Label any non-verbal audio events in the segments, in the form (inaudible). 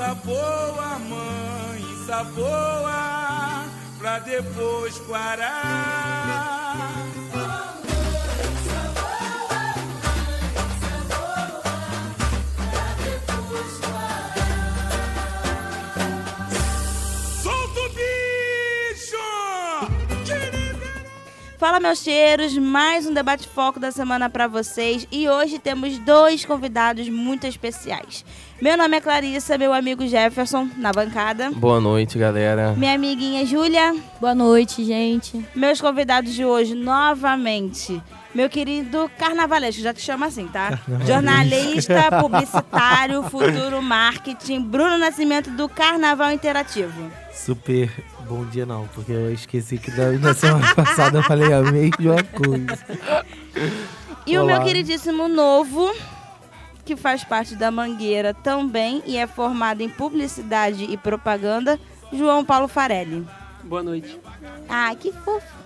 Saboa, mãe, saboa, pra depois quarar. Fala, meus cheiros, mais um debate foco da semana pra vocês e hoje temos dois convidados muito especiais. Meu nome é Clarissa, meu amigo Jefferson, na bancada. Boa noite, galera. Minha amiguinha Júlia. Boa noite, gente. Meus convidados de hoje, novamente. Meu querido carnavalesco, já te chamo assim, tá? Jornalista, publicitário, futuro marketing, Bruno Nascimento do Carnaval Interativo. Super bom dia não, porque eu esqueci que da- na semana (laughs) passada eu falei a mesma coisa. E o Olá. meu queridíssimo novo, que faz parte da Mangueira também e é formado em publicidade e propaganda, João Paulo Farelli. Boa noite. Ah, que fofo.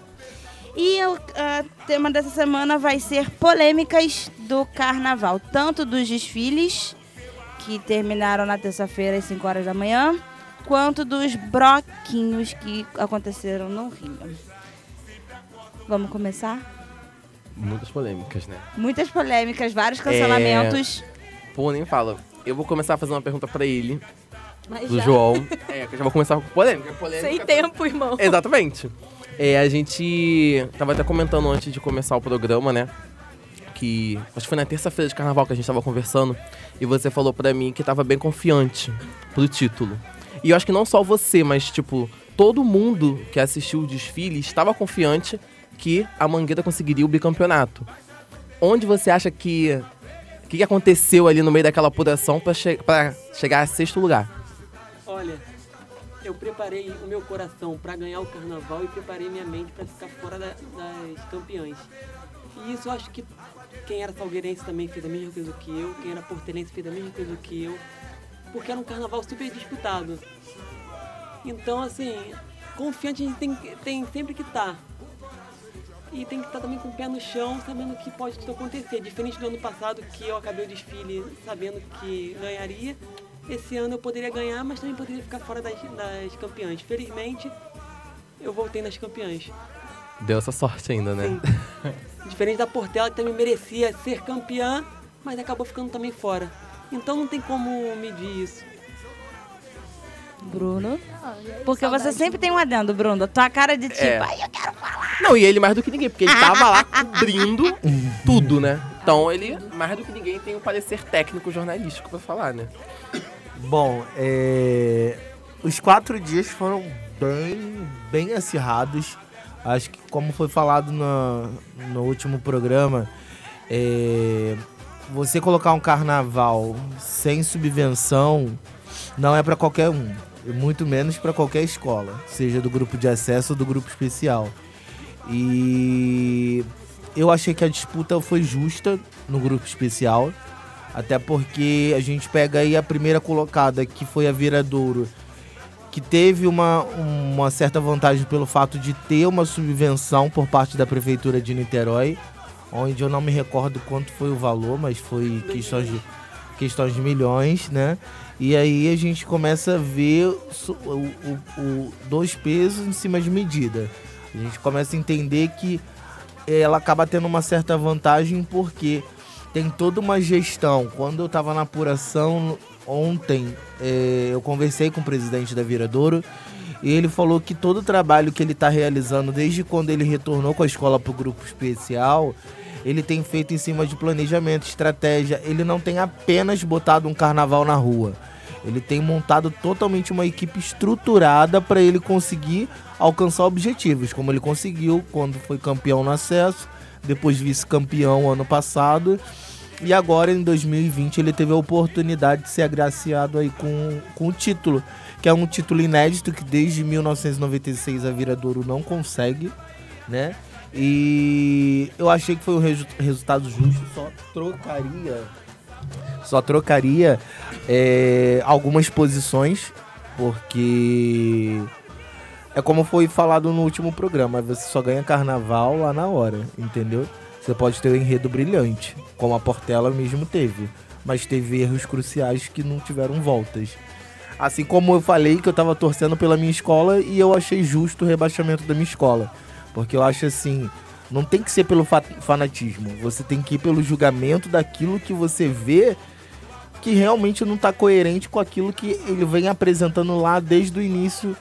E o ah, tema dessa semana vai ser polêmicas do carnaval, tanto dos desfiles, que terminaram na terça-feira às 5 horas da manhã, quanto dos broquinhos que aconteceram no Rio. Vamos começar? Muitas polêmicas, né? Muitas polêmicas, vários cancelamentos. Pô, nem fala. Eu vou começar a fazer uma pergunta pra ele, Mas do já. João. (laughs) É, que eu já vou começar com polêmica. polêmica Sem tempo, irmão. Exatamente. É, a gente tava até comentando antes de começar o programa, né? Que acho que foi na terça-feira de carnaval que a gente tava conversando e você falou pra mim que tava bem confiante pro título. E eu acho que não só você, mas tipo, todo mundo que assistiu o desfile estava confiante que a Mangueira conseguiria o bicampeonato. Onde você acha que o que, que aconteceu ali no meio daquela apuração pra, che chegar a sexto lugar? Olha, eu preparei o meu coração pra ganhar o carnaval e preparei minha mente pra ficar fora da- das campeãs. E isso eu acho que quem era salgueirense também fez a mesma coisa que eu, quem era portelense fez a mesma coisa que eu, porque era um carnaval super disputado. Então, assim, confiante a gente tem, tem sempre que estar. E tem que estar também com o pé no chão, sabendo o que pode tudo acontecer. Diferente do ano passado, que eu acabei o desfile sabendo que ganharia. Esse ano eu poderia ganhar, mas também poderia ficar fora das, das campeãs. Felizmente, eu voltei nas campeãs. Deu essa sorte ainda, né? Sim. (laughs) Diferente da Portela, que também merecia ser campeã, mas acabou ficando também fora. Então não tem como medir isso. Bruno. Porque você sempre tem um adendo, Bruno. Tua cara de tipo, É. ai, eu quero falar. Não, e ele mais do que ninguém, porque ele tava lá (laughs) cobrindo tudo, né? Então ele, mais do que ninguém, tem um parecer técnico jornalístico pra falar, né? Bom, é, os quatro dias foram bem, bem acirrados. Acho que como foi falado no, no último programa, é, você colocar um carnaval sem subvenção não é para qualquer um. Muito menos para qualquer escola, seja do grupo de acesso ou do grupo especial. E eu achei que a disputa foi justa no grupo especial. Até porque a gente pega aí a primeira colocada, que foi a Viradouro, que teve uma, uma certa vantagem pelo fato de ter uma subvenção por parte da Prefeitura de Niterói, onde eu não me recordo quanto foi o valor, mas foi questões de, questões de milhões, né? E aí a gente começa a ver o, o- o- dois pesos em cima de medida. A gente começa a entender que ela acaba tendo uma certa vantagem porque tem toda uma gestão. Quando eu estava na apuração ontem, eh, eu conversei com o presidente da Viradouro e ele falou que todo o trabalho que ele está realizando desde quando ele retornou com a escola para o grupo especial, ele tem feito em cima de planejamento, estratégia. Ele não tem apenas botado um carnaval na rua. Ele tem montado totalmente uma equipe estruturada para ele conseguir alcançar objetivos, como ele conseguiu quando foi campeão no acesso, depois vice-campeão ano passado. E agora em 2020 ele teve a oportunidade de ser agraciado aí com, com o título, que é um título inédito que desde 1996 a Viradouro não consegue, né? E eu achei que foi um resu- resultado justo, só trocaria só trocaria é, algumas posições, porque é como foi falado no último programa, você só ganha carnaval lá na hora, entendeu? Você pode ter um enredo brilhante, como a Portela mesmo teve, mas teve erros cruciais que não tiveram voltas. Assim como eu falei que eu tava torcendo pela minha escola e eu achei justo o rebaixamento da minha escola. Porque eu acho assim, não tem que ser pelo fa- fanatismo. Você tem que ir pelo julgamento daquilo que você vê que realmente não tá coerente com aquilo que ele vem apresentando lá desde o início,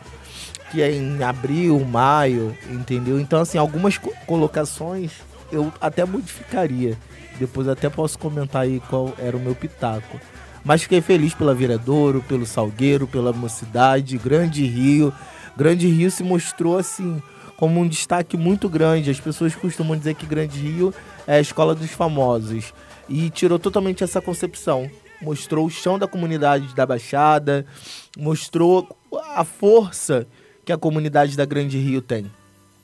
que é em abril, maio, entendeu? Então, assim, algumas co- colocações eu até modificaria. Depois até posso comentar aí qual era o meu pitaco. Mas fiquei feliz pela Viradouro, pelo Salgueiro, pela Mocidade, Grande Rio. Grande Rio se mostrou assim como um destaque muito grande. As pessoas costumam dizer que Grande Rio é a escola dos famosos e tirou totalmente essa concepção. Mostrou o chão da comunidade da Baixada, mostrou a força que a comunidade da Grande Rio tem.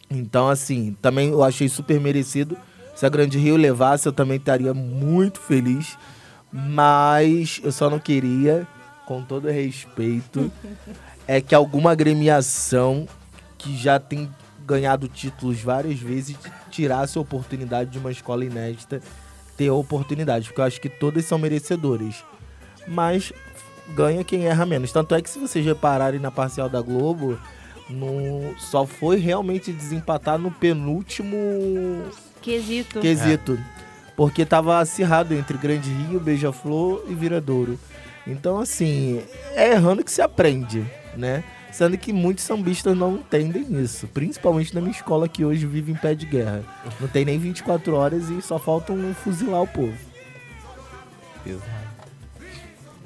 Então, assim, também eu achei super merecido. Se a Grande Rio levasse, eu também estaria muito feliz. Mas eu só não queria, com todo respeito, é que alguma agremiação que já tem ganhado títulos várias vezes tirasse a oportunidade de uma escola inédita ter a oportunidade, porque eu acho que todas são merecedoras. Mas ganha quem erra menos. Tanto é que se vocês repararem na parcial da Globo, no, só foi realmente desempatar no penúltimo Quesito. quesito. Porque tava acirrado entre Grande Rio, Beija-Flor e Viradouro. Então, assim, é errando que se aprende, né? Sendo que muitos sambistas não entendem isso. Principalmente na minha escola que hoje vive em pé de guerra. Não tem nem 24 horas e só faltam fuzilar o povo.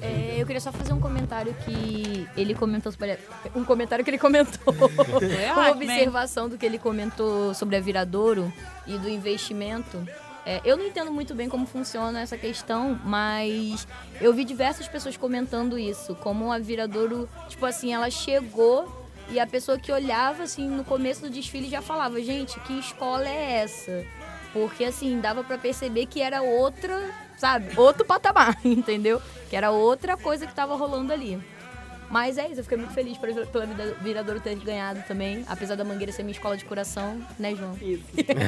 É, eu queria só fazer um comentário que ele comentou sobre. a- Um comentário que ele comentou. (laughs) Uma observação do que ele comentou sobre a Viradouro e do investimento. É, eu não entendo muito bem como funciona essa questão, mas eu vi diversas pessoas comentando isso. Como a Viradouro, tipo assim, ela chegou e a pessoa que olhava, assim, no começo do desfile já falava: gente, que escola é essa? Porque, assim, dava pra perceber que era outra, sabe? Outro patamar, (laughs) entendeu? Que era outra coisa que tava rolando ali. Mas é isso, eu fiquei muito feliz pela Vira- Viradouro ter ganhado também. Apesar da Mangueira ser minha escola de coração, né, João? Isso.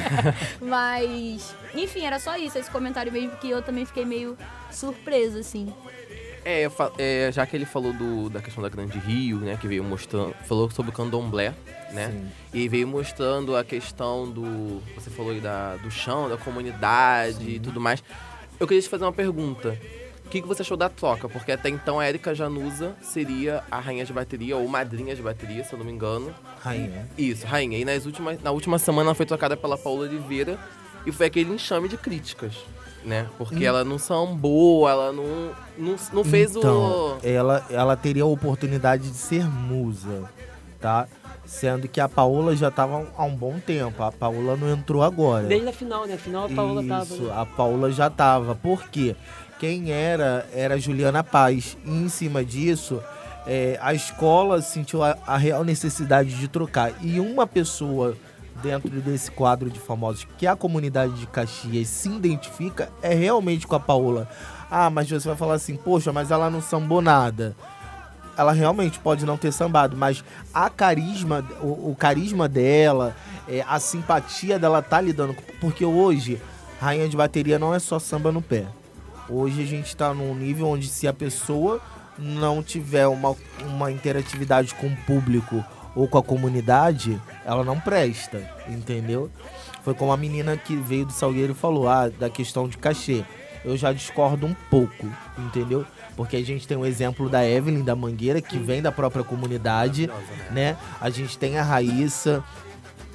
(laughs) Mas, enfim, era só isso, esse comentário mesmo, que eu também fiquei meio surpresa, assim. É, é, já que ele falou do- da questão da Grande Rio, né, que veio mostrando, falou sobre o candomblé, né, Sim. e veio mostrando a questão do, você falou aí da, do chão, da comunidade e tudo mais. Eu queria te fazer uma pergunta. O que, que você achou da troca? Porque até então a Erika Januza seria a rainha de bateria, ou madrinha de bateria, se eu não me engano. Rainha. Isso, rainha. E nas últimas, na última semana ela foi trocada pela Paula Oliveira e foi aquele enxame de críticas, né? Porque ela não sambou, ela não, não, não fez então, o... ela, ela teria a oportunidade de ser musa, tá? Sendo que a Paola já tava há um bom tempo. A Paola não entrou agora. Desde a final, né? A final a Paola tava. Isso, né? a Paula já tava. Por quê? Quem era era Juliana Paz. E em cima disso, é, a escola sentiu a, a real necessidade de trocar. E uma pessoa dentro desse quadro de famosos que a comunidade de Caxias se identifica é realmente com a Paola. Ah, mas você vai falar assim, poxa, mas ela não sambou nada ela realmente pode não ter sambado, mas a carisma, o, o carisma dela, é, a simpatia dela tá lidando. Porque hoje, rainha de bateria não é só samba no pé. Hoje a gente tá num nível onde se a pessoa não tiver uma, uma interatividade com o público ou com a comunidade, ela não presta, entendeu? Foi como a menina que veio do Salgueiro falou, ah, da questão de cachê. Eu já discordo um pouco, entendeu? Porque a gente tem o exemplo da Evelyn da Mangueira, que vem da própria comunidade, né? A gente tem a Raíssa,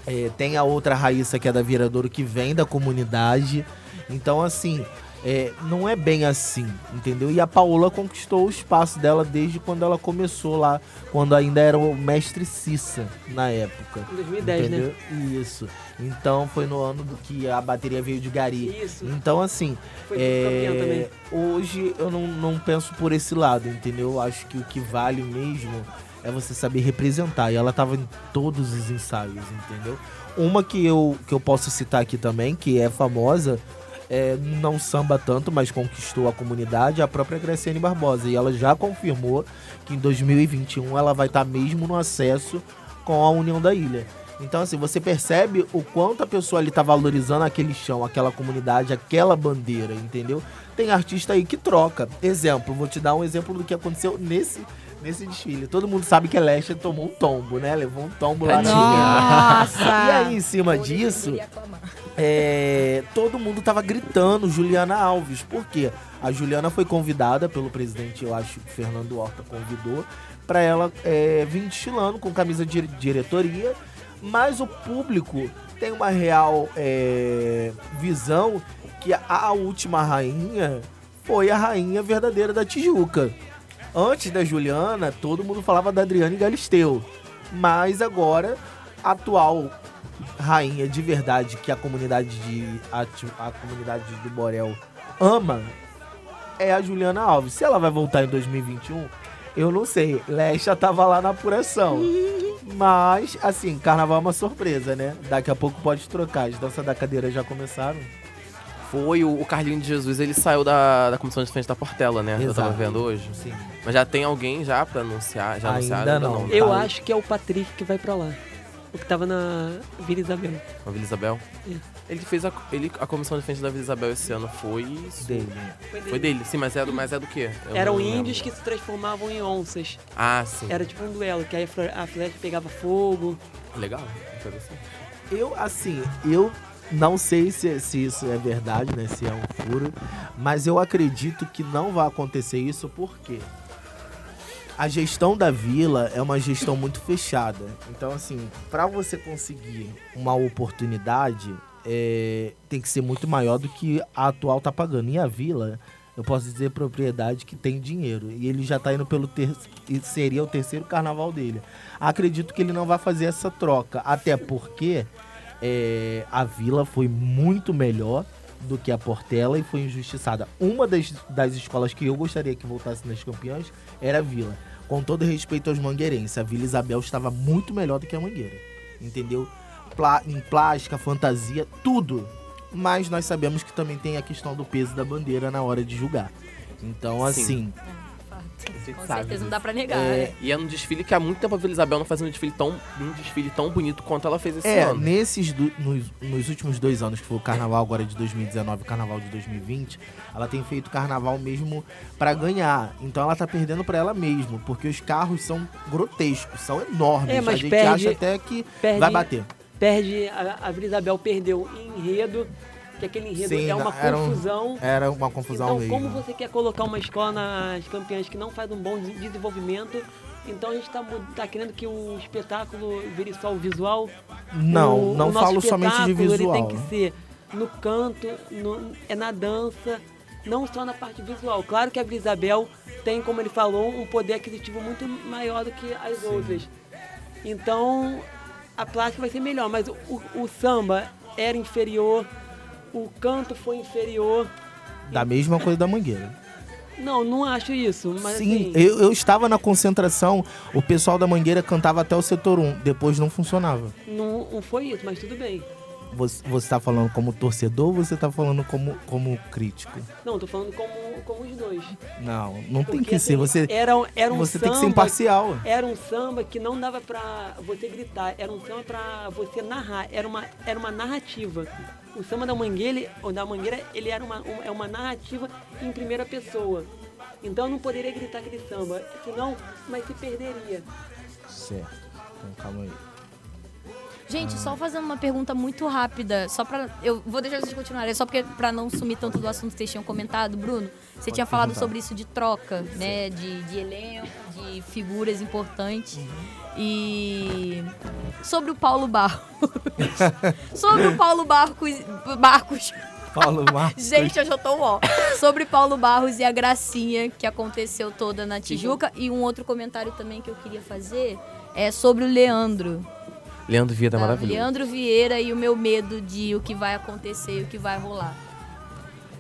é, tem a outra Raíssa que é da Viradouro, que vem da comunidade. Então, assim, é, não é bem assim, entendeu? E a Paola conquistou o espaço dela desde quando ela começou lá, quando ainda era o mestre Cissa, na época. Em 2010, né? entendeu? Isso. Então foi no ano do que a bateria veio de Gari. Isso. Então, assim, Foi é, hoje eu não, não penso por esse lado, entendeu? Eu acho que o que vale mesmo é você saber representar. E ela tava em todos os ensaios, entendeu? Uma que eu, que eu posso citar aqui também, que é famosa, é, não samba tanto, mas conquistou a comunidade, a própria Graciane Barbosa. E ela já confirmou que em 2021 ela vai estar mesmo no acesso com a União da Ilha. Então, assim, você percebe o quanto a pessoa ali tá valorizando aquele chão, aquela comunidade, aquela bandeira, entendeu? Tem artista aí que troca. Exemplo, vou te dar um exemplo do que aconteceu nesse, nesse desfile. Todo mundo sabe que a Lesha tomou um tombo, né? Levou um tombo lá. Nossa! E aí, em cima disso, é, todo mundo tava gritando Juliana Alves. Por quê? A Juliana foi convidada pelo presidente, eu acho que Fernando Horta convidou, para ela é, vir desfilando com camisa de diretoria, mas o público tem uma real é, visão que a última rainha foi a rainha verdadeira da Tijuca. Antes da Juliana, todo mundo falava da Adriane Galisteu. Mas agora, a atual rainha de verdade que a comunidade de a, a comunidade do Borel ama é a Juliana Alves. Se ela vai voltar em 2021, eu não sei. Lesha tava lá na apuração. (laughs) Mas, assim, carnaval é uma surpresa, né? Daqui a pouco pode trocar. As danças da cadeira já começaram. Foi o, Carlinho de Jesus, ele saiu da, da comissão de frente da Portela, né? Eu tava Exato. vendo hoje. Sim. Mas já tem alguém já pra anunciar? Já Ainda anunciaram? não. Eu Tá. acho que é o Patrick que vai pra lá. O que tava na Vila Isabel. A Vila Isabel? É. Ele fez a, ele, a comissão de frente da Vila Isabel esse ano foi. Dele. Foi dele, sim, mas é do, mas é do quê? Eu Eram lembro. índios que se transformavam em onças. Ah, sim. Era tipo um duelo, que aí a fle- a flecha pegava fogo. Legal, interessante. Eu, assim, eu não sei se, se isso é verdade, né? Se é um furo. Mas eu acredito que não vai acontecer isso porque a gestão da vila é uma gestão muito fechada. Então, assim, para você conseguir uma oportunidade, é, tem que ser muito maior do que a atual tá pagando. E a vila, eu posso dizer propriedade que tem dinheiro. E ele já tá indo pelo seria o terceiro carnaval dele. Acredito que ele não vai fazer essa troca. Até porque é, a vila foi muito melhor do que a Portela e foi injustiçada. Uma das, das escolas que eu gostaria que voltasse nas campeãs era a Vila. Com todo respeito aos mangueirenses, a Vila Isabel estava muito melhor do que a Mangueira. Entendeu? Plá- em plástica, fantasia, tudo. Mas nós sabemos que também tem a questão do peso da bandeira na hora de julgar. Então, Sim. assim, gente Com sabe certeza não dá pra negar. É, né? E é um desfile que há muito tempo a Vila Isabel não fazia um desfile tão, um desfile tão bonito quanto ela fez esse É, ano. nesses do- nos, nos últimos dois anos, que foi o carnaval agora de 2019 e o carnaval de 2020, ela tem feito carnaval mesmo pra ganhar. Então ela tá perdendo pra ela mesmo, porque os carros são grotescos, são enormes. É, mas a gente perde- acha até que Perde, vai bater. Perde, a, a Vila Isabel perdeu enredo, que aquele enredo Sim, é uma era um- confusão. Era uma confusão Então, mesmo. como você quer colocar uma escola nas campeãs que não faz um bom des- desenvolvimento, então a gente tá, mu- tá querendo que o espetáculo vire só o visual. Não, o, não o falo somente de visual. Ele tem que ser no canto, no- é na dança, não só na parte visual. Claro que a Isabel tem, como ele falou, um poder aquisitivo muito maior do que as outras. Então, a plástica vai ser melhor, mas o, o samba era inferior, o canto foi inferior. Da mesma coisa da Mangueira. Não, não acho isso, mas Sim, assim, eu, eu estava na concentração, o pessoal da Mangueira cantava até o setor 1, depois não funcionava. não, não foi isso, mas tudo bem. Você, você tá falando como torcedor ou você tá falando como, como crítico? Não, tô falando como, como os dois. Não, não tem Porque, que ser. assim, Você, era, era um você samba, tem que ser imparcial. Era um samba que não dava pra você gritar, era um samba pra você narrar, era uma, era uma narrativa. O samba da Mangueira, ou da Mangueira, ele era uma, uma- é uma narrativa em primeira pessoa. Então eu não poderia gritar aquele samba, senão, mas se perderia. Certo. Então calma aí. Gente, só fazendo uma pergunta muito rápida, só pra. Eu vou deixar vocês continuarem, só porque pra não sumir tanto do assunto que vocês tinham comentado, Bruno. Você tinha falado perguntar. sobre isso de troca, né? De, de elenco, de figuras importantes. E. Sobre o Paulo Barros. (laughs) sobre o Paulo Barcos. Barcos. Paulo (laughs) Marcos. Gente, eu já tô ó. Sobre Paulo Barros e a gracinha que aconteceu toda na Tijuca. E um outro comentário também que eu queria fazer é sobre o Leandro. Leandro Vieira é Tá? maravilhoso. Leandro Vieira e o meu medo de o que vai acontecer e o que vai rolar.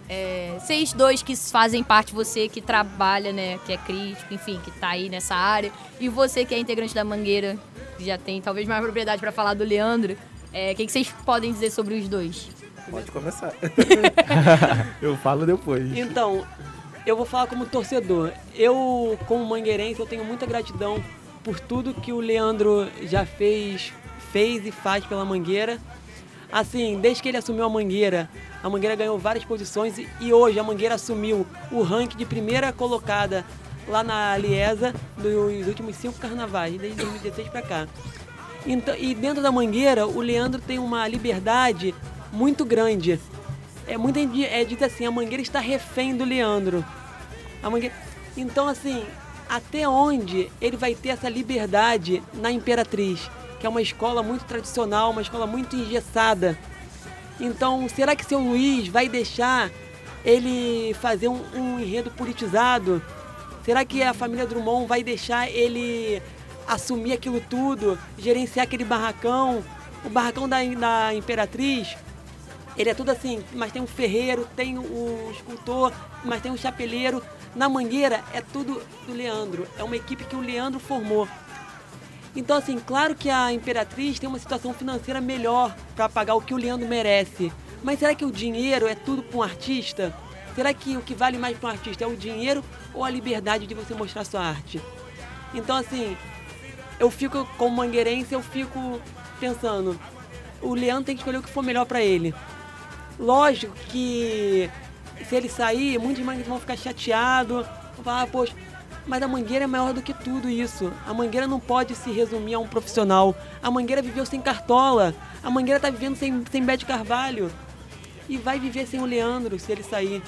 É, vocês dois que fazem parte, você que trabalha, né, que é crítico, enfim, que tá aí nessa área, e você que é integrante da Mangueira, que já tem talvez mais propriedade pra falar do Leandro, é, o que, que vocês podem dizer sobre os dois? Pode começar. (laughs) eu falo depois. Então, eu vou falar como torcedor. Eu, como mangueirense, eu tenho muita gratidão por tudo que o Leandro já fez, fez e faz pela Mangueira. Assim, desde que ele assumiu a Mangueira, a Mangueira ganhou várias posições e- hoje a Mangueira assumiu o ranking de primeira colocada lá na Liesa nos últimos cinco carnavais, desde 2016 pra cá. Então, e dentro da Mangueira, o Leandro tem uma liberdade muito grande. É gente é dito assim, a Mangueira está refém do Leandro. A Mangueira, então assim, até onde ele vai ter essa liberdade na Imperatriz, que é uma escola muito tradicional, uma escola muito engessada. Então, será que seu Luiz vai deixar ele fazer um, um enredo politizado? Será que a família Drummond vai deixar ele assumir aquilo tudo, gerenciar aquele barracão? O barracão da, da Imperatriz, ele é tudo assim, mas tem um ferreiro, tem o escultor, mas tem um chapeleiro. Na Mangueira é tudo do Leandro, é uma equipe que o Leandro formou. Então, assim, claro que a Imperatriz tem uma situação financeira melhor para pagar o que o Leandro merece. Mas será que o dinheiro é tudo para um artista? Será que o que vale mais para um artista é o dinheiro ou a liberdade de você mostrar sua arte? Então, assim, eu fico, como mangueirense, eu fico pensando, o Leandro tem que escolher o que for melhor para ele. Lógico que se ele sair, muitos mangueiros vão ficar chateados, vão falar, ah, poxa, mas a Mangueira é maior do que tudo isso. A Mangueira não pode se resumir a um profissional. A Mangueira viveu sem Cartola. A Mangueira tá vivendo sem, sem Bete Carvalho. E vai viver sem o Leandro se ele sair.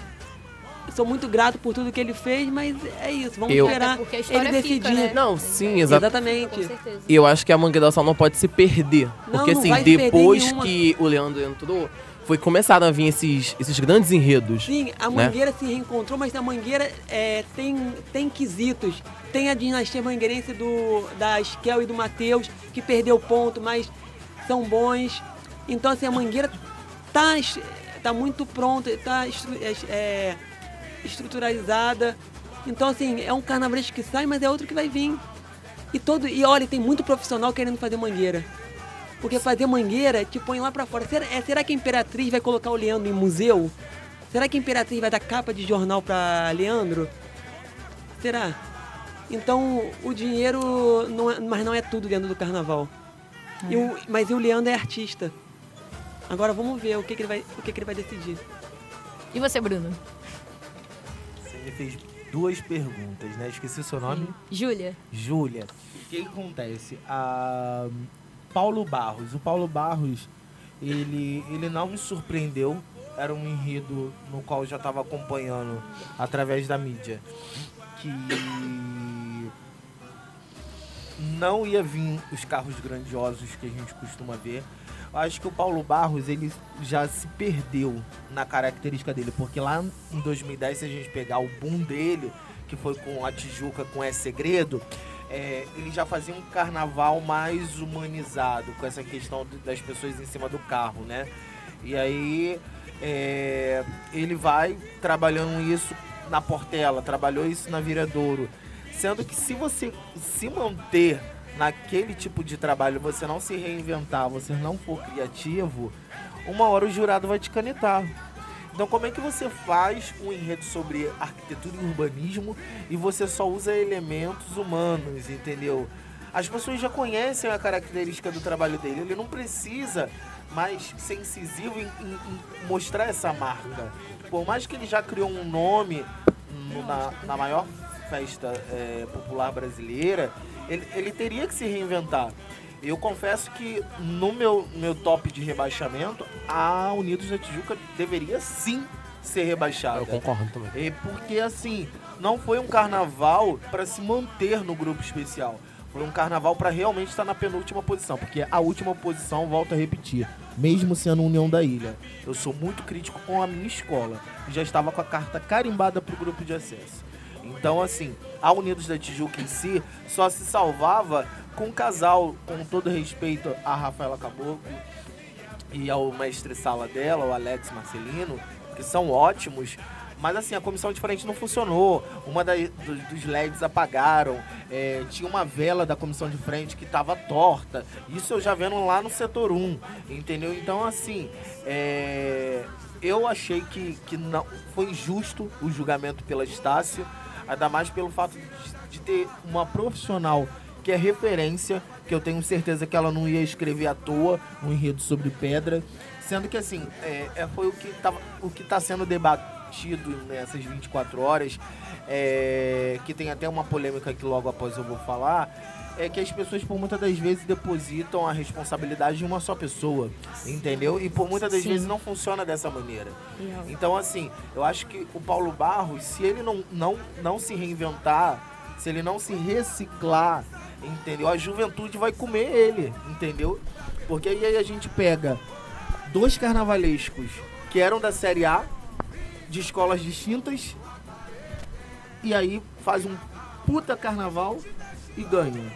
Sou muito grato por tudo que ele fez, mas é isso. Vamos Eu- esperar a ele decidir. fica, né? Não, sim, exato. Exatamente. Com certeza. E eu acho que a Mangueira só não pode se perder. Não, Porque não assim, vai se perder depois que o Leandro entrou, foi começaram a vir esses, esses grandes enredos. Sim, a né? Mangueira se reencontrou, mas a Mangueira é, tem, tem quesitos. Tem a dinastia mangueirense do, da Esquel e do Matheus, que perdeu ponto, mas são bons. Então, assim, a Mangueira tá, tá muito pronta, tá é, é, estruturalizada. Então, assim, é um carnavalesco que sai, mas é outro que vai vir. E, todo, e olha, tem muito profissional querendo fazer Mangueira. Porque fazer mangueira te põe lá pra fora. Será, é, será que a Imperatriz vai colocar o Leandro em museu? Será que a Imperatriz vai dar capa de jornal pra Leandro? Será? Então o dinheiro não é, mas não é tudo dentro do carnaval. E o- mas o Leandro é artista. Agora vamos ver o que, que ele vai, o que, que ele vai decidir. E você, Bruno? Você me fez duas perguntas, né? Esqueci seu nome. Júlia? Júlia. O que que acontece? A Paulo Barros. O Paulo Barros, ele, ele não me surpreendeu. Era um enredo no qual eu já estava acompanhando através da mídia. Que não ia vir os carros grandiosos que a gente costuma ver. Acho que o Paulo Barros ele já se perdeu na característica dele, porque lá em 2010, se a gente pegar o boom dele, que foi com a Tijuca com É Segredo, é, ele já fazia um carnaval mais humanizado, com essa questão das pessoas em cima do carro, né? E aí é, ele vai trabalhando isso na Portela, trabalhou isso na Viradouro. Sendo que se você se manter naquele tipo de trabalho, você não se reinventar, você não for criativo, uma hora o jurado vai te canetar. Então como é que você faz um enredo sobre arquitetura e urbanismo e você só usa elementos humanos, entendeu? As pessoas já conhecem a característica do trabalho dele, ele não precisa mais ser incisivo em, em- em mostrar essa marca. Por mais que ele já criou um nome no- na, na maior festa é, popular brasileira, ele, ele teria que se reinventar. Eu confesso que no meu, meu top de rebaixamento, a Unidos da Tijuca deveria sim ser rebaixada. Eu concordo também. É porque assim, não foi um carnaval para se manter no grupo especial. Foi um carnaval para realmente estar na penúltima posição, porque a última posição, volto a repetir, mesmo sendo União da Ilha, eu sou muito crítico com a minha escola. Já estava com a carta carimbada pro grupo de acesso. Então, assim, a Unidos da Tijuca em si só se salvava com um casal, com todo respeito a Rafaela Caboclo e ao mestre sala dela, o Alex Marcelino, que são ótimos. Mas assim, a comissão de frente não funcionou. Uma da- dos, dos LEDs apagaram. é, tinha uma vela da comissão de frente que estava torta. Isso eu já vendo lá no setor 1. Entendeu? Então, assim, é, eu achei que, que não foi justo o julgamento pela Estácio. Ainda mais pelo fato de, de ter uma profissional que é referência, que eu tenho certeza que ela não ia escrever à toa um enredo sobre pedra. Sendo que assim, é, é- foi o que, tava, o que tá sendo debatido nessas 24 horas, é, que tem até uma polêmica que logo após eu vou falar, é que as pessoas por muitas das vezes depositam a responsabilidade em uma só pessoa, entendeu? E por muitas das Sim. vezes não funciona dessa maneira. Então, assim, eu acho que o Paulo Barros, se ele não, não, não se reinventar, se ele não se reciclar, entendeu? A juventude vai comer ele, entendeu? Porque aí a gente pega dois carnavalescos que eram da Série A, de escolas distintas, e aí faz um puta carnaval e ganha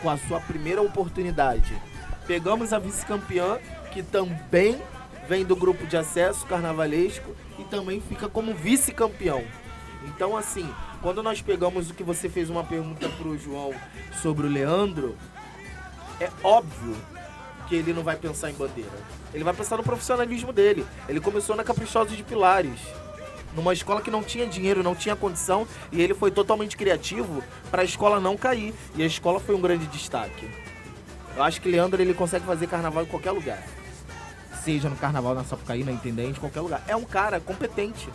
com a sua primeira oportunidade. Pegamos a vice-campeã, que também vem do grupo de acesso carnavalesco e também fica como vice-campeão. Então, assim, quando nós pegamos o que você fez uma pergunta pro João sobre o Leandro, é óbvio que ele não vai pensar em bandeira. Ele vai pensar no profissionalismo dele. Ele começou na Caprichosa de Pilares, numa escola que não tinha dinheiro, não tinha condição, e ele foi totalmente criativo para a escola não cair. E a escola foi um grande destaque. Eu acho que Leandro ele consegue fazer carnaval em qualquer lugar. Seja no carnaval na Sapucaí, na Intendente, qualquer lugar. É um cara competente.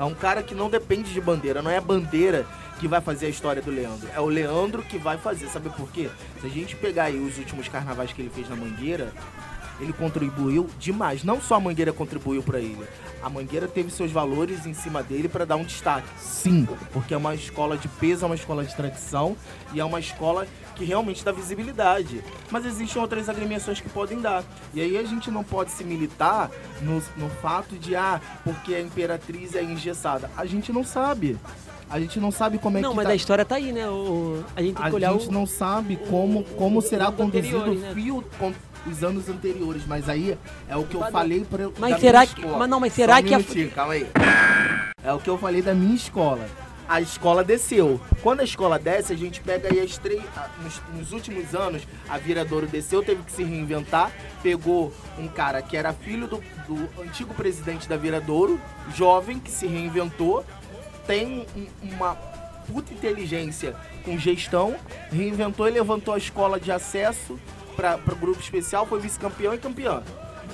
É um cara que não depende de bandeira. Não é a bandeira que vai fazer a história do Leandro. É o Leandro que vai fazer. Sabe por quê? Se a gente pegar aí os últimos carnavais que ele fez na Mangueira, ele contribuiu demais. Não só a Mangueira contribuiu para ele. A Mangueira teve seus valores em cima dele para dar um destaque. Sim, porque é uma escola de peso, é uma escola de tradição e é uma escola que realmente dá visibilidade. Mas existem outras agremiações que podem dar. E aí a gente não pode se militar no, no fato de, ah, porque a Imperatriz é engessada. A gente não sabe. A gente não sabe como é não, que mas tá... a história tá aí, né? O, a gente A gente o... não sabe como, como será anos conduzido o né? fio com os anos anteriores. Mas aí é o que eu falei pra Mas será que- escola. mas não, mas Só será um que a- minutinho, calma aí. É o que eu falei da minha escola. A escola desceu. Quando a escola desce, a gente pega aí as três. a- Nos, nos últimos anos, a Viradouro desceu, teve que se reinventar. Pegou um cara que era filho do, do antigo presidente da Viradouro, jovem, que se reinventou, tem um- uma puta inteligência com gestão, reinventou e levantou a escola de acesso para o grupo especial, foi vice-campeão e campeã.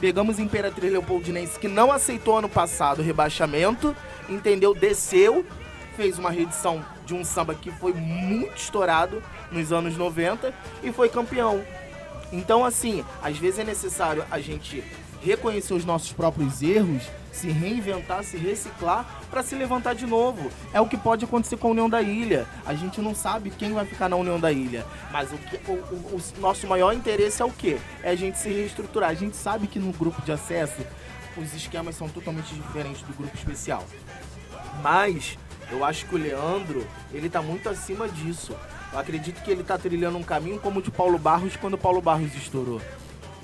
Pegamos Imperatriz Leopoldinense, que não aceitou ano passado o rebaixamento, entendeu? Desceu, fez uma reedição de um samba que foi muito estourado nos anos 90 e foi campeão. Então, assim, às vezes é necessário a gente reconhecer os nossos próprios erros, se reinventar, se reciclar para se levantar de novo. É o que pode acontecer com a União da Ilha. A gente não sabe quem vai ficar na União da Ilha, mas o, que, o, o- o nosso maior interesse é o quê? É a gente se reestruturar. A gente sabe que no grupo de acesso os esquemas são totalmente diferentes do grupo especial. Mas eu acho que o Leandro, ele tá muito acima disso. Eu acredito que ele tá trilhando um caminho como o de Paulo Barros quando Paulo Barros estourou.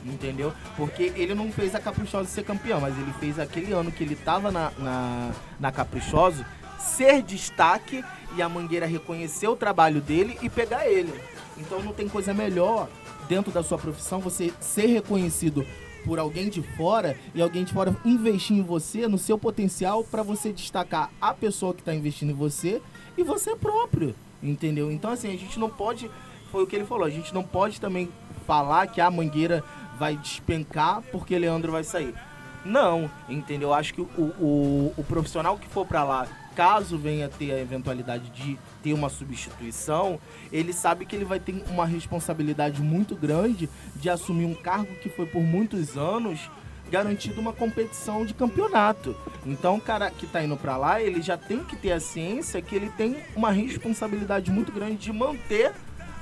Entendeu? Porque ele não fez a Caprichosa ser campeão, mas ele fez aquele ano que ele tava na, na, na Caprichoso ser destaque e a Mangueira reconhecer o trabalho dele e pegar ele. Então não tem coisa melhor dentro da sua profissão você ser reconhecido por alguém de fora e alguém de fora investir em você, no seu potencial, para você destacar a pessoa que está investindo em você e você próprio, entendeu? Então, assim, a gente não pode, foi o que ele falou, a gente não pode também falar que a Mangueira vai despencar porque Leandro vai sair. Não, entendeu? Eu acho que o, o, o profissional que for para lá, caso venha ter a eventualidade de ter uma substituição, ele sabe que ele vai ter uma responsabilidade muito grande de assumir um cargo que foi por muitos anos garantido uma competição de campeonato. Então, o cara que tá indo para lá, ele já tem que ter a ciência que ele tem uma responsabilidade muito grande de manter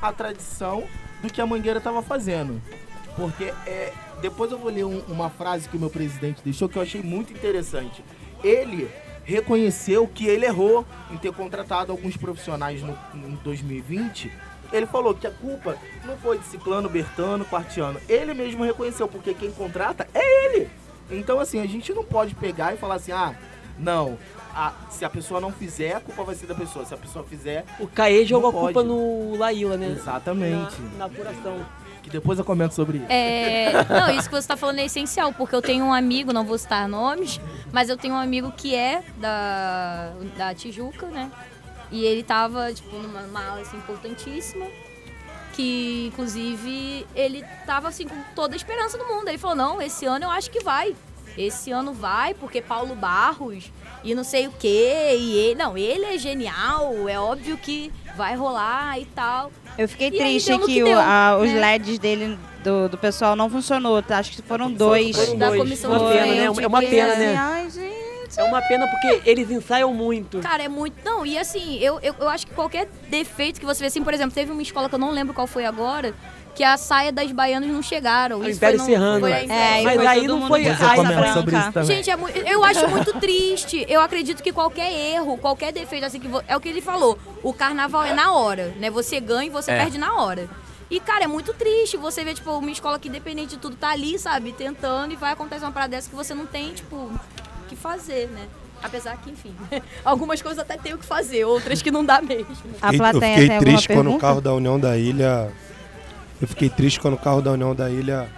a tradição do que a Mangueira estava fazendo. Porque é, depois eu vou ler um- uma frase que o meu presidente deixou que eu achei muito interessante. Ele reconheceu que ele errou em ter contratado alguns profissionais no, em 2020. Ele falou que a culpa não foi de Ciclano, Bertano, Quartiano. Ele mesmo reconheceu, porque quem contrata é ele. Então, assim, a gente não pode pegar e falar assim, ah, não, a- se a pessoa não fizer, a culpa vai ser da pessoa. Se a pessoa fizer, O Caê jogou a culpa no Laíla, né? exatamente. Na, na apuração. Que depois eu comento sobre isso. É, não, isso que você tá falando é essencial, porque eu tenho um amigo, não vou citar nomes, mas eu tenho um amigo que é da, da Tijuca, né? E ele tava, tipo, numa numa aula assim, importantíssima. Que, inclusive, ele tava assim com toda a esperança do mundo. Ele falou, não, esse ano eu acho que vai. esse ano vai, porque Paulo Barros e não sei o quê, e ele. Não, ele é genial, é óbvio que vai rolar e tal. Eu fiquei E aí triste no que, que deu, a- os né? LEDs dele, do, do pessoal, não funcionou. tá? Acho que foram dois. foram Da dois. comissão Uma de pena, né? É uma pena, é- né? Ai, gente. É uma pena porque eles ensaiam muito. Cara, é muito. Não, e assim, eu, eu, eu acho que qualquer defeito que você vê, assim, por exemplo, teve uma escola que eu não lembro qual foi agora, que a saia das baianas não chegaram. O Isso Império Serrano. foi a É, Mas foi aí não foi- comenta branca. sobre isso também. Gente, é mu- eu acho muito triste. Eu acredito que qualquer erro, qualquer defeito, assim, que é o que ele falou. O carnaval é na hora, né? Você ganha e você É. perde na hora. E, cara, é muito triste você ver, tipo, uma escola que, independente de tudo, tá ali, sabe, tentando e vai acontecer uma parada dessa que você não tem, tipo, o que fazer, né? Apesar que, enfim, (laughs) algumas coisas até tem o que fazer, outras que não dá mesmo. A Fiquei- plateia eu fiquei triste quando o carro da União da Ilha. Eu fiquei triste quando o carro da União da Ilha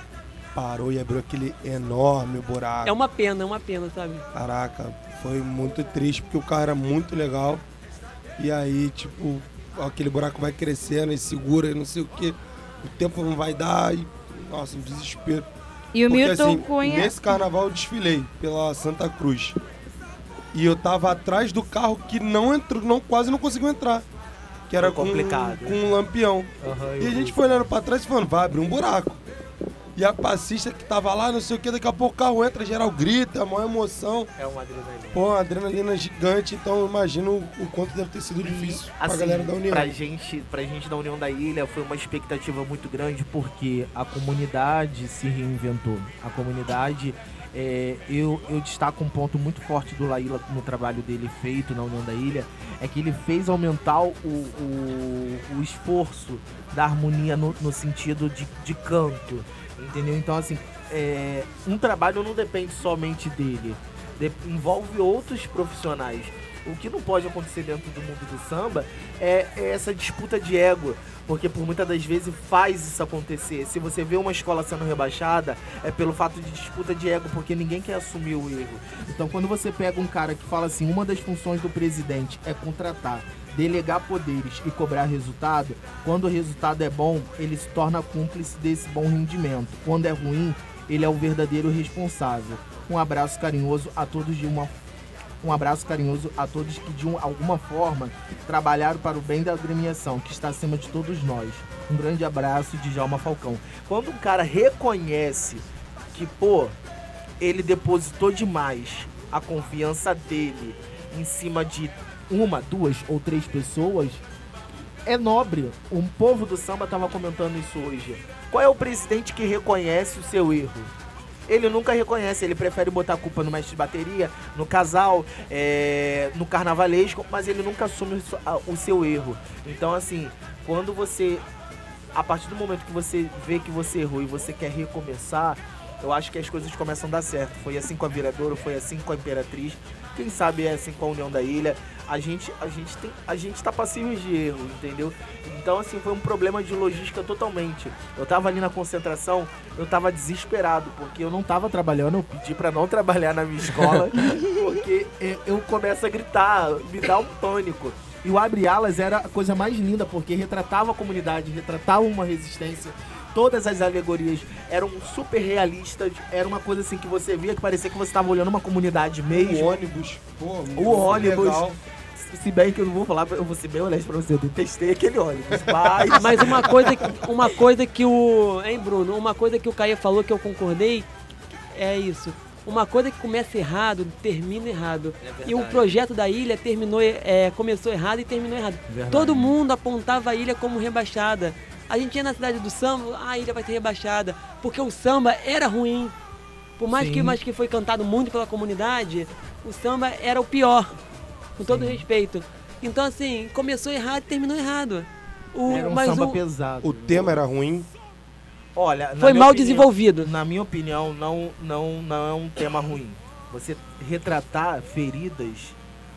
parou e abriu aquele enorme buraco. É uma pena, é uma pena, sabe? Caraca, foi muito triste porque o carro era muito legal. E aí, tipo, aquele buraco vai crescendo e segura e não sei o que. O tempo não vai dar e. Nossa, um desespero. E o Porque, Milton assim, Cunha. Nesse carnaval eu desfilei pela Santa Cruz. E eu tava atrás do carro que não entrou, não, quase não conseguiu entrar. Que era com, complicado. com um lampião. Aham, E a gente foi olhando pra trás e falando, vai abrir um buraco. E a passista que tava lá, não sei o que, daqui a pouco o carro entra, geral grita, a maior emoção. É uma adrenalina. Pô, uma adrenalina gigante, então eu imagino o quanto deve ter sido difícil pra Assim, galera da União. Pra gente, pra gente da União da Ilha foi uma expectativa muito grande porque a comunidade se reinventou. A comunidade, é, eu, eu destaco um ponto muito forte do Laíla no trabalho dele feito na União da Ilha, é que ele fez aumentar o, o, o esforço da harmonia no, no sentido de, de canto, entendeu? Então, assim, é, um trabalho não depende somente dele, de- envolve outros profissionais. O que não pode acontecer dentro do mundo do samba é, é essa disputa de ego, porque por muitas das vezes faz isso acontecer. Se você vê uma escola sendo rebaixada, é pelo fato de disputa de ego, porque ninguém quer assumir o erro. Então, quando você pega um cara que fala assim, uma das funções do presidente é contratar, delegar poderes e cobrar resultado, quando o resultado é bom, ele se torna cúmplice desse bom rendimento. Quando é ruim, ele é o verdadeiro responsável. Um abraço carinhoso a todos de uma um abraço carinhoso a todos que de um- alguma forma trabalharam para o bem da agremiação, que está acima de todos nós. Um grande abraço de Djalma Falcão. Quando um cara reconhece que, pô, ele depositou demais a confiança dele em cima de uma, duas ou três pessoas, é nobre. Um povo do samba tava comentando isso hoje. Qual é o presidente que reconhece o seu erro? Ele nunca reconhece, ele prefere botar a culpa no mestre de bateria, no casal, é, no carnavalesco, mas ele nunca assume o seu- erro. Então, assim, quando você. A partir do momento que você vê que você errou e você quer recomeçar, eu acho que as coisas começam a dar certo. Foi assim com a Viradouro, foi assim com a Imperatriz. Quem sabe é assim com a União da Ilha. A gente, a gente tem, a gente tá passível de erro, entendeu? Então assim foi um problema de logística totalmente. Eu tava ali na concentração, eu tava desesperado porque eu não tava trabalhando, eu pedi pra não trabalhar na minha escola, (laughs) porque eu- começo a gritar, me dá um pânico. E o Abre Alas era a coisa mais linda, porque retratava a comunidade, retratava uma resistência. Todas as alegorias eram super realistas, era uma coisa assim que você via que parecia que você estava olhando uma comunidade mesmo. O ônibus, pô, O ônibus. legal. Se bem que eu não vou falar, eu vou ser bem honesto pra você, eu detestei aquele ônibus. (laughs) Mas, Mas uma coisa, que- uma coisa que o. Hein, Bruno? Uma coisa que o Caio falou que eu concordei é isso. Uma coisa que começa errado, termina errado. e o projeto da ilha terminou, é, começou errado e terminou errado. Todo mundo apontava a ilha como rebaixada. A gente ia na cidade do samba, "Ah, a ilha vai ser rebaixada. Porque o samba era ruim. Por mais que, mais que foi cantado muito pela comunidade, o samba era o pior. Com todo respeito. Então, assim, começou errado e terminou errado. O, era um mas samba o- pesado. O tema era ruim. Olha, na foi mal opinião- desenvolvido. Na minha opinião, não, não, não é um tema ruim. Você retratar feridas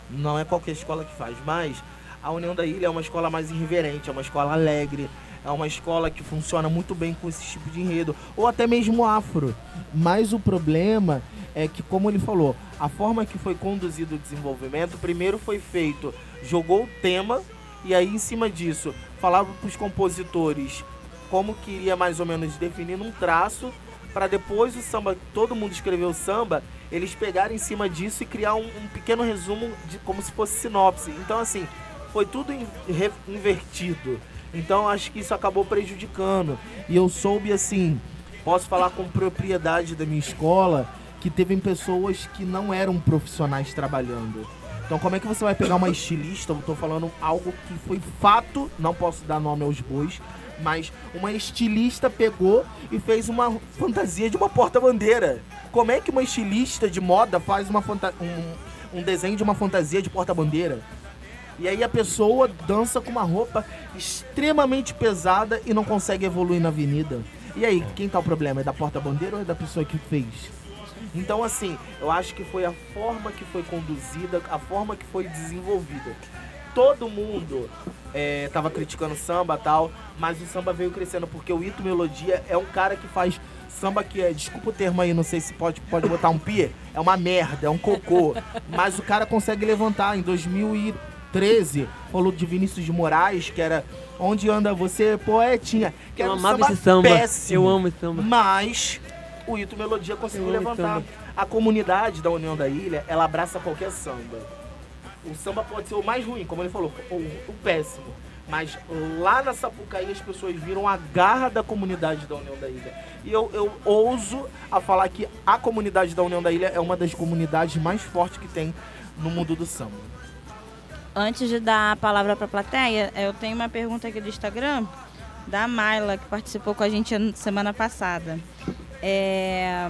não é qualquer escola que faz, mas a União da Ilha é uma escola mais irreverente, é uma escola alegre, é uma escola que funciona muito bem com esse tipo de enredo, ou até mesmo afro. Mas o problema é que, como ele falou, a forma que foi conduzido o desenvolvimento, primeiro foi feito, jogou o tema, e aí em cima disso, falava para os compositores como queria mais ou menos definir um traço para depois o samba, todo mundo escreveu o samba eles pegaram em cima disso e criar um, um pequeno resumo de como se fosse sinopse. Então, assim, foi tudo in- re- invertido. Então, acho que isso acabou prejudicando. E eu soube, assim, posso falar com propriedade da minha escola, que teve pessoas que não eram profissionais trabalhando. Então, como é que você vai pegar uma estilista? Eu tô falando algo que foi fato, não posso dar nome aos bois, mas uma estilista pegou e fez uma fantasia de uma porta-bandeira. Como é que uma estilista de moda faz uma um, um desenho de uma fantasia de porta-bandeira? E aí a pessoa dança com uma roupa extremamente pesada e não consegue evoluir na avenida. E aí, quem tá o problema? É da porta-bandeira ou é da pessoa que fez? Então, assim, eu acho que foi a forma que foi conduzida, a forma que foi desenvolvida. Todo mundo é, tava criticando samba e tal, mas o samba veio crescendo porque o Ito Melodia é um cara que faz samba que é, desculpa o termo aí, não sei se pode, pode botar um pi, é uma merda, é um cocô. Mas o cara consegue levantar. Em 2013, falou de Vinícius de Moraes, que era Onde Anda Você, Poetinha. Que Eu era um amava samba esse samba. péssimo. Eu amo esse samba. Mas o Ito Melodia conseguiu levantar. A comunidade da União da Ilha, ela abraça qualquer samba. O samba pode ser o mais ruim, como ele falou, o, o péssimo. Mas lá na Sapucaí as pessoas viram a garra da comunidade da União da Ilha. E eu, eu ouso a falar que a comunidade da União da Ilha é uma das comunidades mais fortes que tem no mundo do samba. Antes de dar a palavra para a plateia, eu tenho uma pergunta aqui do Instagram da Mayla, que participou com a gente na semana passada. É,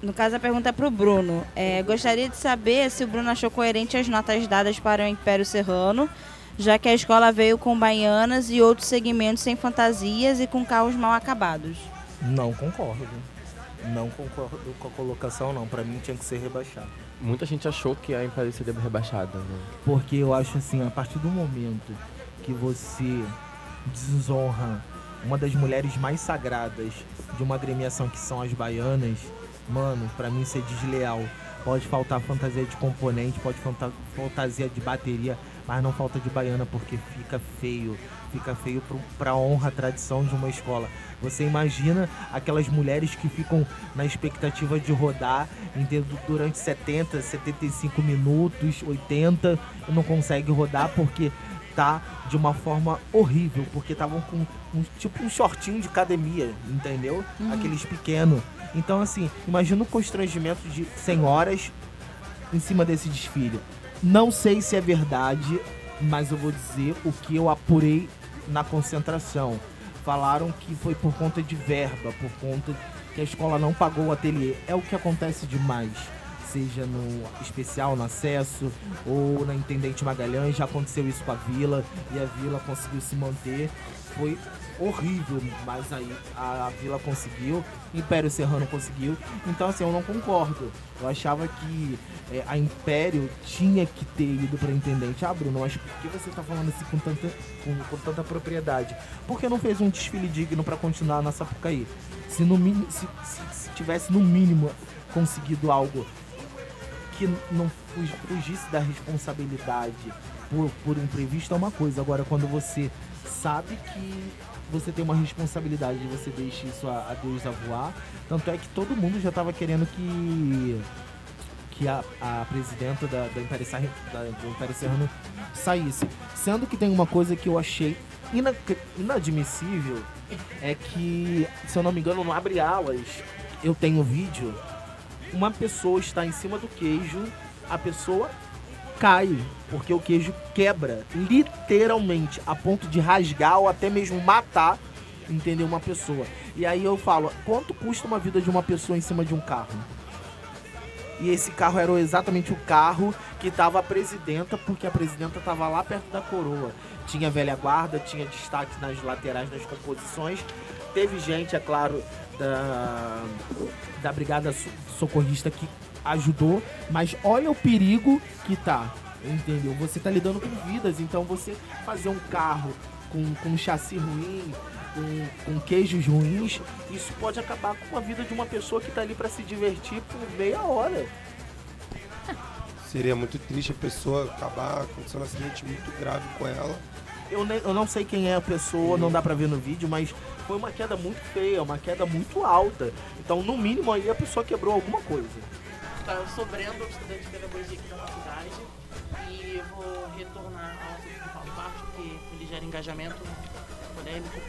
No caso, a pergunta é para o Bruno. É, gostaria de saber se o Bruno achou coerente as notas dadas para o Império Serrano, já que a escola veio com baianas e outros segmentos sem fantasias e com carros mal acabados. Não concordo. Não concordo com a colocação, não. Pra mim tinha que ser rebaixado. Muita gente achou que a Império seria rebaixada, né? Porque eu acho assim, a partir do momento que você desonra uma das mulheres mais sagradas de uma agremiação que são as baianas, mano, pra mim isso é desleal. Pode faltar fantasia de componente, pode faltar fantasia de bateria, mas não falta de baiana porque fica feio. Fica feio pro, pra honra, tradição de uma escola. Você imagina aquelas mulheres que ficam na expectativa de rodar entendeu? durante 70, 75 minutos, 80 e não consegue rodar porque tá de uma forma horrível, porque estavam com um, tipo um shortinho de academia, entendeu? Aqueles pequenos. Então assim, imagina o constrangimento de senhoras em cima desse desfile. Não sei se é verdade, mas eu vou dizer o que eu apurei na concentração. Falaram que foi por conta de verba, por conta que a escola não pagou o ateliê. É o que acontece demais. Seja no especial, no acesso, ou na Intendente Magalhães, já aconteceu isso com a Vila, e a Vila conseguiu se manter. Foi horrível, mas aí a Vila conseguiu, Império Serrano conseguiu. Então, assim, eu não concordo. Eu achava que é, a Império tinha que ter ido pra Intendente. Ah, Bruno, mas por que você tá falando assim com tanta, com, com tanta propriedade? Por que não fez um desfile digno pra continuar na Sapucaí? Se, no se, se, se tivesse no mínimo conseguido algo que não fu- fugisse da responsabilidade por, por imprevisto é uma coisa. Agora, quando você sabe que você tem uma responsabilidade e você deixa isso a, a Deus a voar, tanto é que todo mundo já estava querendo que que a, a presidenta da, da, do saísse. Sendo que tem uma coisa que eu achei ina- inadmissível, é que, se eu não me engano, no Abre Alas, eu tenho vídeo, uma pessoa está em cima do queijo, a pessoa cai, porque o queijo quebra, literalmente, a ponto de rasgar ou até mesmo matar, entendeu, uma pessoa. E aí eu falo, quanto custa uma vida de uma pessoa em cima de um carro? E esse carro era exatamente o carro que tava a presidenta, porque a presidenta tava lá perto da coroa. Tinha velha guarda, tinha destaque nas laterais das composições. Teve gente, é claro, da, da brigada so- socorrista que ajudou, mas olha o perigo que tá, entendeu? Você tá lidando com vidas, então você fazer um carro com, com um chassi ruim, com, com queijos ruins, isso pode acabar com a vida de uma pessoa que tá ali para se divertir por meia hora. Seria muito triste a pessoa acabar acontecendo um acidente muito grave com ela. Eu, eu não sei quem é a pessoa, não dá pra ver no vídeo, mas foi uma queda muito feia, uma queda muito alta. Então, no mínimo, aí a pessoa quebrou alguma coisa. Tá, eu sou Brendo, estudante de pedagogia aqui da faculdade. E vou retornar ao assunto Barros, porque ele gera engajamento polêmico.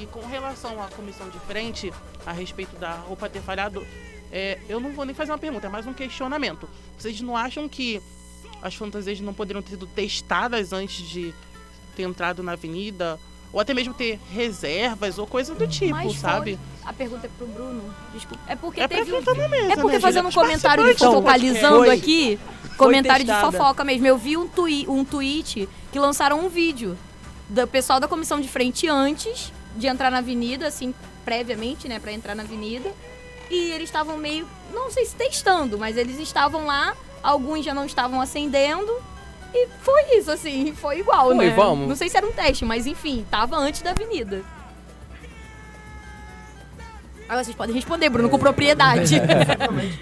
E com relação à comissão de frente, a respeito da roupa ter falhado, é, eu não vou nem fazer uma pergunta, é mais um questionamento. Vocês não acham que as fantasias não poderiam ter sido testadas antes de ter entrado na avenida? Ou até mesmo ter reservas ou coisa do tipo, Mas sabe? foi- A pergunta é pro Bruno. Desculpa. É porque É teve um... mesa, É porque né, fazendo um comentário de Participantes do fofocalizando podcast. aqui, comentário de testada. fofoca mesmo. Eu vi um, tui, um tweet que lançaram um vídeo do pessoal da comissão de frente antes de entrar na avenida, assim, previamente, né, pra entrar na avenida. E eles estavam meio, não sei se testando, mas eles estavam lá, alguns já não estavam acendendo. E foi isso, assim, foi igual, Foi, né? vamos. Não sei se era um teste, mas enfim, tava antes da avenida. Agora vocês podem responder, Bruno, com propriedade.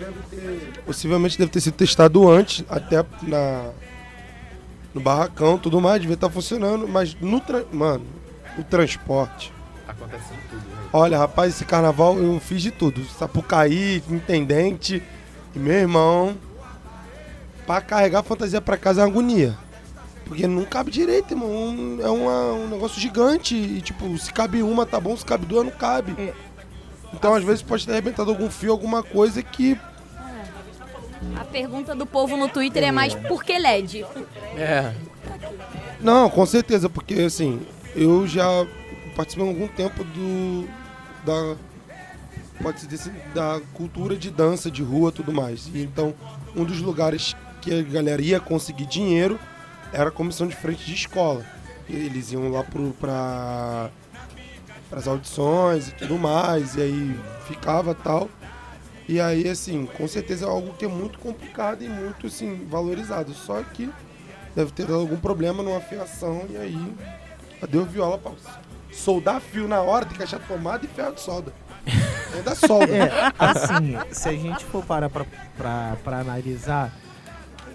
(laughs) Possivelmente deve ter sido testado antes, até na, no barracão tudo mais, devia estar funcionando, mas no tra- mano, o transporte. Acontece tudo, né? Olha, rapaz, esse carnaval eu fiz de tudo. Sapucaí, intendente, e meu irmão, pra carregar a fantasia pra casa é uma agonia. Porque não cabe direito, irmão. Um- é uma- um negócio gigante. E, tipo, se cabe uma, tá bom. Se cabe duas, não cabe. É. Então, às vezes, pode ter arrebentado algum fio, alguma coisa que A pergunta do povo no Twitter é mais por que LED? É. Não, com certeza, porque assim, eu já participei há algum tempo do. da. pode se dizer, assim, da cultura de dança de rua e tudo mais. E então, um dos lugares que a galera ia conseguir dinheiro era a comissão de frente de escola. Eles iam lá pro, pra, as audições e tudo mais, e aí ficava tal. E aí, assim, com certeza é algo que é muito complicado e muito, assim, valorizado. Só que deve ter dado algum problema numa fiação e aí deu viola pra soldar fio na hora, tem que achar tomada e ferro de solda. Ainda solda. (laughs) É, assim, se a gente for parar pra, pra, pra analisar,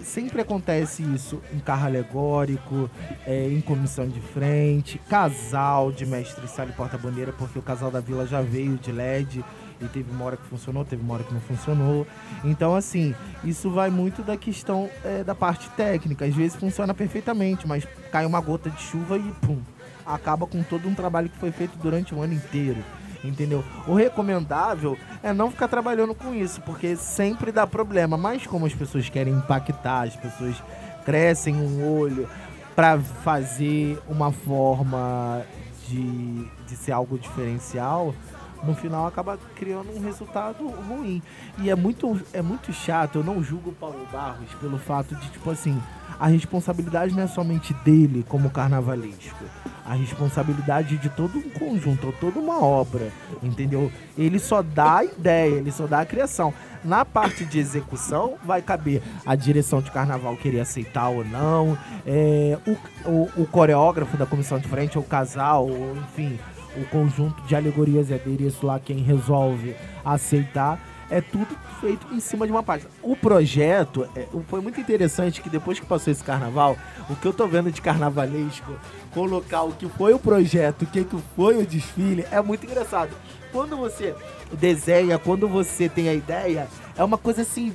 sempre acontece isso em carro alegórico, é, em comissão de frente, casal de mestre sala e porta-bandeira, porque o casal da vila já veio de LED e teve uma hora que funcionou, teve uma hora que não funcionou. Então, assim, isso vai muito da questão é, da parte técnica. Às vezes funciona perfeitamente, mas cai uma gota de chuva e pum, acaba com todo um trabalho que foi feito durante o ano inteiro. Entendeu? O recomendável é não ficar trabalhando com isso, porque sempre dá problema. Mas como as pessoas querem impactar, as pessoas crescem um olho para fazer uma forma de, de ser algo diferencial, no final acaba criando um resultado ruim. E é muito, é muito chato, eu não julgo o Paulo Barros pelo fato de, tipo assim, a responsabilidade não é somente dele como carnavalesco. A responsabilidade de todo um conjunto, toda uma obra, entendeu? Ele só dá a ideia, ele só dá a criação. Na parte de execução, vai caber a direção de carnaval querer aceitar ou não, é, o, o, o coreógrafo da comissão de frente, ou o casal, ou enfim, o conjunto de alegorias e adereço lá, quem resolve aceitar. É tudo feito em cima de uma página. O projeto é, foi muito interessante que depois que passou esse carnaval, o que eu tô vendo de carnavalesco, colocar o que foi o projeto, o que, que foi o desfile, é muito engraçado. Quando você desenha, quando você tem a ideia, é uma coisa assim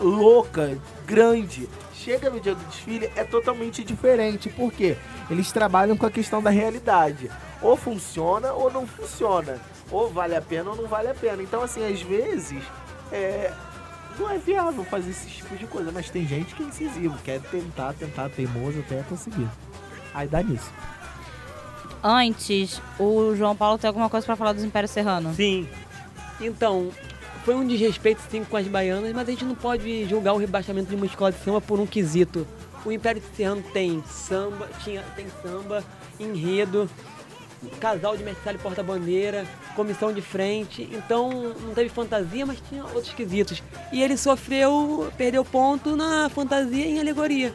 louca, grande. Chega no dia do desfile, é totalmente diferente. Por quê? Eles trabalham com a questão da realidade. Ou funciona ou não funciona. Ou vale a pena ou não vale a pena. Então, assim, às vezes, é, não é viável fazer esse tipo de coisa. Mas tem gente que é incisivo, quer tentar, tentar, teimoso até conseguir. Aí dá nisso. Antes, o João Paulo tem alguma coisa pra falar dos Impérios Serrano? Sim. Então, foi um desrespeito sim com as baianas, mas a gente não pode julgar o rebaixamento de uma escola de samba por um quesito. O Império Serrano tem samba, tinha, tem samba, enredo, casal de mestre porta-bandeira, comissão de frente, então não teve fantasia, mas tinha outros quesitos. E ele sofreu, perdeu ponto na fantasia e em alegoria.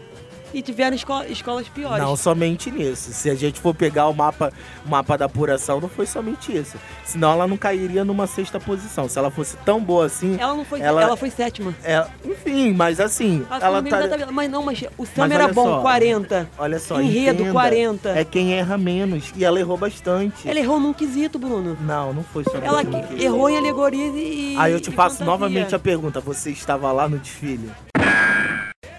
E tiveram esco- escolas piores. Não somente nisso. Se a gente for pegar o mapa, o mapa da apuração, não foi somente isso. Senão ela não cairia numa sexta posição. Se ela fosse tão boa assim. Ela não foi, Ela- ela, foi sétima. é- enfim, mas assim, Ela, ela ela tá. tabela. Mas não, mas o Sam era bom, só, 40. Olha só, Enredo, entenda, 40. É quem erra menos. E ela errou bastante. Ela errou num quesito, Bruno. Não, não foi só Ela que- errou em alegorias e. Aí eu te faço fantasia. novamente a pergunta: você estava lá no desfile?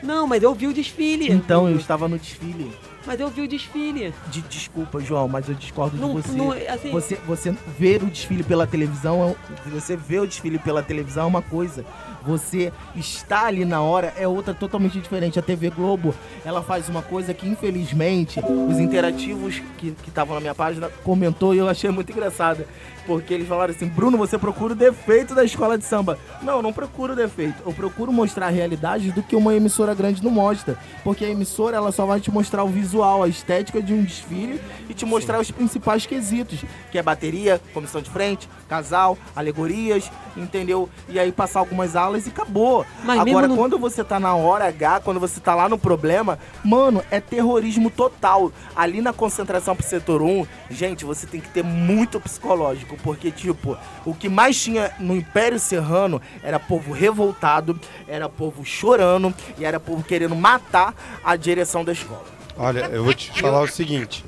Não, mas eu vi o desfile. Então, eu estava no desfile. Mas eu vi o desfile. De, desculpa, João, mas eu discordo Não, de você. não, assim, Você, você ver o desfile pela televisão, é você ver o desfile pela televisão é uma coisa. Você estar ali na hora é outra totalmente diferente. A TV Globo, ela faz uma coisa que infelizmente os interativos que que estavam na minha página comentou e eu achei muito engraçada. Porque eles falaram assim, Bruno, você procura o defeito da escola de samba. Não, eu não procuro o defeito. Eu procuro mostrar a realidade do que uma emissora grande não mostra. Porque a emissora, ela só vai te mostrar o visual, a estética de um desfile e te mostrar os principais quesitos. Que é bateria, comissão de frente, casal, alegorias, entendeu? E aí passar algumas aulas e acabou. Mas Agora, no- quando você tá na hora H, quando você tá lá no problema, mano, é terrorismo total. Ali na concentração pro setor 1, gente, você tem que ter muito psicológico, porque, tipo, o que mais tinha no Império Serrano era povo revoltado, era povo chorando e era povo querendo matar a direção da escola. Olha, eu vou te falar o seguinte.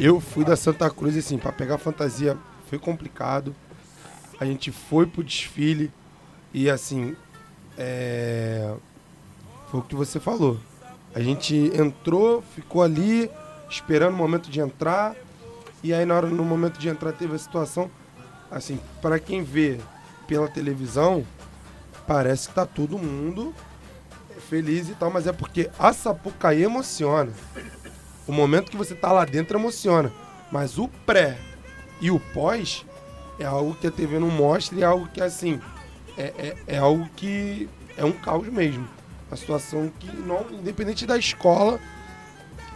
Eu fui da Santa Cruz, assim, pra pegar fantasia foi complicado. A gente foi pro desfile e, assim, é... foi o que você falou. A gente entrou, ficou ali, esperando o momento de entrar. E aí, na hora, no momento de entrar, teve a situação. Assim, para quem vê pela televisão, parece que tá todo mundo feliz e tal, mas é porque a Sapucaí emociona. O momento que você tá lá dentro emociona. Mas o pré e o pós é algo que a TV não mostra e é algo que, assim, é, é, é algo que é um caos mesmo. Uma situação que, não, independente da escola,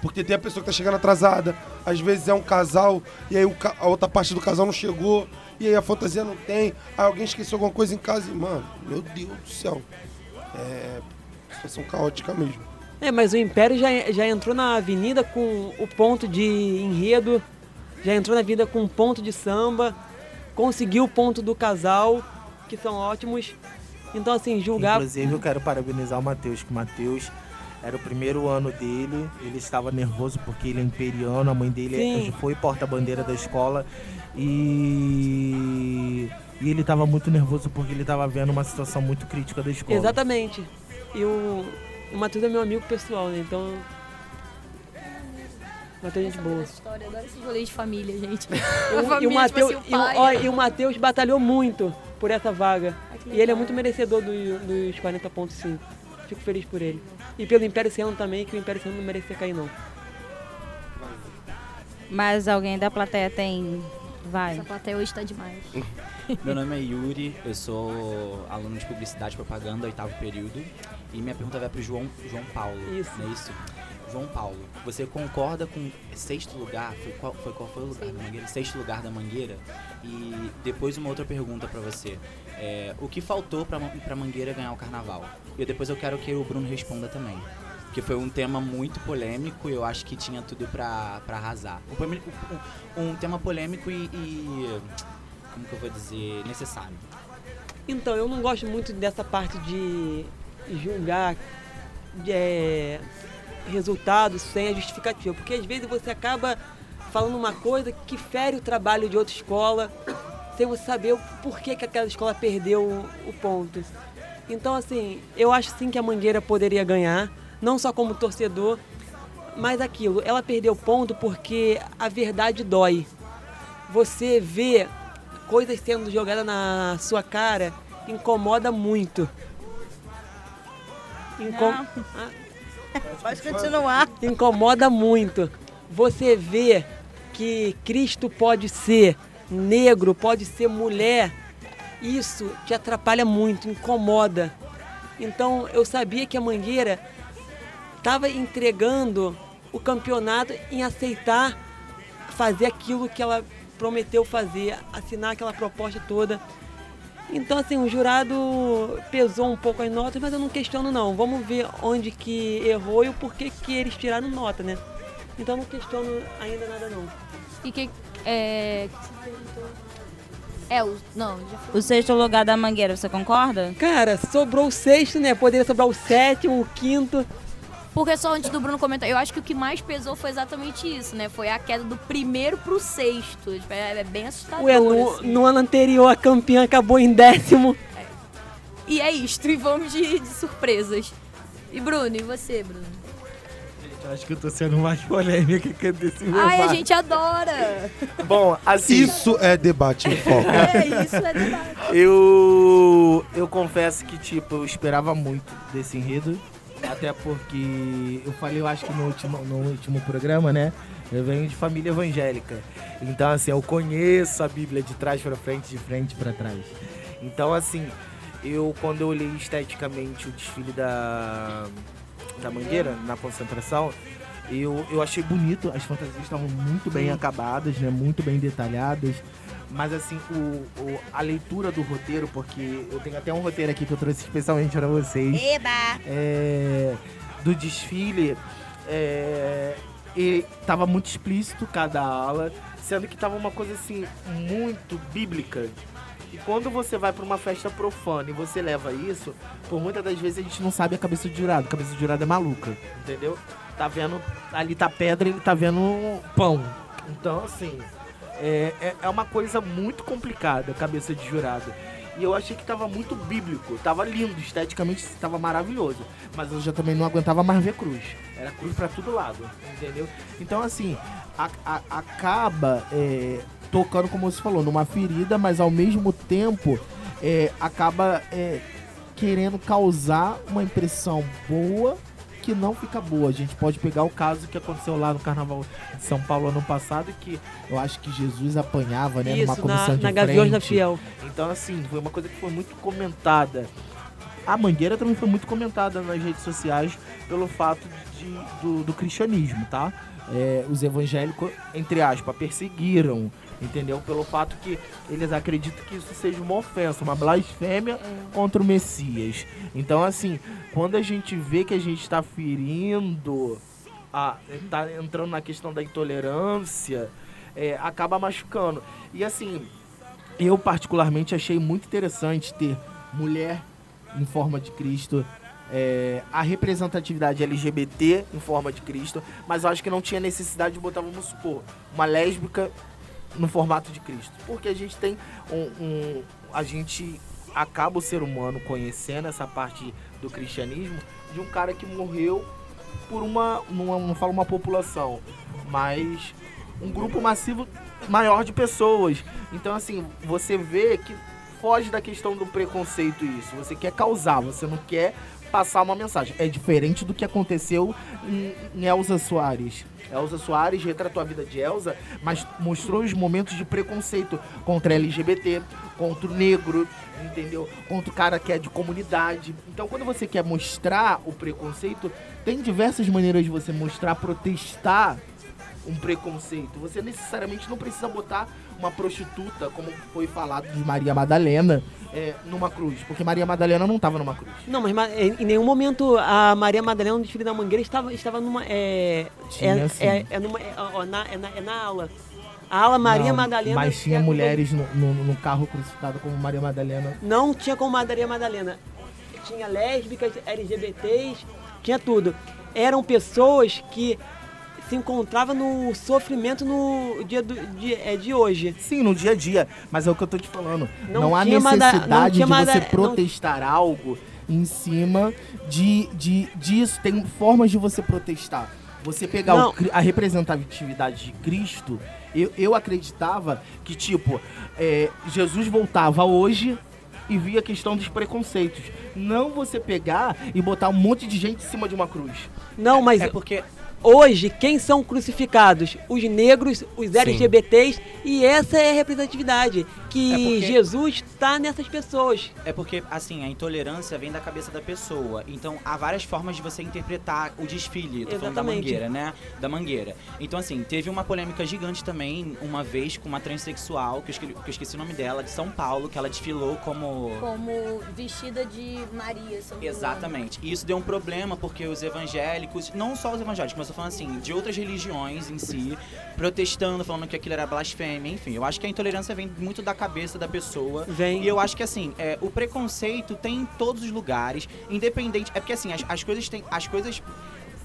porque tem a pessoa que tá chegando atrasada, às vezes é um casal, e aí a outra parte do casal não chegou, e aí a fantasia não tem, aí alguém esqueceu alguma coisa em casa e, mano, meu Deus do céu. É situação caótica mesmo. É, mas o Império já, já entrou na avenida com o ponto de enredo, já entrou na avenida com um ponto de samba, conseguiu o ponto do casal, que são ótimos. Então, assim, julgar. Inclusive, eu quero parabenizar o Matheus, que o Matheus era o primeiro ano dele, ele estava nervoso porque ele é imperiano, a mãe dele Sim. foi porta-bandeira da escola e, e ele estava muito nervoso porque ele estava vendo uma situação muito crítica da escola. Exatamente. E o, o Matheus é meu amigo pessoal, né? Então. Matheus é gente boa. Essa história, adoro esses rolês de família, gente. E (laughs) (laughs) o- e o Matheus tipo assim, e o- ó, e o Matheus batalhou muito por essa vaga. Ai, E ele é muito merecedor do- dos 40 pontos, sim. Fico feliz por ele. E pelo Império Serrano também, que o Império Serrano não merecia cair, não. Mas alguém da plateia tem. Vai. Essa plateia hoje tá demais. (laughs) Meu nome é Yuri, eu sou aluno de publicidade e propaganda, oitavo período. E minha pergunta vai pro João, João Paulo. Isso. Não é isso? João Paulo, você concorda com sexto lugar? Foi qual foi, qual foi o lugar da Mangueira? Sexto lugar da Mangueira? E depois uma outra pergunta pra você. É, o que faltou pra Mangueira ganhar o carnaval? E depois eu quero que o Bruno responda também. Porque foi um tema muito polêmico e eu acho que tinha tudo pra, pra arrasar. Um, um- um tema polêmico e, e. Como que eu vou dizer? Necessário. Então, eu não gosto muito dessa parte de julgar é, resultados sem a justificativa, porque às vezes você acaba falando uma coisa que fere o trabalho de outra escola, sem você saber o porquê que aquela escola perdeu o, o ponto. Então, assim, eu acho sim que a Mangueira poderia ganhar, não só como torcedor, mas aquilo, ela perdeu ponto porque a verdade dói. Você vê coisas sendo jogadas na sua cara incomoda muito. Incom-. Ah, Pode continuar. incomoda muito. Você vê que Cristo pode ser negro, pode ser mulher. Isso te atrapalha muito, incomoda. Então eu sabia que a Mangueira estava entregando o campeonato em aceitar fazer aquilo que ela prometeu fazer, assinar aquela proposta toda. Então, assim, o jurado pesou um pouco as notas, mas eu não questiono, não. Vamos ver onde que errou e o porquê que eles tiraram nota, né? Então, não questiono ainda nada, não. E que. É. É, o. Não, já foi. O sexto lugar da Mangueira, você concorda? Cara, sobrou o sexto, né? Poderia sobrar o sétimo, o quinto. Porque só antes do Bruno comentar, eu acho que o que mais pesou foi exatamente isso, né? Foi a queda do primeiro pro sexto. Tipo, É é bem assustador. Ué, no, assim. no ano anterior a campeã acabou em décimo. E é isto, e vamos de, de surpresas. E Bruno, e você, Bruno? Eu acho que eu tô sendo mais polêmica que desse meu Ai, a bar. gente adora! Bom, assim, Isso é debate em foco. É isso, é debate. eu eu confesso que tipo, eu esperava muito desse enredo, até porque eu falei, eu acho que no último no último programa, né? Eu venho de família evangélica. Então assim, eu conheço a Bíblia de trás pra frente, de frente pra trás. Então assim, eu quando eu olhei esteticamente o desfile da da Mangueira na concentração, eu, eu achei bonito, as fantasias estavam muito bem acabadas, né? Muito bem detalhadas. Mas assim, o, o- a leitura do roteiro, porque eu tenho até um roteiro aqui que eu trouxe especialmente para vocês. Eba! é, do desfile, é, e tava muito explícito cada ala, sendo que tava uma coisa assim, muito bíblica. E quando você vai para uma festa profana e você leva isso, por muitas das vezes a gente não sabe a cabeça do jurado. A cabeça do jurado é maluca, entendeu? Tá vendo, ali tá pedra, ele tá vendo pão. Então, assim, é, é, é uma coisa muito complicada cabeça de jurado. E eu achei que tava muito bíblico, tava lindo, esteticamente tava maravilhoso. Mas eu já também não aguentava mais ver cruz. Era cruz pra todo lado, entendeu? Então, assim, a- a- acaba é, tocando, como você falou, numa ferida, mas ao mesmo tempo é, acaba é, querendo causar uma impressão boa que não fica boa. A gente pode pegar o caso que aconteceu lá no Carnaval de São Paulo ano passado, que eu acho que Jesus apanhava, né, numa Isso, comissão na, de na Gaviões da. Fiel. Então, assim, foi uma coisa que foi muito comentada. A Mangueira também foi muito comentada nas redes sociais pelo fato de, do, do cristianismo, tá? É, os evangélicos, entre aspas, perseguiram, entendeu? Pelo fato que eles acreditam que isso seja uma ofensa, uma blasfêmia contra o Messias. Então, assim, quando a gente vê que a gente está ferindo, a, tá entrando na questão da intolerância, é, acaba machucando. E assim, eu particularmente achei muito interessante ter mulher em forma de Cristo, é, a representatividade LGBT em forma de Cristo, mas eu acho que não tinha necessidade de botar, vamos supor, uma lésbica no formato de Cristo. Porque a gente tem um. um- a gente acaba o ser humano conhecendo essa parte do cristianismo de um cara que morreu por uma. Não, não falo uma população, mas um grupo massivo maior de pessoas. Então, assim, você vê que foge da questão do preconceito isso. Você quer causar, você não quer passar uma mensagem. É diferente do que aconteceu em, Elza Soares. Elza Soares retratou a vida de Elza, mas mostrou os momentos de preconceito contra LGBT, contra o negro, entendeu? Contra o cara que é de comunidade. Então, quando você quer mostrar o preconceito, tem diversas maneiras de você mostrar, protestar um preconceito. Você necessariamente não precisa botar uma prostituta, como foi falado de Maria Madalena, é, numa cruz. Porque Maria Madalena não estava numa cruz. Não, mas ma- em nenhum momento a Maria Madalena no desfile da Mangueira estava, estava numa. É, Tinha, é, é, é numa, é, ó, na, é, na, é na ala. A ala Maria Não, Madalena. Mas tinha é- mulheres no, no- no carro crucificado como Maria Madalena. Não tinha como Maria Madalena. Tinha lésbicas, LGBTs, tinha tudo. Eram pessoas que se encontravam no sofrimento no dia do, de, é, de hoje. Sim, no dia a dia. Mas é o que eu tô te falando. Não, Não há necessidade não tinha de você não- protestar algo em cima de, de disso. Tem formas de você protestar. Você pegar o Não. a representatividade de Cristo, eu, eu acreditava que, tipo, é, Jesus voltava hoje e via a questão dos preconceitos. Não você pegar e botar um monte de gente em cima de uma cruz. Não, mas É porque hoje quem são crucificados? Os negros, os LGBTs e essa é a representatividade. Que É porque- Jesus tá nessas pessoas. É porque, assim, a intolerância vem da cabeça da pessoa. Então, há várias formas de você interpretar o desfile. Tô falando da mangueira, né? Da mangueira. Então, assim, teve uma polêmica gigante também, uma vez, com uma transexual, que eu, esque- que eu esqueci o nome dela, de São Paulo, que ela desfilou como... Como vestida de Maria, engano. Exatamente. E isso deu um problema porque os evangélicos, não só os evangélicos, mas eu tô falando assim, de outras religiões em si, protestando, falando que aquilo era blasfêmia, enfim. Eu acho que a intolerância vem muito da cabeça da pessoa. Vem. E eu acho que assim, é, o preconceito tem em todos os lugares, independente. É porque assim, as, as coisas têm. As coisas.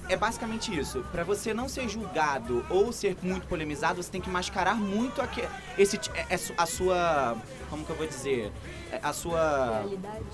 É basicamente isso. Pra você não ser julgado ou ser muito polemizado, você tem que mascarar muito aque- esse, ti- é- é a sua. Como que eu vou dizer? É, A sua. Realidade.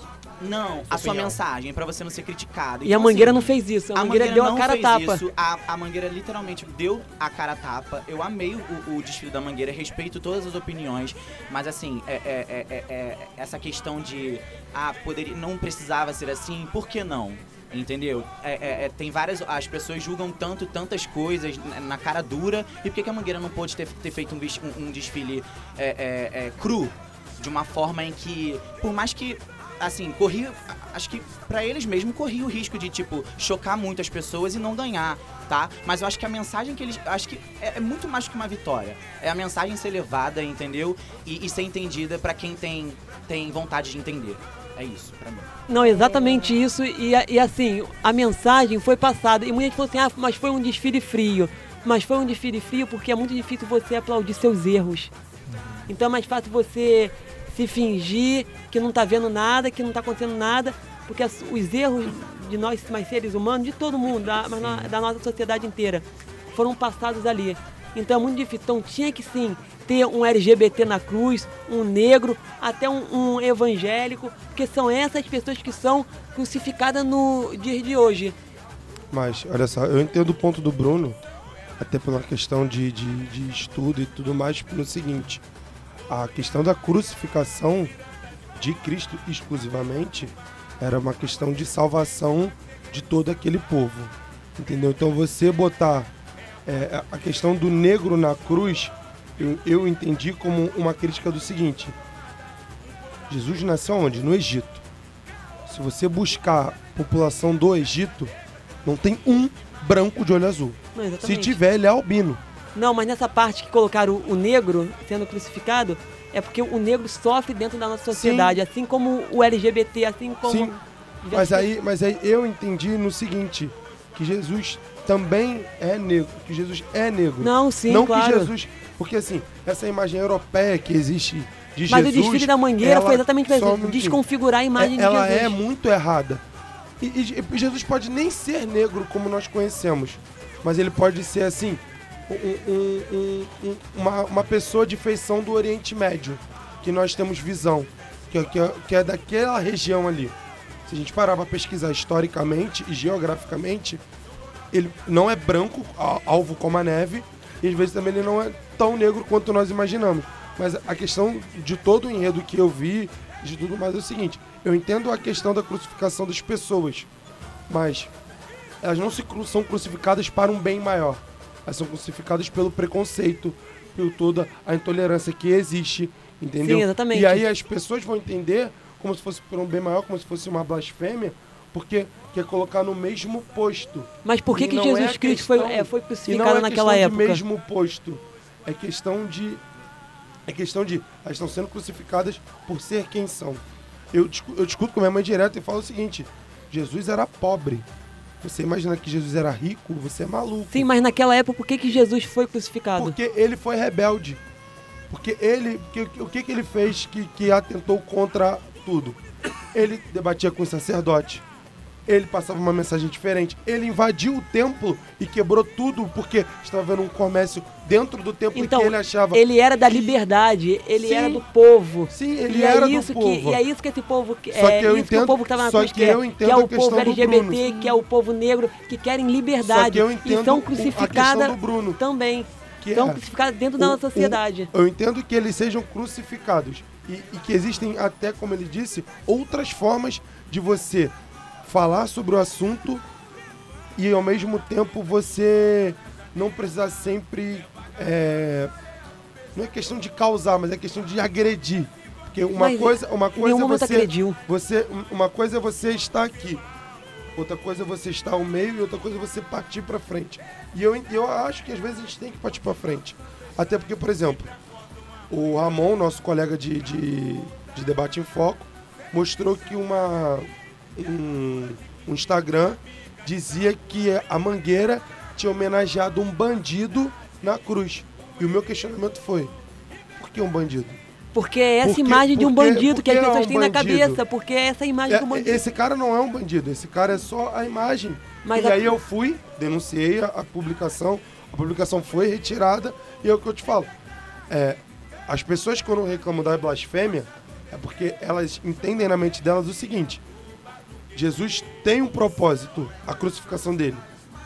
Não, a sua opinião. mensagem, pra você não ser criticado. E a Então, Mangueira assim, não fez isso. A, Mangueira, deu a cara a fez tapa. Isso. A, a Mangueira literalmente deu a cara a tapa. Eu amei o, o desfile da Mangueira, respeito todas as opiniões, mas assim, é, é- é- é- é- essa questão de ah, poderia, não precisava ser assim, por que não? Entendeu? É, é- é- tem várias. As pessoas julgam tanto, tantas coisas na- cara dura. E por que, que a Mangueira não pôde ter, ter feito um, um- um desfile é, é- é, cru? De uma forma em que, por mais que assim, corria. Acho que pra eles mesmo corria o risco de, tipo, chocar muito as pessoas e não ganhar, tá? Mas eu acho que a mensagem que eles. Acho que é, é muito mais que uma vitória. É a mensagem ser levada, entendeu? E, e ser entendida pra quem tem, tem vontade de entender. É isso, pra mim. Não, exatamente isso. E, e assim, a mensagem foi passada. E muita gente falou assim, ah, mas foi um desfile frio. Mas foi um desfile frio porque é muito difícil você aplaudir seus erros. Então é mais fácil você se fingir que não tá vendo nada, que não tá acontecendo nada, porque os erros de nós, mais seres humanos, de todo mundo, da, da nossa sociedade inteira, foram passados ali. Então é muito difícil. Então tinha que sim ter um LGBT na cruz, um negro, até um, um evangélico, porque são essas pessoas que são crucificadas no dia de hoje. Mas, olha só, eu entendo o ponto do Bruno, até pela questão de, de, de estudo e tudo mais, no seguinte: a questão da crucificação de Cristo exclusivamente era uma questão de salvação de todo aquele povo. Entendeu? Então você botar é, a questão do negro na cruz, eu, eu entendi como uma crítica do seguinte: Jesus nasceu onde? No Egito. Se você buscar a população do Egito, não tem um branco de olho azul. Não, Se tiver, ele é albino. Não, mas nessa parte que colocaram o, negro sendo crucificado, é porque o negro sofre dentro da nossa sociedade, assim como o LGBT, assim como. Sim. Mas aí, mas aí eu entendi no seguinte, que Jesus também é negro, que Jesus é negro. Não, sim, não claro. que Jesus, porque assim, essa imagem europeia que existe de Mas Jesus, o desfile da Mangueira ela- foi exatamente para isso, desconfigurar a imagem É- de ela Jesus. é muito errada. E, e- e Jesus pode nem ser negro como nós conhecemos, mas ele pode ser assim um- um- um- um- uma, uma pessoa de feição do Oriente Médio, que nós temos visão, que, é- que é- que é daquela região ali. Se a gente parar para pesquisar historicamente e geograficamente, ele não é branco, alvo como a neve, e às vezes também ele não é tão negro quanto nós imaginamos. Mas a questão de todo o enredo que eu vi, de tudo mais, é o seguinte: eu entendo a questão da crucificação das pessoas, mas elas não se cru- são crucificadas para um bem maior. Elas são crucificadas pelo preconceito, por toda a intolerância que existe, entendeu? Sim, exatamente. E aí as pessoas vão entender como se fosse por um bem maior, como se fosse uma blasfêmia, porque quer colocar no mesmo posto. Mas por que, que não Jesus é Cristo foi, questão- é, foi E não crucificado é naquela época? de mesmo posto. É questão de. É questão de. Elas estão sendo crucificadas por ser quem são. Eu, eu discuto com minha mãe direto e falo o seguinte: Jesus era pobre. Você imagina que Jesus era rico? Você é maluco. Sim, mas naquela época, por que, que Jesus foi crucificado? Porque ele foi rebelde. Porque ele. que- o que, que ele fez que, que atentou contra tudo? Ele debatia com o sacerdote. Ele passava uma mensagem diferente. Ele invadiu o templo e quebrou tudo porque estava vendo um comércio dentro do templo Então, que ele achava. ele era da que- liberdade, ele Sim. era do povo. Sim, ele e era é isso do Que, povo. e é isso que esse povo que- Só é que eu isso que o entendo- povo que estava na só cruz que eu que entendo é a o povo LGBT, que é o povo negro, que querem Só liberdade que eu e entendo são o- a crucificadas também. que São é crucificadas dentro o- da nossa o- sociedade. eu entendo que eles sejam crucificados. E, e que existem até, como ele disse, outras formas de você falar sobre o assunto e ao mesmo tempo você não precisar sempre é, não é questão de causar, mas é questão de agredir. Porque uma Mas coisa, uma coisa é você, agrediu. você, uma coisa é você estar aqui. Outra coisa é você estar ao meio e outra coisa é você partir pra frente. E eu, eu acho que às vezes a gente tem que partir pra frente. Até porque, por exemplo, o Ramon, nosso colega de, de, de debate em foco, mostrou que uma, um, um Instagram dizia que a Mangueira tinha homenageado um bandido na cruz. E o meu questionamento foi: por que um bandido? Porque é essa Porque- imagem de um porque- bandido que as porque é pessoas um têm na cabeça. Porque é essa imagem É, do bandido. esse cara não é um bandido, esse cara é só a imagem. Mas e a- aí eu fui, denunciei a, a publicação, a publicação foi retirada, e é o que eu te falo. É, as pessoas quando reclamam da blasfêmia, é porque elas entendem na mente delas o seguinte: Jesus tem um propósito, a crucificação dele.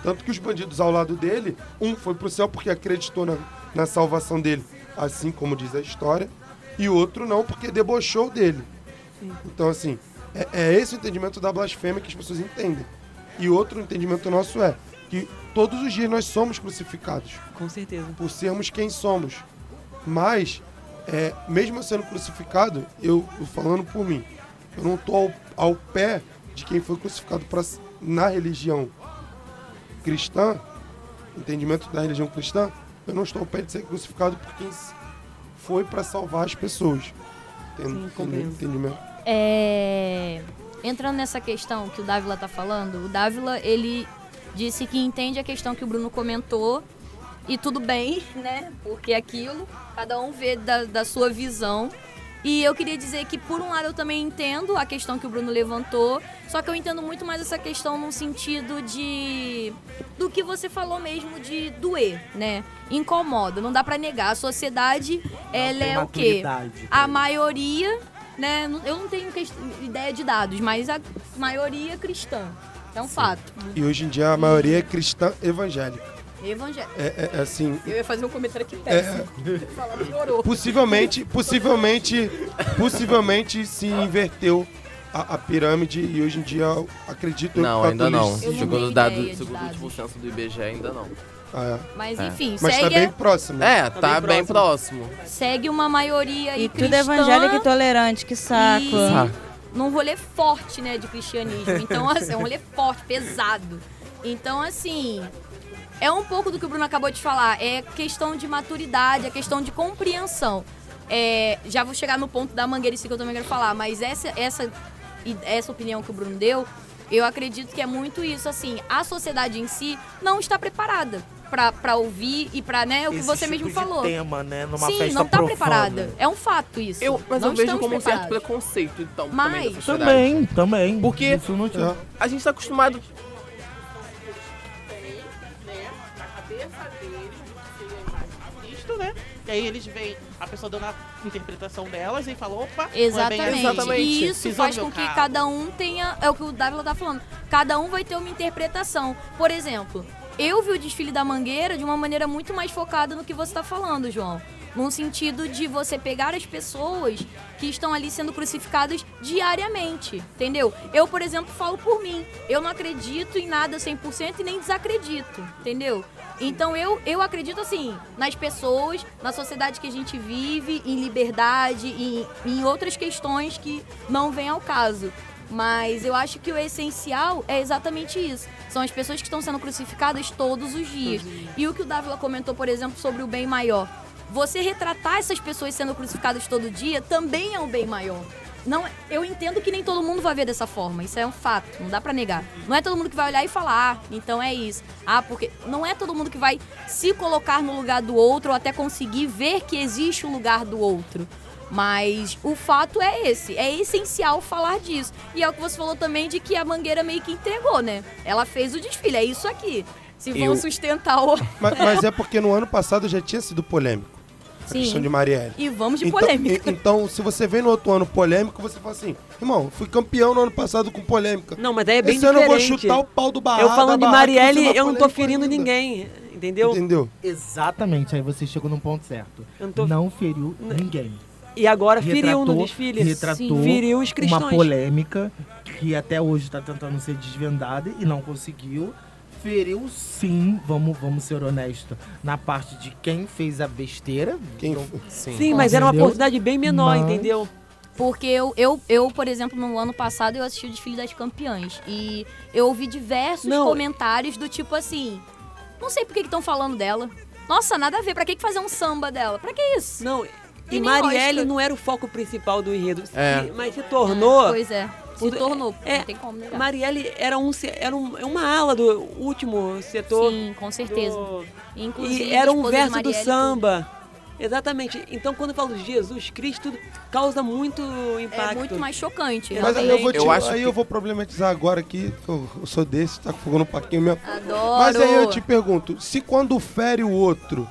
Tanto que os bandidos ao lado dele, um foi pro céu porque acreditou na, na salvação dele, assim como diz a história, e o outro não porque debochou dele. Então, assim, é, é esse o entendimento da blasfêmia que as pessoas entendem. E outro entendimento nosso é que todos os dias nós somos crucificados Com certeza. por sermos quem somos. Mas, é, mesmo sendo crucificado, eu, eu falando por mim, eu não estou ao, ao pé de quem foi crucificado pra, na religião cristã, entendimento da religião cristã, eu não estou ao pé de ser crucificado por quem foi para salvar as pessoas. Entende- Sim, entendimento? É, entrando nessa questão que o Dávila tá falando, o Dávila, ele disse que entende a questão que o Bruno comentou e tudo bem, (laughs) né? Porque aquilo, cada um vê da, da sua visão. E eu queria dizer que, por um lado, eu também entendo a questão que o Bruno levantou, só que eu entendo muito mais essa questão no sentido de. do que você falou mesmo de doer, né? Incomoda, não dá pra negar. A sociedade, ela tem é o quê? A maioria, né? não- Eu não tenho ideia de dados, mas a maioria cristã. É um fato. E hoje em dia a maioria é cristã evangélica. Evangélico. É, é- é assim, Eu ia fazer um comentário aqui péssimo. Falar piorou. possivelmente, possivelmente, possivelmente se inverteu a, a pirâmide e hoje em dia eu acredito Não, ainda não. catolicismo- Eu não Segundo dado, segundo o último censo do IBGE, ainda não. Ah, Mas É. enfim, é. Mas tá bem próximo. É, tá, bem bem próximo. segue uma maioria E tudo cristã evangélico e tolerante, que saco. e Saco. num rolê forte, né, de cristianismo. Então, assim, é um rolê forte, pesado. Então, assim, é um pouco do que o Bruno acabou de falar. É questão de maturidade, é questão de compreensão. É, já vou chegar no ponto da mangueira que eu também quero falar, mas essa, essa, essa opinião que o Bruno deu, eu acredito que é muito isso, assim, a sociedade em si não está preparada pra, pra ouvir e pra, né, o que Esse você tipo mesmo de falou. tema, né? Numa Sim, festa não tá profana. preparada. É um fato isso. Eu, mas não eu vejo como um certo preconceito, então, Mas- também da sociedade. Também, também. Porque- Isso não É. A gente tá acostumado... E aí eles veem a pessoa dando a interpretação delas e falam, opa, não é bem Exatamente. assim. Exatamente. E isso Pisou faz com que carro. cada um tenha. É o que o Dávila tá falando. Cada um vai ter uma interpretação. Por exemplo, eu vi o desfile da Mangueira de uma maneira muito mais focada no que você tá falando, João. Num sentido de você pegar as pessoas que estão ali sendo crucificadas diariamente, entendeu? Eu, por exemplo, falo por mim. Eu não acredito em nada 100% e nem desacredito, entendeu? Então eu, eu acredito assim, nas pessoas, na sociedade que a gente vive, em liberdade, em, em outras questões que não vêm ao caso. Mas eu acho que o essencial é exatamente isso. São as pessoas que estão sendo crucificadas todos os dias. E o que o Dávila comentou, por exemplo, sobre o bem maior. Você retratar essas pessoas sendo crucificadas todo dia também é um bem maior. Não, eu entendo que nem todo mundo vai ver dessa forma, isso é um fato, não dá pra negar. Não é todo mundo que vai olhar e falar, ah, então é isso. Ah, porque não é todo mundo que vai se colocar no lugar do outro ou até conseguir ver que existe o lugar do outro. Mas o fato é esse, é essencial falar disso. E é o que você falou também de que a Mangueira meio que entregou, né? Ela fez o desfile, é isso aqui. Se vão Eu- sustentar o. (laughs) Mas, mas é (laughs) porque no ano passado já tinha sido polêmico. A Sim. questão de Marielle. E vamos de Então, polêmica. e- então, se você vem no outro ano polêmico, você fala assim, irmão, fui campeão no ano passado com polêmica. Não, mas aí é bem Esse ano eu vou diferente. chutar o pau do barraco. Eu falando de Marielle, eu não tô ferindo ainda. ninguém, entendeu? Entendeu? Exatamente, aí você chegou num ponto certo. Eu não tô- Não feriu ninguém. E agora feriu no Retratou- desfile. retratou Feriu os cristãos. Uma polêmica que até hoje está tentando ser desvendada e não conseguiu. Interferiu sim, vamos, vamos ser honestos, na parte de quem fez a besteira. Quem Então, Sim. Sim, mas era uma porcentagem bem menor, Mas- entendeu? Porque eu, eu, eu, por exemplo, no ano passado eu assisti o desfile das campeãs. E eu ouvi diversos Não. comentários do tipo assim: não sei por que estão falando dela. Nossa, nada a ver. Pra que, que fazer um samba dela? Pra que isso? Não, e Marielle não era o foco principal do enredo. É. Mas se tornou. Pois é. Se Tudo- tornou. é, não tem como negar. Marielle era, um, era um- é uma ala do último setor. Sim, com certeza. do- Inclusive, E era um verso do samba. Exatamente. Então, quando eu falo Jesus Cristo, causa muito tudo. impacto. É muito mais chocante. Mas aí eu vou, Eu te- acho aí que- eu vou problematizar agora aqui, eu, eu sou desse, tá com fogo no parquinho mesmo. Adoro. Mas aí eu te pergunto, se quando fere o outro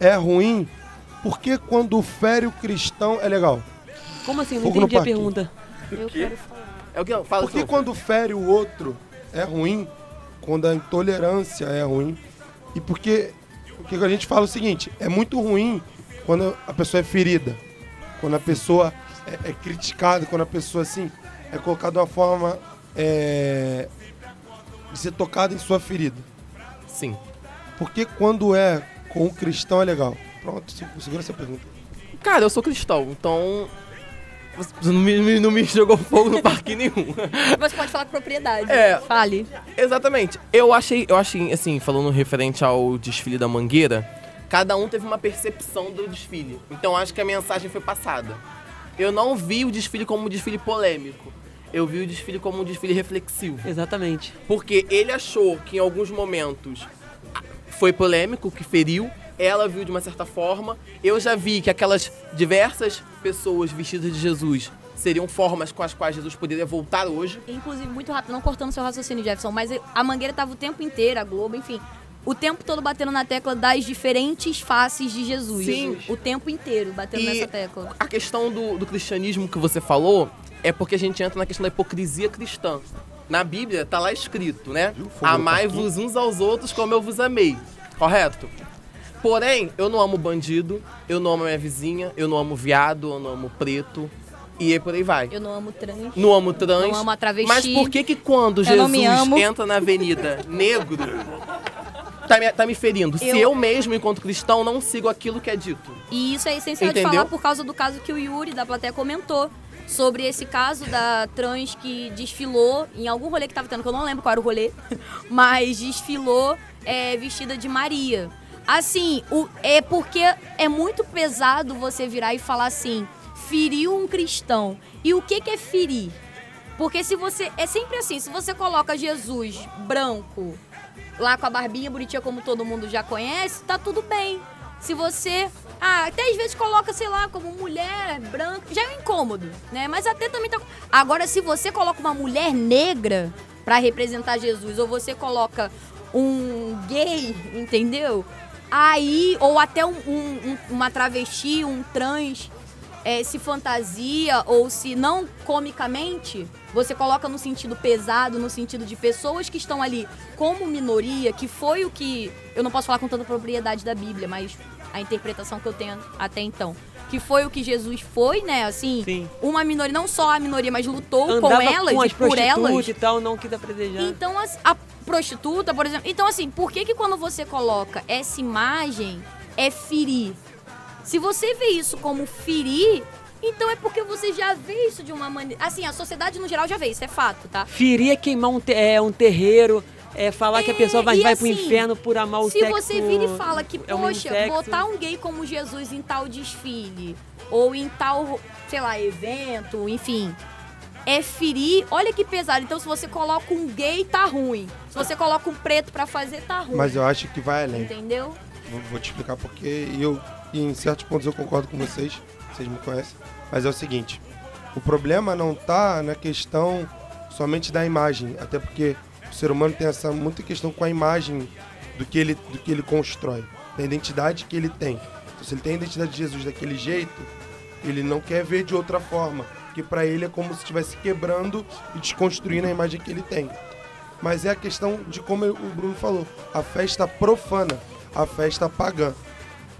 é ruim, por que quando fere o cristão é legal? Como assim? Não Fogo no entendi a pergunta. Eu quero falar. É o que eu falo. Por que quando fere o outro é ruim, quando a intolerância é ruim? E porque, porque a gente fala o seguinte, é muito ruim quando a pessoa é ferida, quando a pessoa é, é criticada, quando a pessoa assim é colocada de uma forma é, de ser tocada em sua ferida. Sim. Porque quando é com o cristão é legal. Pronto, se- segura essa pergunta. Cara, eu sou cristão, então. Você não me, me- não me jogou fogo no parque (laughs) nenhum. Você pode falar com propriedade. É. Fale. Exatamente. Eu achei, eu achei, assim, falando referente ao desfile da Mangueira, cada um teve uma percepção do desfile. Então acho que a mensagem foi passada. Eu não vi o desfile como um desfile polêmico. Eu vi o desfile como um desfile reflexivo. Exatamente. Porque ele achou que em alguns momentos foi polêmico, que feriu. Ela viu de uma certa forma. Eu já vi que aquelas diversas pessoas vestidas de Jesus seriam formas com as quais Jesus poderia voltar hoje. Inclusive, muito rápido, não cortando seu raciocínio, Jefferson, mas a Mangueira tava o tempo inteiro, a Globo, enfim, o tempo todo batendo na tecla das diferentes faces de Jesus. Sim. O tempo inteiro batendo E- nessa tecla. A questão do, do cristianismo que você falou é porque a gente entra na questão da hipocrisia cristã. Na Bíblia tá lá escrito, né? Amai-vos uns aos outros como eu vos amei. Correto? Porém, eu não amo bandido, eu não amo minha vizinha, eu não amo viado, eu não amo preto. E aí por aí vai. Eu não amo trans. Não amo trans. Não amo a travesti. Mas por que que quando Eu Jesus entra na avenida negro, tá me, tá me ferindo? Se Eu- eu mesmo, enquanto cristão, não sigo aquilo que é dito. E isso é essencial Entendeu? de falar por causa do caso que o Yuri da plateia comentou. Sobre esse caso da trans que desfilou em algum rolê que tava tendo, que eu não lembro qual era o rolê, (laughs) mas desfilou é, vestida de Maria. Assim, o, é porque é muito pesado você virar e falar assim, feriu um cristão. E o que, que é ferir? Porque se você. É sempre assim, se você coloca Jesus branco, lá com a barbinha bonitinha como todo mundo já conhece, tá tudo bem. Se você. Ah, até às vezes coloca, sei lá, como mulher branca. Já é um incômodo, né? Mas até também tá. Agora, se você coloca uma mulher negra pra representar Jesus, ou você coloca um gay, entendeu? Aí, ou até um- um- um- uma travesti, um trans, é, se fantasia ou se não comicamente, você coloca no sentido pesado, no sentido de pessoas que estão ali como minoria, que foi o que. Eu não posso falar com tanta propriedade da Bíblia, mas a interpretação que eu tenho até então. Que foi o que Jesus foi, né? Assim, Sim. uma minoria, não só a minoria, mas lutou Andava com elas com e as por elas. e tal, não quis apresentar. Então, as- a prostituta, por exemplo. Então, assim, por que que quando você coloca essa imagem é ferir? Se você vê isso como ferir, então é porque você já vê isso de uma maneira. Assim, a sociedade no geral já vê, isso é fato, tá? Ferir é queimar um, te- é, um terreiro, é falar que a É, pessoa vai, e vai pro assim, inferno por amar o Se sexo. você vira e fala que, é poxa, botar um gay como Jesus em tal desfile, ou em tal, sei lá, evento, enfim, é ferir. Olha que pesado. Então, se você coloca um gay, tá ruim. Se você coloca um preto pra fazer, tá ruim. Mas eu acho que vai além. Entendeu? Vou, vou te explicar porque eu, e em certos pontos eu concordo com vocês, vocês me conhecem, mas é o seguinte, o problema não tá na questão somente da imagem, até porque ser humano tem essa muita questão com a imagem do que ele, do que ele constrói, da identidade que ele tem. Então, se ele tem a identidade de Jesus daquele jeito, ele não quer ver de outra forma, porque para ele é como se estivesse quebrando e desconstruindo a imagem que ele tem mas é a questão de como o Bruno falou, a festa profana, a festa pagã.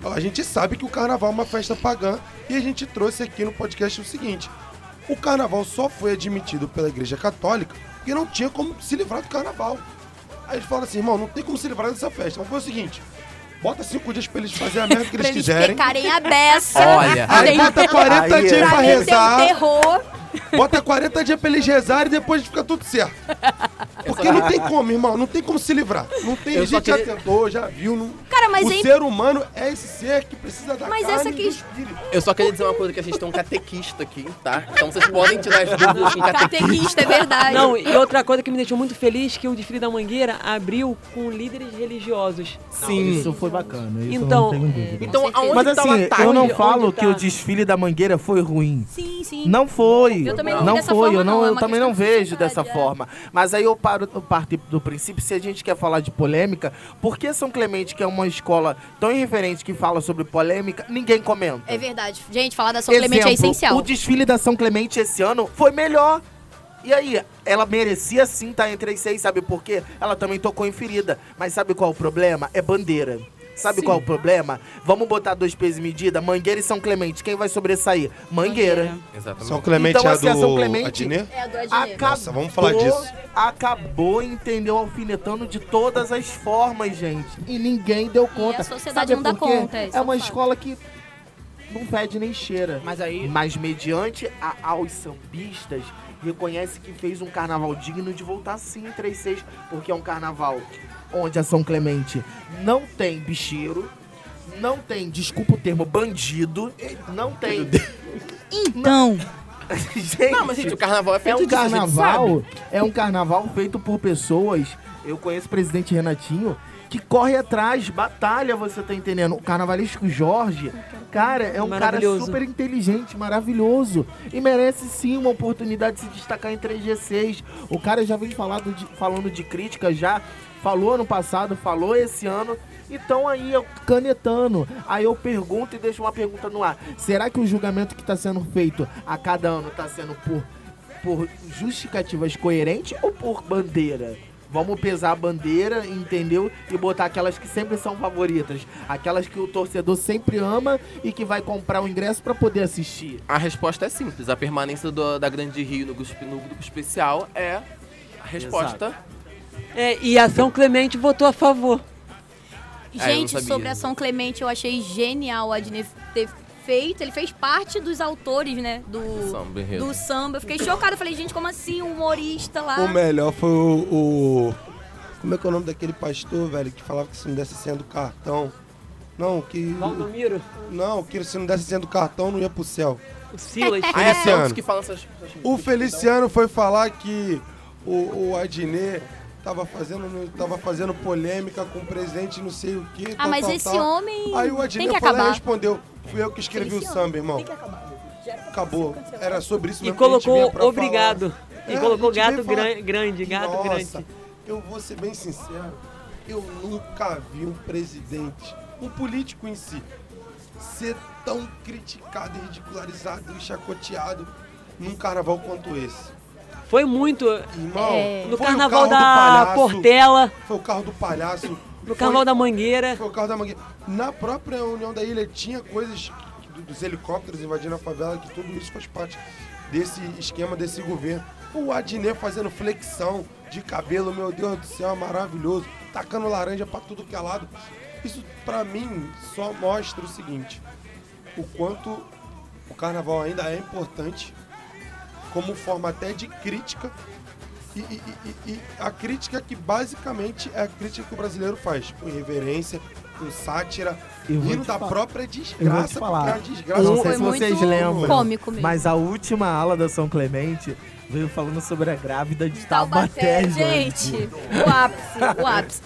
A gente sabe que o carnaval é uma festa pagã e a gente trouxe aqui no podcast o seguinte: o carnaval só foi admitido pela Igreja Católica porque não tinha como se livrar do carnaval. Aí eles falam assim, irmão, não tem como se livrar dessa festa. Vamos fazer o seguinte: bota cinco dias pra eles fazerem a merda que eles Pra eles quiserem. pecarem a beça. Olha. Aí bota 40 Aí, dias pra pra rezar. terror. Bota 40 dias pra eles rezarem e depois fica tudo certo. Porque não tem como, irmão. Não tem como se livrar. Não tem. Eu A gente já queria- tentou, já viu. Não... Cara, mas o aí- ser humano é esse ser que precisa da Mas carne essa do que- espírito. Eu só queria dizer uma coisa, que a gente tem um catequista aqui, tá? Então vocês podem tirar as dúvidas com catequista. Catequista, é verdade. Não, e outra coisa que me deixou muito feliz que o desfile da Mangueira abriu com líderes religiosos. Sim. Isso foi bacana. Isso Então, dúvida. Então, aonde Mas que tá o assim, eu não falo onde que tá? o desfile da Mangueira foi ruim. Sim, sim. Não foi. Eu também não não foi, eu, não, não, é eu também não vejo dessa é. forma. Mas aí eu paro, eu parto do princípio, se a gente quer falar de polêmica, por que São Clemente, que é uma escola tão irreverente que fala sobre polêmica, ninguém comenta? É verdade. Gente, falar da São Clemente é Exemplo, essencial. O desfile da São Clemente esse ano foi melhor. E aí, ela merecia sim estar entre as seis, sabe por quê? Ela também tocou em ferida. Mas sabe qual é o problema? É bandeira. Sabe qual é o problema? Vamos botar dois pesos e medida? Mangueira e São Clemente. Quem vai sobressair? Mangueira. Exatamente. São Clemente Então, é assim, a São do Clemente- Adnet? É, do Adnet. Acabou, Nossa, vamos falar disso. Acabou, entendeu? Alfinetando de todas as formas, gente. E ninguém deu conta. a sociedade Sabe não dá conta, é, isso É uma um fato. escola que não fede nem cheira. Mas aí. Mas mediante a- aos sambistas, reconhece que fez um carnaval digno de voltar sim em 36, porque é um carnaval onde a São Clemente não tem bicheiro, não tem, desculpa o termo, bandido, não tem. Então, (laughs) gente, Não, mas gente, o carnaval é é feito um disso, carnaval, sabe. é um carnaval feito por pessoas. Eu conheço o presidente Renatinho que corre atrás, batalha, você tá entendendo? O carnavalesco Jorge, cara, é um cara super inteligente, maravilhoso e merece sim uma oportunidade de se destacar em 3G6. O cara já vem falado de- falando de crítica já, falou ano passado, falou esse ano. Então aí eu canetando. Aí eu pergunto e deixo uma pergunta no ar. Será que o julgamento que está sendo feito a cada ano está sendo por, por justificativas coerentes ou por bandeira? Vamos pesar a bandeira, entendeu? E botar aquelas que sempre são favoritas. Aquelas que o torcedor sempre ama e que vai comprar o ingresso para poder assistir. A resposta é simples. A permanência do- da Grande Rio no grupo, no grupo especial é a resposta. É, e a São Clemente votou a favor. Não Gente, sobre a São Clemente, eu achei genial o Adnet ter feito. Ele fez parte dos autores, né? Do, Samba, do samba. Eu fiquei chocada. Eu falei, gente, como assim? Um humorista lá. O melhor foi o, o- Como é que é o nome daquele pastor, velho, que falava que se não desse senha do cartão. Não, que. Valdomiro, Não, que se não desse senha do cartão não ia pro céu. o Silas. Ah, é Feliciano. tantos que falam essas essas- O Feliciano foi falar que o, o Adnet tava fazendo, tava fazendo polêmica com o presidente não sei o que. Ah, mas esse homem Aí o tem falou e acabar. respondeu. Fui eu que escrevi o Feliciano, samba, irmão. Tem que acabar. Acabou. Era sobre isso E mesmo que a gente colocou obrigado. falar. E É, colocou gato gran- grande, gato Nossa, grande. eu vou ser bem sincero. Eu nunca vi um presidente, um político em si, ser tão criticado, e ridicularizado e chacoteado num carnaval quanto esse. Foi muito. Irmão, É. No foi o carnaval da palhaço, Portela, Foi o carro do palhaço. no carnaval da Mangueira. Foi o carro da Mangueira. Na própria União da Ilha tinha coisas do- dos helicópteros invadindo a favela, que tudo isso faz parte desse esquema, desse governo. O Adnet fazendo flexão de cabelo, meu Deus do céu, maravilhoso. Tacando laranja pra tudo que é lado. Isso, pra mim, só mostra o seguinte. O quanto o carnaval ainda é importante como forma até de crítica e, e- e- e a crítica que basicamente é a crítica que o brasileiro faz, com irreverência, com sátira, rindo da falar. própria desgraça, porque falar. é a desgraça não Foi sei se vocês muito lembram. cômico mesmo. Mas a última ala da São Clemente veio falando sobre a grávida de Taubaté, Taubaté, gente. O ápice, o (laughs) ápice.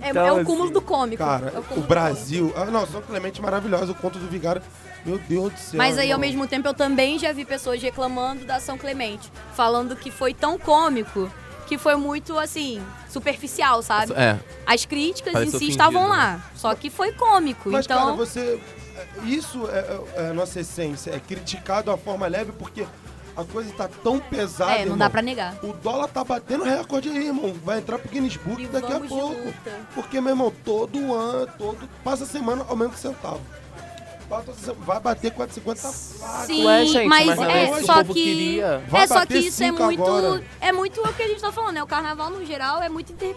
É, Então, é o cúmulo assim, do cômico. Cara, É o cúmulo do Brasil. Ah, não, São Clemente é maravilhosa, o conto do Vigário. Meu Deus do céu. Mas aí, ao mesmo tempo, eu também já vi pessoas reclamando da São Clemente. Falando que foi tão cômico que foi muito, assim, superficial, sabe? É. As críticas Parece em si ofendido, estavam né? lá. Só que foi cômico. Mas, então, cara, você. Isso é, é- é a nossa essência. É criticar de uma forma leve porque a coisa tá tão pesada. é, não irmão. dá pra negar. O dólar tá batendo recorde aí, irmão. Vai entrar pro Guinness Book E daqui a pouco. luta. Porque, meu irmão, todo ano, todo. Passa a semana ao mesmo centavo. Vai bater 4,50 tá fácil. Sim, Ué, gente, mas, mas é é só que. queria. É só que isso é muito. agora. É muito o que a gente tá falando, né? O carnaval, no geral, é muito inter-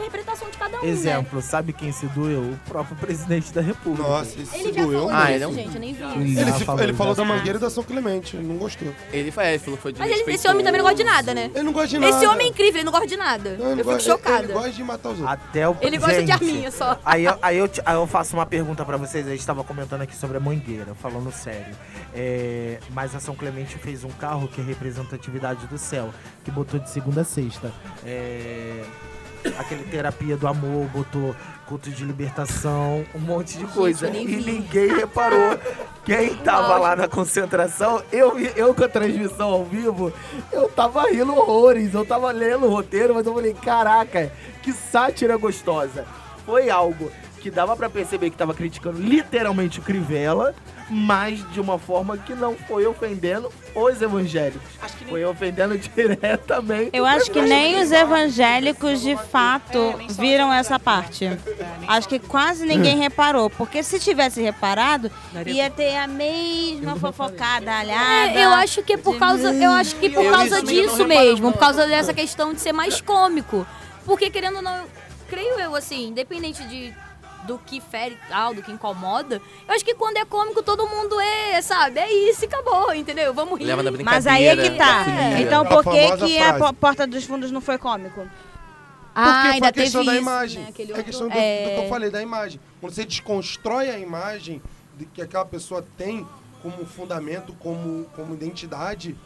interpretação de cada um, né? Exemplo, sabe quem se doeu? O próprio presidente da República. Nossa, Ele se doeu. Ah, ele é um- gente, eu nem vi. Ele, falou, ele falou da Mangueira e da São Clemente, ele não gostou. Ele, foi, ele falou foi Mas ele- esse homem também não gosta de nada, né? Ele não gosta de nada. Esse homem é incrível, ele não gosta de nada. Não, ele eu fico gosta- chocada. Ele gosta de matar os outros. Até o Ele gosta de Gente, arminha só. Aí, eu- aí, eu, te- aí eu faço uma pergunta pra vocês. A gente tava comentando aqui sobre a Mangueira, falando sério. É, mas a São Clemente fez um carro que é representatividade do céu, que botou de segunda a sexta. É, aquele terapia do amor, botou culto de libertação, um monte de coisa. nem e ninguém reparou. Quem tava lá na concentração, eu, eu com a transmissão ao vivo, eu tava rindo horrores. Eu tava lendo o roteiro, mas eu falei, caraca, que sátira gostosa. Foi algo que dava pra perceber que tava criticando literalmente o Crivella, mas de uma forma que não foi ofendendo os evangélicos. Acho que nem Foi ofendendo (laughs) diretamente. Eu acho que nem os evangélicos de fato É, viram essa parte. É, Acho que quase ninguém reparou, porque se tivesse reparado, ia ter a mesma fofocada alhada. É, eu acho que é por causa, eu acho que por causa disso mesmo, por causa dessa questão de ser mais cômico. Porque querendo ou não, creio eu assim, independente de do que fere e tal, do que incomoda, eu acho que quando é cômico todo mundo é, sabe? É isso e acabou, entendeu? Vamos rir. Mas aí é que tá. folia. Então por que, que a frase. Porta dos Fundos não foi cômico? Ah, Porque foi ainda a questão teve da isso, imagem. né? É a outro- questão do, é. do que eu falei, da imagem. Quando você desconstrói a imagem de que aquela pessoa tem como fundamento, como, como identidade,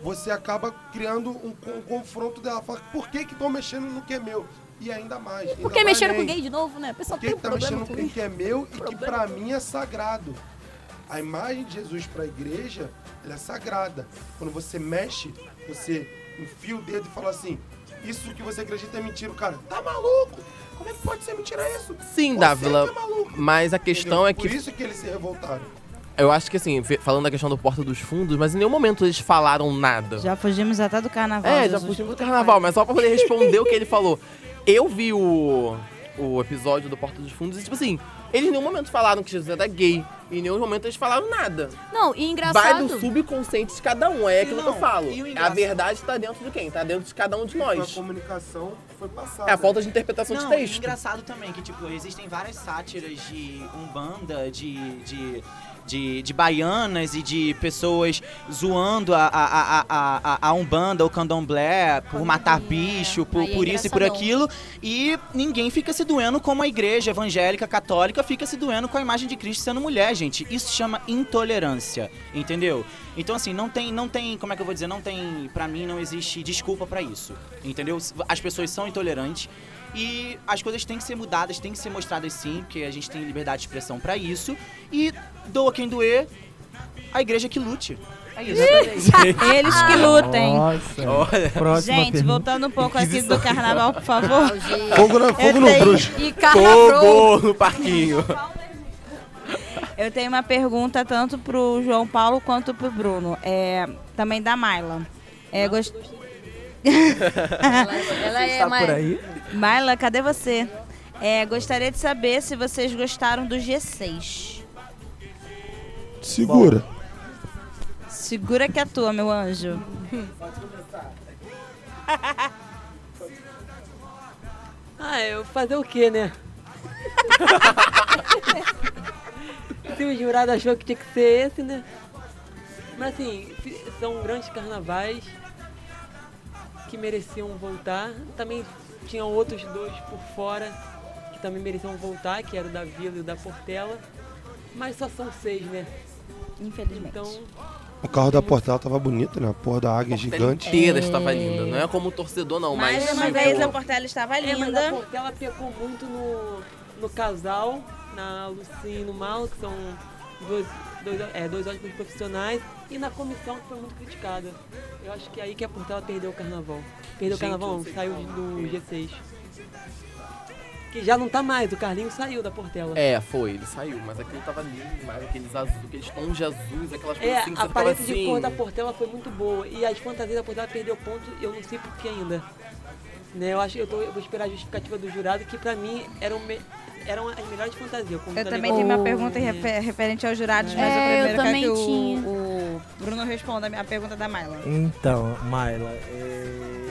você acaba criando um, um confronto dela. Fala, por que que estão mexendo no que é meu? E ainda mais. ainda Porque vai mexeram com gay de novo, né? O pessoal Por que tem um tá problema mexendo com o isso. que é meu e que pra mim é sagrado? A imagem de Jesus pra igreja, ela é sagrada. Quando você mexe, você enfia o dedo e fala assim, isso que você acredita é mentira. O cara, tá maluco? Como é que pode ser mentira isso? Sim, Você Dávila. é maluco. Mas a questão Entendeu? é que Por isso que eles se revoltaram. eu acho que assim, falando da questão do Porta dos Fundos, mas em nenhum momento eles falaram nada. Já fugimos até do carnaval. É, já fugimos do carnaval, mas só pra poder responder o que ele falou. (laughs) Eu vi o, o episódio do Porta dos Fundos e, tipo assim, eles em nenhum momento falaram que Jesus era gay. E em nenhum momento eles falaram nada. Não, e Vai engraçado. do subconsciente de cada um, é aquilo que eu Não, falo. e o A verdade tá dentro de quem? Tá dentro de cada um de Foi a nós. comunicação foi passada. É a falta de interpretação Não, de e texto. engraçado também que, tipo, existem várias sátiras de Umbanda, de, de, de, de baianas e de pessoas zoando a, a, a, a, a, Umbanda ou Candomblé por matar bicho, por, é por isso e por aquilo. E ninguém fica se doendo como a igreja evangélica católica fica se doendo com a imagem de Cristo sendo mulher, gente. Isso chama intolerância, entendeu? Então, assim, não tem, não tem, como é que eu vou dizer, não tem, pra mim, não existe desculpa pra isso, entendeu? As pessoas são intolerantes e as coisas têm que ser mudadas, têm que ser mostradas sim, porque a gente tem liberdade de expressão pra isso. E doa quem doer, a igreja que lute. É isso. Eles que lutem. Nossa. Gente, pergunta. voltando um pouco aqui do carnaval, por favor. (laughs) Fogo, na, fogo no bruxo. E fogo no parquinho. Eu tenho uma pergunta tanto pro João Paulo quanto pro Bruno. É, também da Maila. É, gost... Ela, ela é mais. por aí? Maila, cadê você? É, gostaria de saber se vocês gostaram do G6. Segura. Segura que é tua, meu anjo. (laughs) Ah, eu fazer o quê, né? (laughs) Se o jurado achou que tinha que ser esse, né? Mas assim, são grandes carnavais que mereciam voltar. Também tinham outros dois por fora que também mereciam voltar, que era o da Vila e o da Portela. Mas só são seis, né? Infelizmente. Então, O carro da Portela tava bonito, né? A porra da águia gigante. inteira estava linda. Não é como torcedor, não, mas. Mais uma vez a Portela estava É, mas a linda. Portela pecou muito no, no casal, na Lucinha e no Mal, que são dois, dois, é, dois ótimos profissionais, e na comissão que foi muito criticada. Eu acho que é aí que a Portela perdeu o carnaval. Perdeu Gente, o carnaval, saiu do G6. Que já não tá mais, o Carlinhos saiu da Portela. É, foi, ele saiu, mas aquilo tava lindo demais, aqueles azuis, aqueles tons de azuis, aquelas coisas É, assim a paleta de assim. cor da Portela foi muito boa. E as fantasias da Portela perdeu ponto, eu não sei por que ainda. Né, eu acho eu, tô, eu vou esperar a justificativa do jurado, que pra mim eram, me- eram as melhores fantasias. Eu também tenho uma pergunta refer- referente aos jurados, mas É, eu eu primeiro também quero que tinha. o, o Bruno responda a minha pergunta da Maila. Então, Maila, é,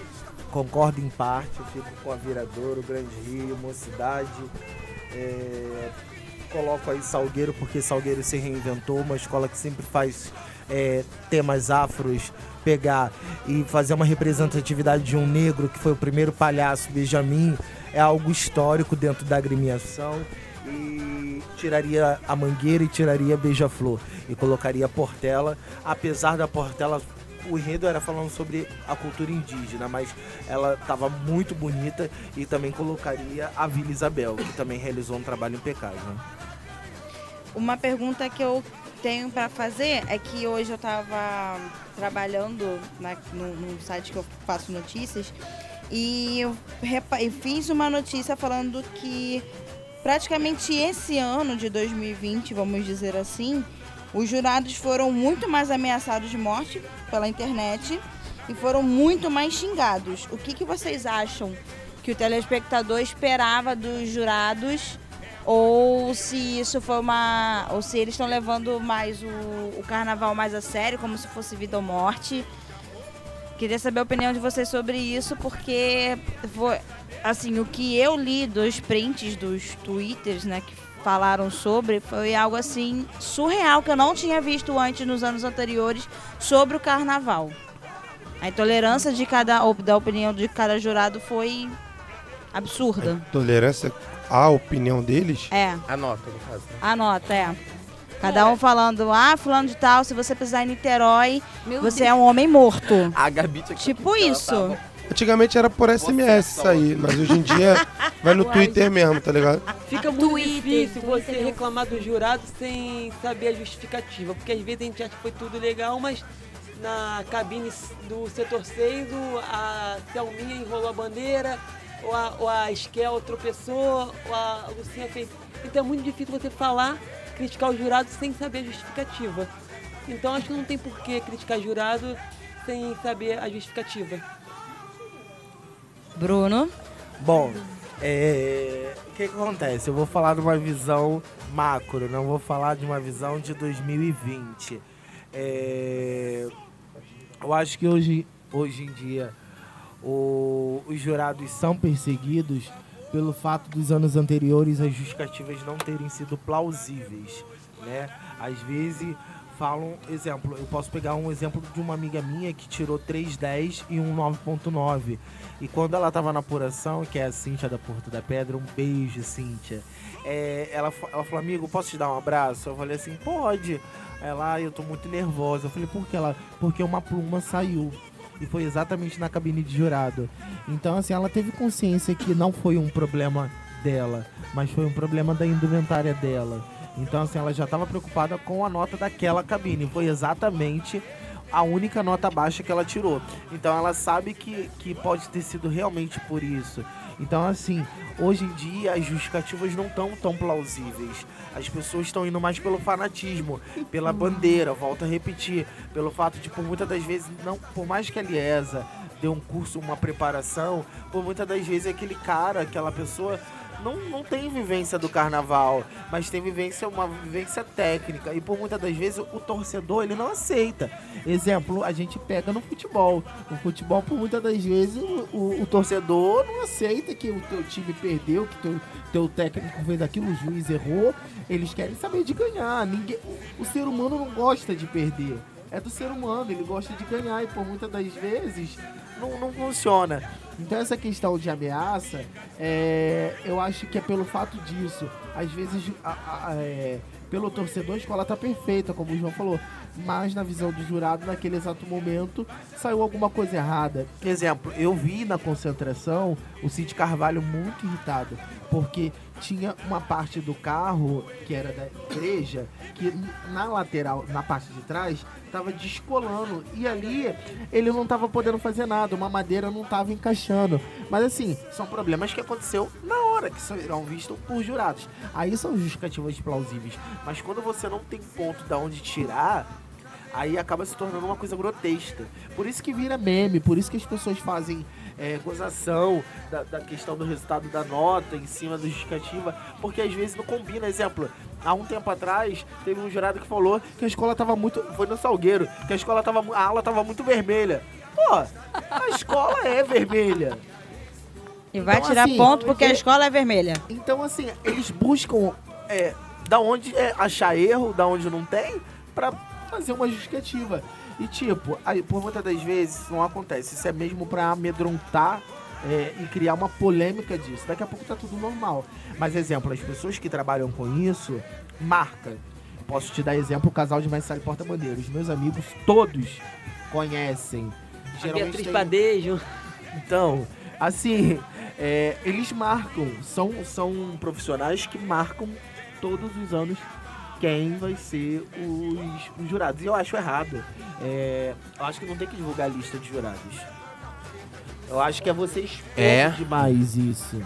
concordo em parte, eu fico com a Viradouro, Grande Rio, Mocidade. É, coloco aí Salgueiro, porque Salgueiro se reinventou, uma escola que sempre faz é, temas afros, pegar e fazer uma representatividade de um negro, que foi o primeiro palhaço, Benjamin, é algo histórico dentro da agremiação. E tiraria a Mangueira e tiraria Beija-Flor. E colocaria a Portela, apesar da Portela o enredo era falando sobre a cultura indígena, mas ela estava muito bonita e também colocaria a Vila Isabel, que também realizou um trabalho impecável. Uma pergunta que eu tenho para fazer é que hoje eu estava trabalhando na, no, no site que eu faço notícias e eu, eu fiz uma notícia falando que praticamente esse ano de 2020, vamos dizer assim, os jurados foram muito mais ameaçados de morte pela internet e foram muito mais xingados. O que, que vocês acham que o telespectador esperava dos jurados? Ou se isso foi uma. Ou se eles estão levando mais o, o carnaval mais a sério, como se fosse vida ou morte. Queria saber a opinião de vocês sobre isso, porque foi, assim, o que eu li dos prints dos twitters, né, que falaram sobre, foi algo assim surreal que eu não tinha visto antes nos anos anteriores sobre o carnaval. A intolerância de cada da opinião de cada jurado foi absurda. Tolerância à opinião deles? É. Anota, no caso. né? Anota, é. Cada um falando, ah, fulano de tal, se você pisar em Niterói, Meu você Deus. é um homem morto. A Gabi tinha que Tipo isso. tava- Antigamente era por SMS isso aí, mas hoje em dia (laughs) vai no Twitter mesmo, tá ligado? Fica muito Twitter, difícil Twitter você reclamar do jurado sem saber a justificativa. Porque às vezes a gente acha que foi tudo legal, mas na cabine do setor 6 o- a Thelminha enrolou a bandeira, ou a, ou a Esquel tropeçou, ou a Lucinha fez. Então é muito difícil você falar, criticar o jurado sem saber a justificativa. Então acho que não tem por que criticar jurado sem saber a justificativa. Bruno? Bom, é, o que, que acontece? Eu vou falar de uma visão macro, não vou falar de uma visão de 2020. É, eu acho que hoje, hoje em dia o- os jurados são perseguidos pelo fato dos anos anteriores as justificativas não terem sido plausíveis, né? Às vezes falam, exemplo, eu posso pegar um exemplo de uma amiga minha que tirou 3,10 e um 9,9. E quando ela tava na apuração, que é a Cíntia da Porto da Pedra, um beijo, Cíntia. É, ela, ela falou, amigo, posso te dar um abraço? Eu falei assim, pode. Ela, "Ai, eu tô muito nervosa. Eu falei, por que ela? Porque uma pluma saiu. E foi exatamente na cabine de jurado. Então, assim, ela teve consciência que não foi um problema dela, mas foi um problema da indumentária dela. Então, assim, ela já estava preocupada com a nota daquela cabine. Foi exatamente a única nota baixa que ela tirou. Então, ela sabe que, que pode ter sido realmente por isso. Então, assim, hoje em dia as justificativas não estão tão plausíveis. As pessoas estão indo mais pelo fanatismo, pela bandeira, volto a repetir, pelo fato de, por muitas das vezes, não, por mais que a Liesa dê um curso, uma preparação, por muitas das vezes aquele cara, aquela pessoa não, não tem vivência do carnaval, mas tem vivência, uma vivência técnica. E por muitas das vezes o torcedor ele não aceita. Exemplo, a gente pega no futebol. No futebol, por muitas das vezes, o, o- o torcedor não aceita que o teu time perdeu, que teu, teu técnico fez aquilo, o juiz errou. Eles querem saber de ganhar. Ninguém, o ser humano não gosta de perder. É do ser humano, ele gosta de ganhar e por muitas das vezes não, não funciona. Então essa questão de ameaça, é, eu acho que é pelo fato disso. Às vezes, a- a- é, pelo torcedor, a escola tá perfeita, como o João falou. Mas na visão do jurado, naquele exato momento, saiu alguma coisa errada. Exemplo, eu vi na concentração o Cid Carvalho muito irritado, porque tinha uma parte do carro, que era da igreja, que na lateral, na parte de trás, tava descolando. E ali ele não tava podendo fazer nada, uma madeira não tava encaixando. Mas assim, são problemas que aconteceu na hora, que serão vistos por jurados. Aí são justificativas plausíveis. Mas quando você não tem ponto da onde tirar, aí acaba se tornando uma coisa grotesca. Por isso que vira meme, por isso que as pessoas fazem é, gozação da, da questão do resultado da nota em cima da justificativa, porque às vezes não combina. Exemplo, há um tempo atrás, teve um jurado que falou que a escola tava muito. Foi no Salgueiro, que a escola tava. A aula tava muito vermelha. Pô, a escola é vermelha. E vai Então, tirar assim, ponto porque a escola é vermelha. Então, assim, eles buscam é, da onde é, achar erro, da onde não tem, pra fazer uma justificativa. E, tipo, aí, por muitas das vezes não acontece. Isso é mesmo pra amedrontar é, e criar uma polêmica disso. Daqui a pouco tá tudo normal. Mas, exemplo, as pessoas que trabalham com isso, marca. Posso te dar exemplo, o casal de Mestre e Porta-Bandeira. Os meus amigos todos conhecem. A Geralmente Beatriz tem- Badejo. então, assim, é, eles marcam, são, são profissionais que marcam todos os anos quem vai ser os, os jurados. E eu acho errado. É, eu acho que não tem que divulgar a lista de jurados. Eu acho que é você expor É. demais isso.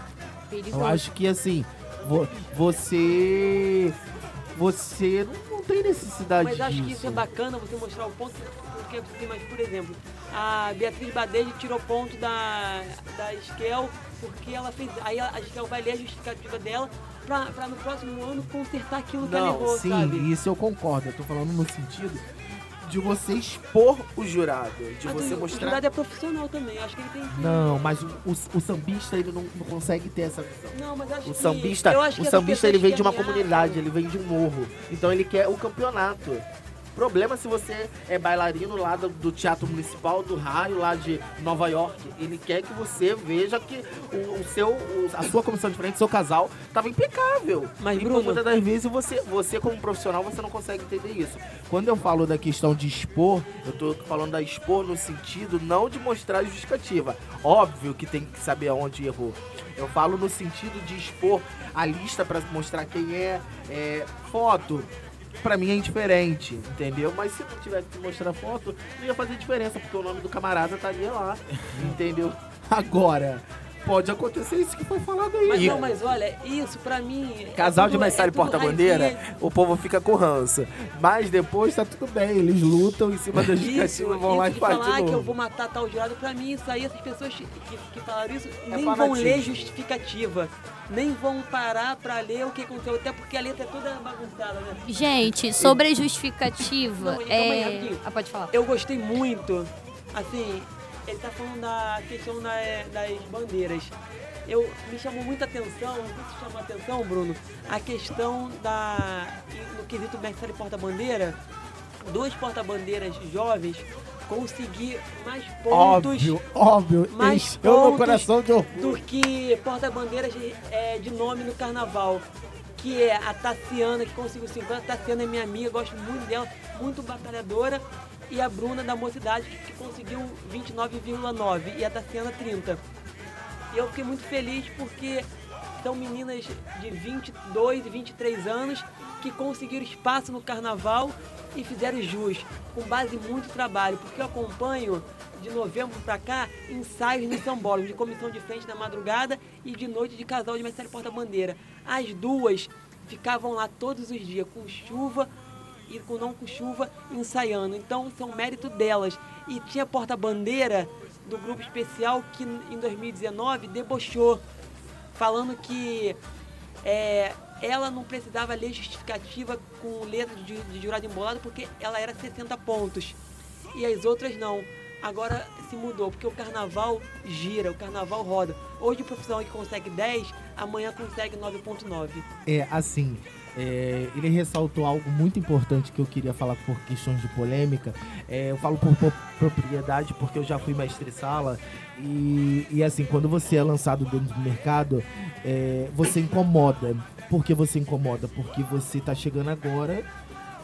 Perigoso. Eu acho que assim, vo- você. Você não, não tem necessidade Mas acho disso. que isso é bacana você mostrar o ponto, porque assim, mas por exemplo, a Beatriz Badejo tirou ponto da, da Esquel porque ela fez. Aí a Esquel vai ler a justificativa dela pra, pra no próximo ano consertar aquilo que Não, errou, sim, sabe? isso eu concordo. Eu tô falando no sentido de você expor o jurado, de Mas você o, o mostrar. jurado é profissional também, acho que ele tem que. Não, mas o, o, o sambista ele não, não consegue ter essa visão. Não, mas acho O que- sambista, eu acho o que essas sambista ele vem que de uma comunidade, ele vem de um morro. Então ele quer o campeonato. Problema se você é bailarino lá do, do Teatro Municipal do Raio, lá de Nova York. Ele quer que você veja que o, o seu, o- a sua comissão de frente, seu casal, tava impecável. Mas, e Bruno- muitas das vezes você, você como profissional, você não consegue entender isso. Quando eu falo da questão de expor, eu tô falando da expor no sentido não de mostrar justificativa. Óbvio que tem que saber aonde errou. Eu falo no sentido de expor a lista pra mostrar quem é, é foto. Pra mim é indiferente, entendeu? Mas se não tivesse que mostrar foto, não ia fazer diferença, porque o nome do camarada estaria lá, entendeu? (laughs) Agora, pode acontecer isso que foi falado aí. Mas não, mas olha, isso pra mim. é Casal tudo- de mestre é e porta-bandeira, o povo fica com ranço. Mas depois tá tudo bem, eles lutam em cima da Isso, justificativa, vão lá e isso de fazem falar que eu vou matar tal jurado, pra mim, isso aí, essas pessoas que, que falaram isso, nem vão fanatismo. ler justificativa. Nem vão parar pra ler o que aconteceu, até porque a letra é toda bagunçada, né? Gente, sobre a justificativa, Não, é... Ah, pode falar. Eu gostei muito, assim, ele tá falando da questão da- das bandeiras. Eu, me chamou muita atenção, sei se chamou atenção, Bruno, a questão da. No quesito mestre porta-bandeira, dois porta-bandeiras jovens conseguir mais pontos Óbvio, óbvio, mais meu pontos coração de orgulho. do que porta-bandeiras de, é, de nome no carnaval. Que é a Tassiana, que conseguiu 50. A Tassiana é minha amiga, gosto muito dela, muito batalhadora. E a Bruna da Mocidade, que, conseguiu 29,9 e a Tassiana 30. E eu fiquei muito feliz porque são meninas de 22 e 23 anos que conseguiram espaço no carnaval e fizeram jus, com base em muito trabalho, porque eu acompanho de novembro pra cá ensaios no São Paulo, de comissão de frente na madrugada e de noite de casal de Mestre Porta-Bandeira. As duas ficavam lá todos os dias, com chuva e com não com chuva, ensaiando. Então, isso é um mérito delas. E tinha porta-bandeira do grupo especial que em 2019 debochou, falando que é, ela não precisava ler justificativa com letra de, de jurado embolado porque ela era 60 pontos. E as outras não. Agora se mudou, porque o carnaval gira, o carnaval roda. Hoje o profissional que consegue 10, amanhã consegue 9.9. É, assim, é, ele ressaltou algo muito importante que eu queria falar por questões de polêmica. É, eu falo por, propriedade porque eu já fui mestre-sala e, e, assim, quando você é lançado dentro do mercado, é, você incomoda. Por que você incomoda? Porque você tá chegando agora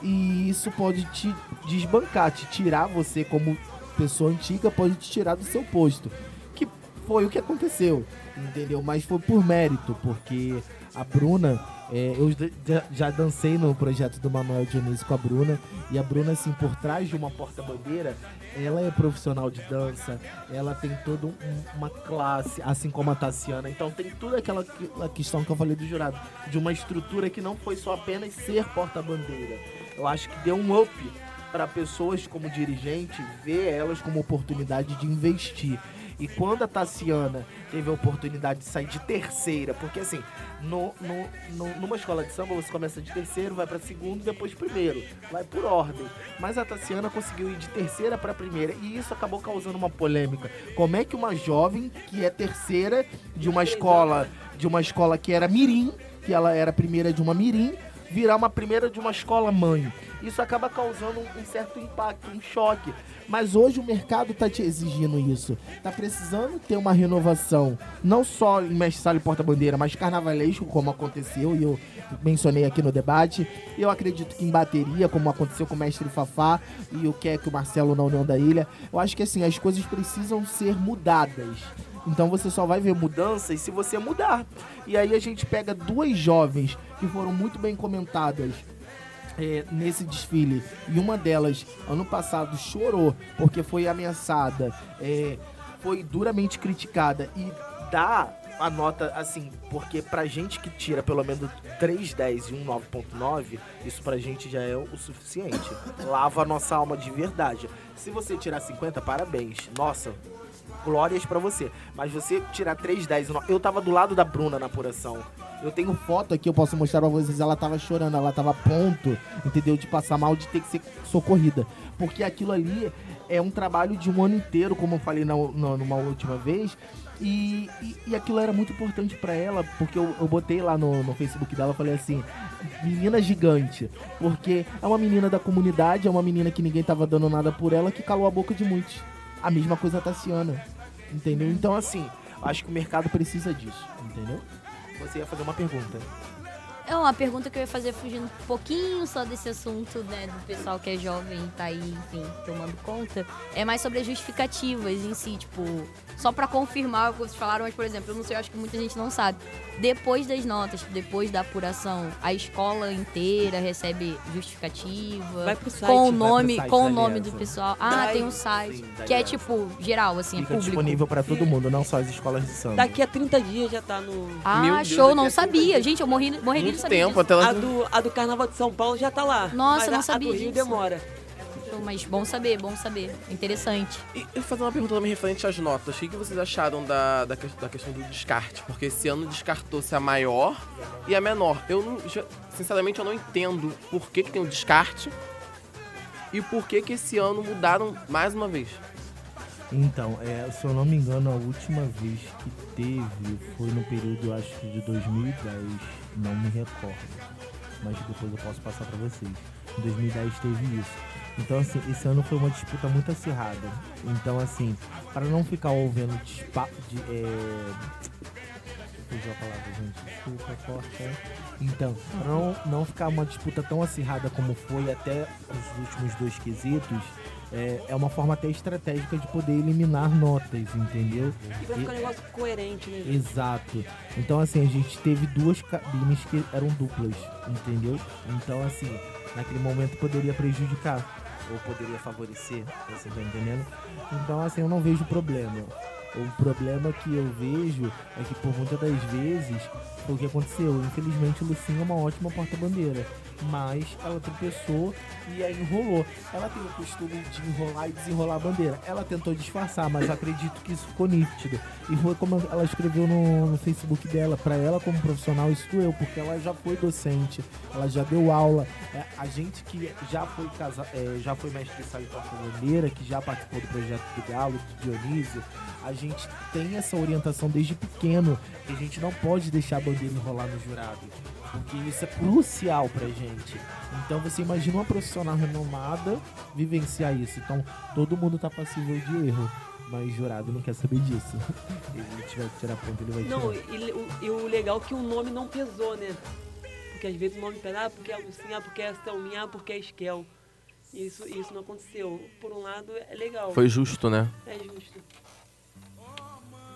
e isso pode te desbancar, te tirar você como pessoa antiga, pode te tirar do seu posto. Que foi o que aconteceu, entendeu? Mas foi por mérito, porque a Bruna, é, eu já- dancei no projeto do Manuel Dionísio com a Bruna, e a Bruna, assim, por trás de uma porta-bandeira, ela é profissional de dança, ela tem toda um- uma classe, assim como a Tassiana, então tem toda aquela que- a questão que eu falei do jurado, de uma estrutura que não foi só apenas ser porta-bandeira. Eu acho que deu um up para pessoas como dirigente ver elas como oportunidade de investir. E quando a Tassiana teve a oportunidade de sair de terceira, porque assim, no, no- no- numa escola de samba você começa de terceiro, vai pra segundo, depois primeiro, vai por ordem. Mas a Tassiana conseguiu ir de terceira pra primeira e isso acabou causando uma polêmica. Como é que uma jovem que é terceira de uma escola, de uma escola que era mirim, que ela era primeira de uma mirim, virar uma primeira de uma escola mãe. Isso acaba causando um, certo impacto, um choque. Mas hoje o mercado tá te exigindo isso. Tá precisando ter uma renovação, não só em mestre sala e porta-bandeira, mas carnavalesco, como aconteceu e eu mencionei aqui no debate. Eu acredito que em bateria, como aconteceu com o mestre Fafá e o que é que o Marcelo na União da Ilha. Eu acho que assim, as coisas precisam ser mudadas. Então você só vai ver mudanças se você mudar. E aí a gente pega duas jovens que foram muito bem comentadas é, nesse desfile. E uma delas, ano passado, chorou porque foi ameaçada, é, foi duramente criticada e dá a nota assim, porque pra gente que tira pelo menos 3,10 e um 9,9, isso pra gente já é o suficiente. Lava a nossa alma de verdade. Se você tirar 50, parabéns. Nossa, glórias pra você. Mas você tirar 3, 10, e no- eu tava do lado da Bruna na apuração. Eu tenho foto aqui, eu posso mostrar pra vocês, ela tava chorando, ela tava a ponto, entendeu? De passar mal, de ter que ser socorrida. Porque aquilo ali é um trabalho de um ano inteiro, como eu falei na, na- numa última vez. E, e, e aquilo era muito importante pra ela, porque eu, eu botei lá no, no Facebook dela, falei assim, menina gigante. Porque é uma menina da comunidade, é uma menina que ninguém tava dando nada por ela, que calou a boca de muitos. A mesma coisa a Tassiana. Entendeu? Então, assim, acho que o mercado precisa disso, entendeu? Você ia fazer uma pergunta. É uma pergunta que eu ia fazer fugindo um pouquinho só desse assunto, né, do pessoal que é jovem e tá aí, enfim, tomando conta. É mais sobre as justificativas em si, tipo, só pra confirmar o que vocês falaram, mas, por exemplo, eu não sei, eu acho que muita gente não sabe. Depois das notas, depois da apuração, a escola inteira recebe justificativa. Vai pro site, com o nome, site com o nome do pessoal. Ah, tem um site. Sim, que é tipo, geral, assim, é Fica público. disponível pra todo mundo, não só as escolas de samba. Daqui a 30 dias já tá no. Ah, Meu Deus, show, daqui não sabia. Gente, eu morri, morri de Muito tempo disso. até ela. A do, a do Carnaval de São Paulo já tá lá. Nossa, não a- sabia A do Rio disso. demora. Show, Mas bom saber, bom saber. Interessante. E eu vou fazer uma pergunta também referente às notas. O que vocês acharam da, da, da questão do descarte? Porque esse ano descartou-se a maior e a menor. Eu não, já- sinceramente, eu não entendo por que, que tem o descarte e por que, que esse ano mudaram mais uma vez. Então, é, se eu não me engano, a última vez que teve foi no período, acho que de 2010, não me recordo. Mas depois eu posso passar pra vocês. Em 2010 teve isso. Então, assim, esse ano foi uma disputa muito acirrada. Então, assim, para não ficar ouvindo de, é... Fugiu a palavra, gente. Desculpa, corta. Então, para não, não ficar uma disputa tão acirrada como foi até os últimos dois quesitos, é, é uma forma até estratégica de poder eliminar notas, entendeu? E vai ficar um negócio coerente, né? Exato. Então, assim, a gente teve duas cabines que eram duplas, entendeu? Então, assim, naquele momento poderia prejudicar ou poderia favorecer, você tá entendendo? Então, assim, eu não vejo problema. O problema que eu vejo é que por muitas das vezes foi o que aconteceu. Infelizmente, Lucinha é uma ótima porta-bandeira, mas ela tropeçou e aí enrolou. Ela tem o costume de enrolar e desenrolar a bandeira. Ela tentou disfarçar, mas eu acredito que isso ficou nítido. E foi como ela escreveu no, no Facebook dela. Pra ela, como profissional, isso doeu, porque ela já foi docente, ela já deu aula. É, a gente que já foi, casa, é, já foi mestre sala porta-bandeira, que já participou do projeto do Galo, do Dionísio, a gente tem essa orientação desde pequeno, que a gente não pode deixar a bandeira enrolar no jurado. Porque isso é crucial pra gente. Então você imagina uma profissional renomada vivenciar isso. Então todo mundo tá passível de erro. Mas jurado não quer saber disso. (laughs) Ele tiver que tirar ponto, ele vai tirar. Não, e, o, e o legal é que o nome não pesou, né? Porque às vezes o nome pesa, ah, porque é Lucinha, ah, porque é Selminha, ah, porque é Esquel. Isso, isso não aconteceu. Por um lado, é legal. Foi justo, né? É justo.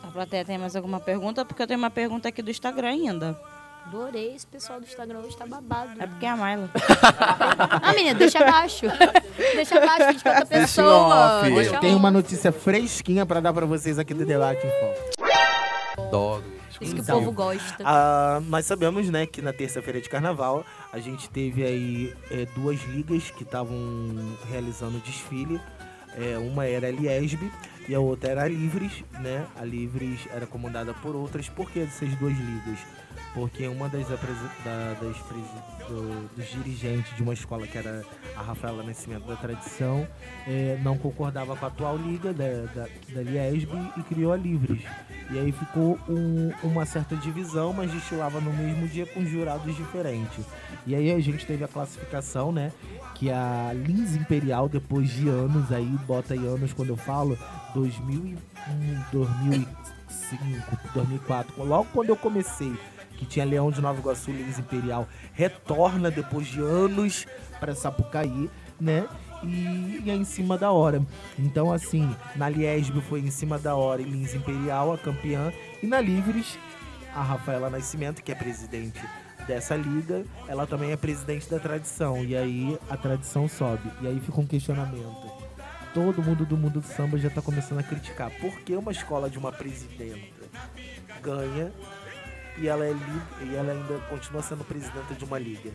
A plateia tem mais alguma pergunta? Porque eu tenho uma pergunta aqui do Instagram ainda. Adorei esse pessoal do Instagram hoje tá babado. É porque é a Milo. (laughs) Ah, menina, deixa abaixo. deixa abaixo, outra Deixa em pessoa. off. Deixa Eu tenho uma off. notícia fresquinha pra dar pra vocês aqui do Debate em Foco. Adoro. Isso que o Então, povo gosta. Ah, nós sabemos, né, que na terça-feira de carnaval a gente teve aí é, duas ligas que estavam realizando desfile. É, uma era a Liesb e a outra era a Livres, né? A Livres era comandada por outras. Por que essas duas ligas? Porque uma das, da- das do- dos dirigentes de uma escola, que era a Rafaela Nascimento da Tradição, eh, não concordava com a atual liga da, da, da Liesb e criou a Livres. E aí ficou um- uma certa divisão, mas destilava no mesmo dia com jurados diferentes. E aí a gente teve a classificação, né? Que a Lins Imperial, depois de anos, aí bota aí anos quando eu falo, 2001, 2005, 2004, logo quando eu comecei, que tinha Leão de Nova Iguaçu, Lins Imperial, retorna depois de anos para Sapucaí, né? E, e é em cima da hora. Então, assim, na Liesb foi em cima da hora e Lins Imperial, a campeã. E na Livres, a Rafaela Nascimento, que é presidente dessa liga, ela também é presidente da tradição. E aí a tradição sobe. E aí fica um questionamento. Todo mundo do mundo do samba já tá começando a criticar. Por que uma escola de uma presidenta ganha e ela, é e ela ainda continua sendo presidenta de uma liga?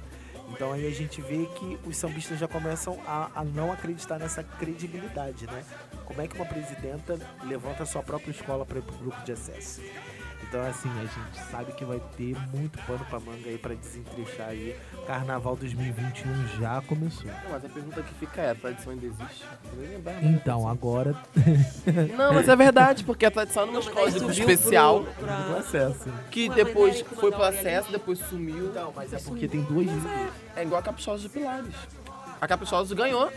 Então aí a gente vê que os sambistas já começam a, a não acreditar nessa credibilidade, né? Como é que uma presidenta levanta a sua própria escola para pro grupo de acesso? Então assim, a gente sabe que vai ter muito pano pra manga aí pra desentrechar aí. Carnaval 2021 já começou. Mas a pergunta que fica é, a tradição ainda existe? Lembrava. Então, agora (laughs) Não, mas é verdade, porque a tradição era uma escola de grupo especial do acesso. que Ué, depois foi pro acesso, ali. depois sumiu. Então, mas é porque tem duas ligas. É igual a Caprichosos de Pilares. A Caprichosos ganhou.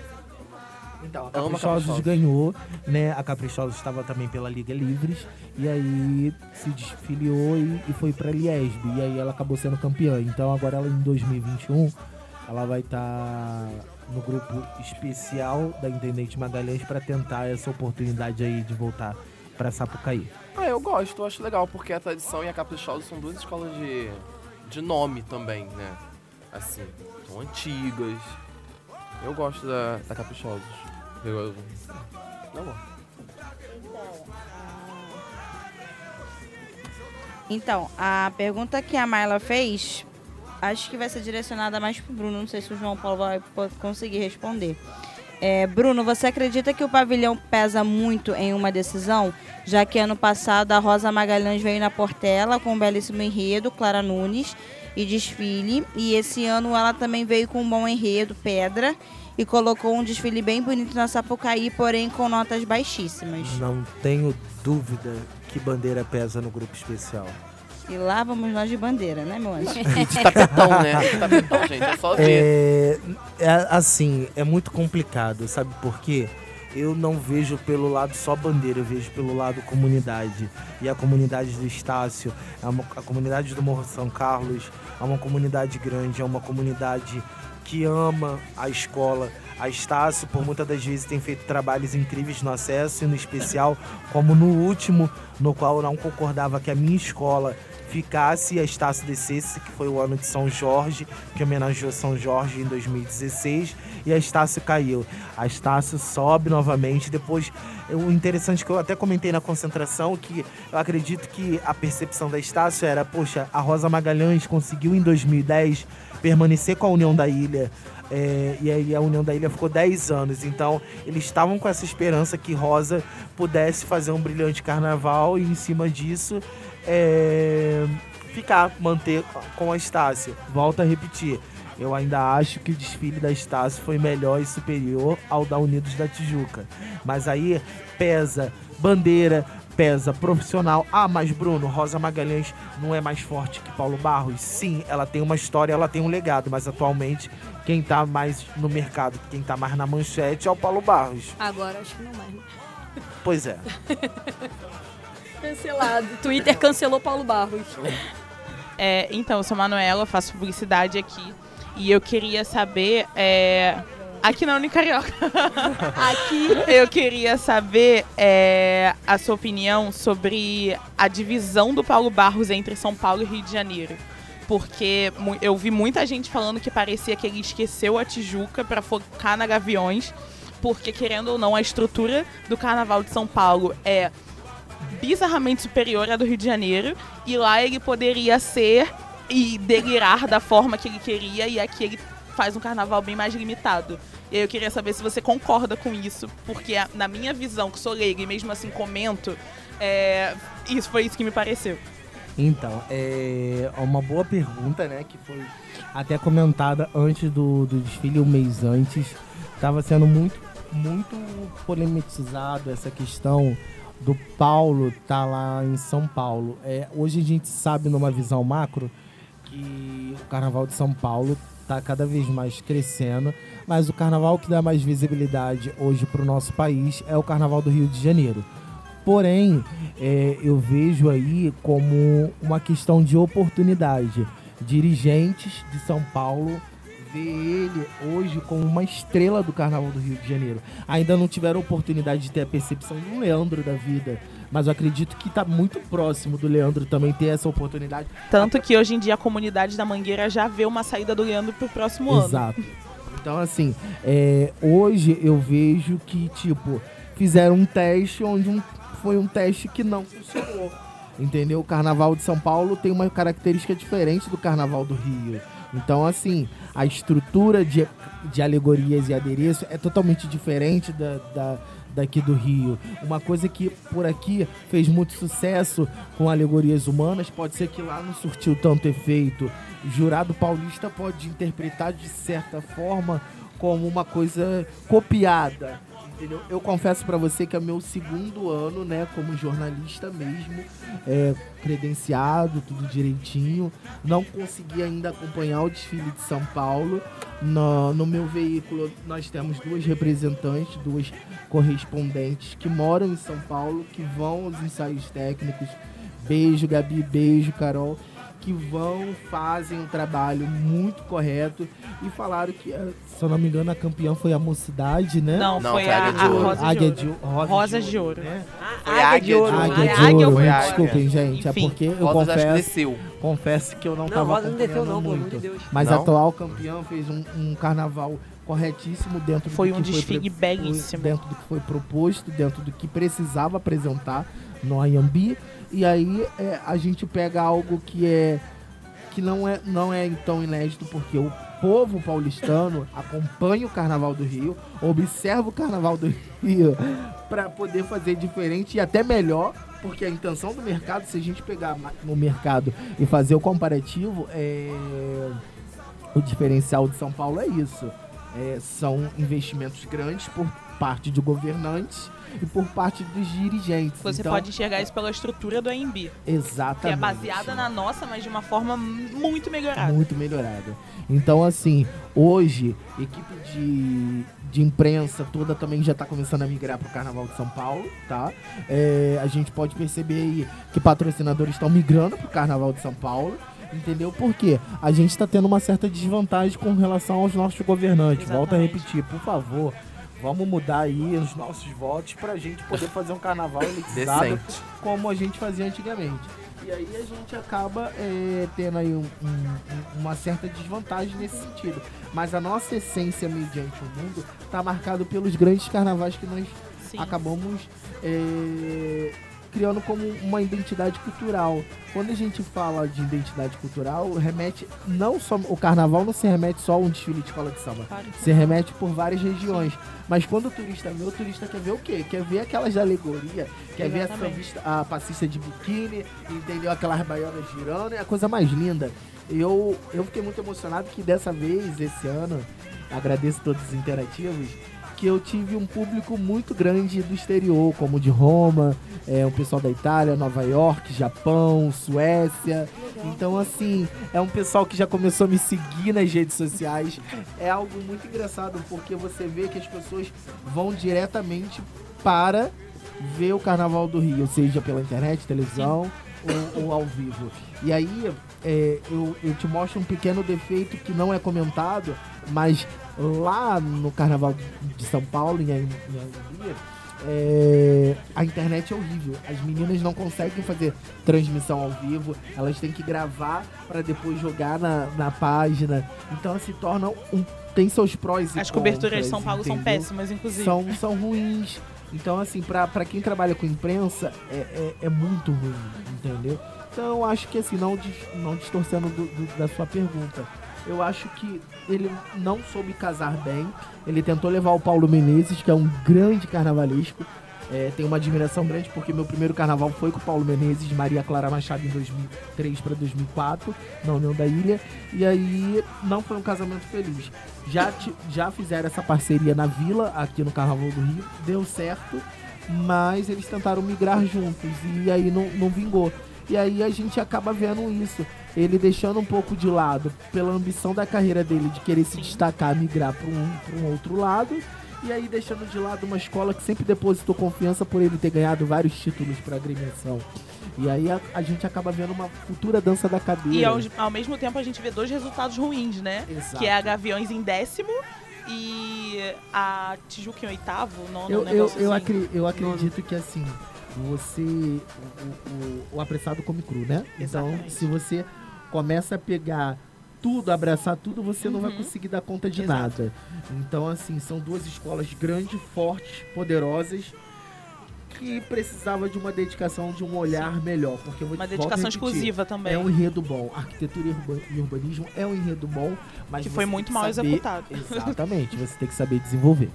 Então, a Caprichosos Caprichosos. ganhou, né? A Caprichosos estava também pela Liga Livres. E aí se desfiliou e, e foi pra Liesb. E aí ela acabou sendo campeã. Então agora ela em 2021, ela vai estar no grupo especial da Intendente Magalhães para tentar essa oportunidade aí de voltar pra Sapucaí. Ah, eu gosto, eu acho legal, porque a tradição e a Caprichosos são duas escolas de, de nome também, né? Assim, são antigas. Eu gosto da, da Caprichosos. Não, Então, a pergunta que a Marla fez, acho que vai ser direcionada mais pro Bruno. Não sei se o João Paulo vai conseguir responder. É, Bruno, você acredita que o pavilhão pesa muito em uma decisão? Já que ano passado a Rosa Magalhães veio na Portela com um belíssimo enredo, Clara Nunes, e desfile. E esse ano ela também veio com um bom enredo, Pedra, e colocou um desfile bem bonito na Sapucaí, porém com notas baixíssimas. Não tenho dúvida que bandeira pesa no grupo especial. E lá vamos nós de bandeira, né, meu anjo? De tapetão, né? De tapetão, gente. É só ver. É, é, assim, é muito complicado, sabe por quê? Eu não vejo pelo lado só bandeira, eu vejo pelo lado comunidade. E a comunidade do Estácio, uma- a comunidade do Morro São Carlos, é uma comunidade grande, é uma comunidade que ama a escola. A Estácio, por muitas das vezes, tem feito trabalhos incríveis no acesso e no especial, como no último, no qual eu não concordava que a minha escola ficasse e a Estácio descesse, que foi o ano de São Jorge, que homenageou São Jorge em 2016, e a Estácio caiu. A Estácio sobe novamente, depois... O interessante é que eu até comentei na concentração que eu acredito que a percepção da Estácio era, poxa, a Rosa Magalhães conseguiu em 2010 permanecer com a União da Ilha, é, e aí a União da Ilha ficou 10 anos. Então, eles estavam com essa esperança que Rosa pudesse fazer um brilhante carnaval e, em cima disso, é, ficar, manter com a Estácio. Volto a repetir. Eu ainda acho que o desfile da Estácio foi melhor e superior ao da Unidos da Tijuca. Mas aí pesa bandeira, pesa profissional. Ah, mas Bruno, Rosa Magalhães não é mais forte que Paulo Barros? Sim, ela tem uma história, ela tem um legado, mas atualmente quem tá mais no mercado, quem tá mais na manchete é o Paulo Barros. Agora acho que não mais. né? Pois é. (laughs) Cancelado. Twitter cancelou Paulo Barros. É, então, eu sou Manuela, faço publicidade aqui. E eu queria saber. é, aqui na Unicarioca. (laughs) aqui eu queria saber é, a sua opinião sobre a divisão do Paulo Barros entre São Paulo e Rio de Janeiro. Porque eu vi muita gente falando que parecia que ele esqueceu a Tijuca para focar na Gaviões. Porque, querendo ou não, a estrutura do Carnaval de São Paulo é bizarramente superior à do Rio de Janeiro e lá ele poderia ser e delirar da forma que ele queria e aqui ele faz um carnaval bem mais limitado. E eu queria saber se você concorda com isso, porque na minha visão, que sou leiga e mesmo assim comento, é, isso foi isso que me pareceu. Então, é uma boa pergunta, né? Que foi até comentada antes do, do desfile, um mês antes. Estava sendo muito, muito polemizado essa questão do Paulo tá lá em São Paulo. É, hoje a gente sabe, numa visão macro, que o Carnaval de São Paulo está cada vez mais crescendo, mas o carnaval que dá mais visibilidade hoje para o nosso país é o Carnaval do Rio de Janeiro. Porém, é, eu vejo aí como uma questão de oportunidade. Dirigentes de São Paulo vê ele hoje como uma estrela do Carnaval do Rio de Janeiro. Ainda não tiveram oportunidade de ter a percepção do Leandro da vida, mas eu acredito que está muito próximo do Leandro também ter essa oportunidade. Tanto que hoje em dia a comunidade da Mangueira já vê uma saída do Leandro pro próximo ano. Exato. Então, assim, é, hoje eu vejo que, tipo, fizeram um teste onde um- foi um teste que não funcionou. Entendeu? O Carnaval de São Paulo tem uma característica diferente do Carnaval do Rio. Então, assim, a estrutura de, de alegorias e adereço é totalmente diferente da, da- daqui do Rio. Uma coisa que por aqui fez muito sucesso com alegorias humanas, pode ser que lá não surtiu tanto efeito. O jurado paulista pode interpretar de certa forma como uma coisa copiada. Entendeu? Eu confesso pra você que é meu segundo ano, né, como jornalista mesmo, é, credenciado, tudo direitinho. Não consegui ainda acompanhar o desfile de São Paulo. No, no meu veículo nós temos duas representantes, duas correspondentes que moram em São Paulo, que vão aos ensaios técnicos. Beijo, Gabi, beijo, Carol. Que vão, fazem um trabalho muito correto e falaram que, se eu não me engano, a campeã foi a mocidade, né? Não, Não, foi foi a, Águia de a Ouro. Rosa Águia de Ouro. de, Rosa Rosas de Ouro. né? Foi Águia de Ouro. Águia Águia de Águia ouro, Águia. desculpem, gente. Enfim, é porque eu Rosa confesso, desceu. confesso que eu não Não, tava Rosa não desceu não, pelo amor muito. de Deus. Mas a Não? atual campeã fez um, um carnaval corretíssimo dentro Foi do um que desfile foi belíssimo. dentro do que foi proposto, dentro do que precisava apresentar no Ayambi. E aí é, a gente pega algo que é que não é não é tão inédito porque o povo paulistano (laughs) acompanha o Carnaval do Rio, observa o Carnaval do Rio (laughs) para poder fazer diferente e até melhor, porque a intenção do mercado, se a gente pegar no mercado e fazer o comparativo, é o diferencial de São Paulo é isso. É, são investimentos grandes por parte de governantes e por parte dos dirigentes. Você Então, pode enxergar isso pela estrutura do AMB, Exatamente. que é baseada na nossa, mas de uma forma muito melhorada. Muito melhorada. Então, assim, hoje, equipe de, de imprensa toda também já está começando a migrar para o Carnaval de São Paulo, tá? É, a gente pode perceber aí que patrocinadores estão migrando para o Carnaval de São Paulo. Entendeu? Por quê? A gente está tendo uma certa desvantagem com relação aos nossos governantes. Volto a Exatamente. repetir, por favor. Vamos mudar aí os nossos votos para a gente poder fazer um carnaval elitizado como a gente fazia antigamente. E aí a gente acaba é, tendo aí um- um- uma certa desvantagem nesse sentido. Mas a nossa essência mediante o mundo está marcado pelos grandes carnavais que nós Sim. acabamos é, criando como uma identidade cultural. Quando a gente fala de identidade cultural, remete não só o carnaval não se remete só a um desfile de escola de samba. Se remete por várias regiões. Mas quando o turista vê, o turista quer ver o quê? Quer ver aquelas alegorias, quer ver a, Exatamente. sambista, a passista de biquíni, entendeu? Aquelas baianas girando, é a coisa mais linda. Eu, eu fiquei muito emocionado que dessa vez, esse ano, agradeço todos os interativos, que eu tive um público muito grande do exterior, como de Roma, é, o pessoal da Itália, Nova York, Japão, Suécia. Então, assim, é um pessoal que já começou a me seguir nas redes sociais. É algo muito engraçado, porque você vê que as pessoas vão diretamente para ver o Carnaval do Rio, seja pela internet, televisão ou, ou ao vivo. E aí, é, eu, eu te mostro um pequeno defeito que não é comentado, mas lá no Carnaval de São Paulo, em Anhembi, é, a internet é horrível. As meninas não conseguem fazer transmissão ao vivo, elas têm que gravar para depois jogar na, na página. Então se torna um. Tem seus prós e As coberturas de São Paulo são entendeu? péssimas, inclusive. São, são ruins. Então, assim, pra quem trabalha com imprensa, é, é, é muito ruim, entendeu? Então, eu acho que, assim, não, não distorcendo do- do- da sua pergunta, Eu acho que ele não soube casar bem. Ele tentou levar o Paulo Menezes, que é um grande carnavalesco. É, tenho uma admiração grande porque meu primeiro carnaval foi com o Paulo Menezes Maria Clara Machado em 2003 para 2004, na União da Ilha. E aí não foi um casamento feliz. Já, já fizeram essa parceria na Vila, aqui no Carnaval do Rio, deu certo, mas eles tentaram migrar juntos e aí não, não vingou. E aí a gente acaba vendo isso. Ele deixando um pouco de lado pela ambição da carreira dele de querer se destacar, migrar para um, pra um outro lado. E aí deixando de lado uma escola que sempre depositou confiança por ele ter ganhado vários títulos para agremiação. E aí a, a gente acaba vendo uma futura dança da cadeira. E ao, ao mesmo tempo a gente vê dois resultados ruins, né? Exato. Que é a Gaviões em décimo e a Tijuca em oitavo, nono, eu, um eu, eu, assim. acri- eu acredito que assim, você. O, o- o apressado come cru, né? Então, Exatamente. se você começa a pegar tudo, abraçar tudo, você não vai Uhum. conseguir dar conta de Exato. nada. Então, assim, são duas escolas grandes, fortes, poderosas. Que precisava de uma dedicação, de um olhar melhor. Porque eu vou Uma dedicação repetir, exclusiva também. É um enredo bom. Arquitetura e urba- e urbanismo é um enredo bom, mas Que foi muito que mal saber- executado. Exatamente, você tem que saber desenvolver.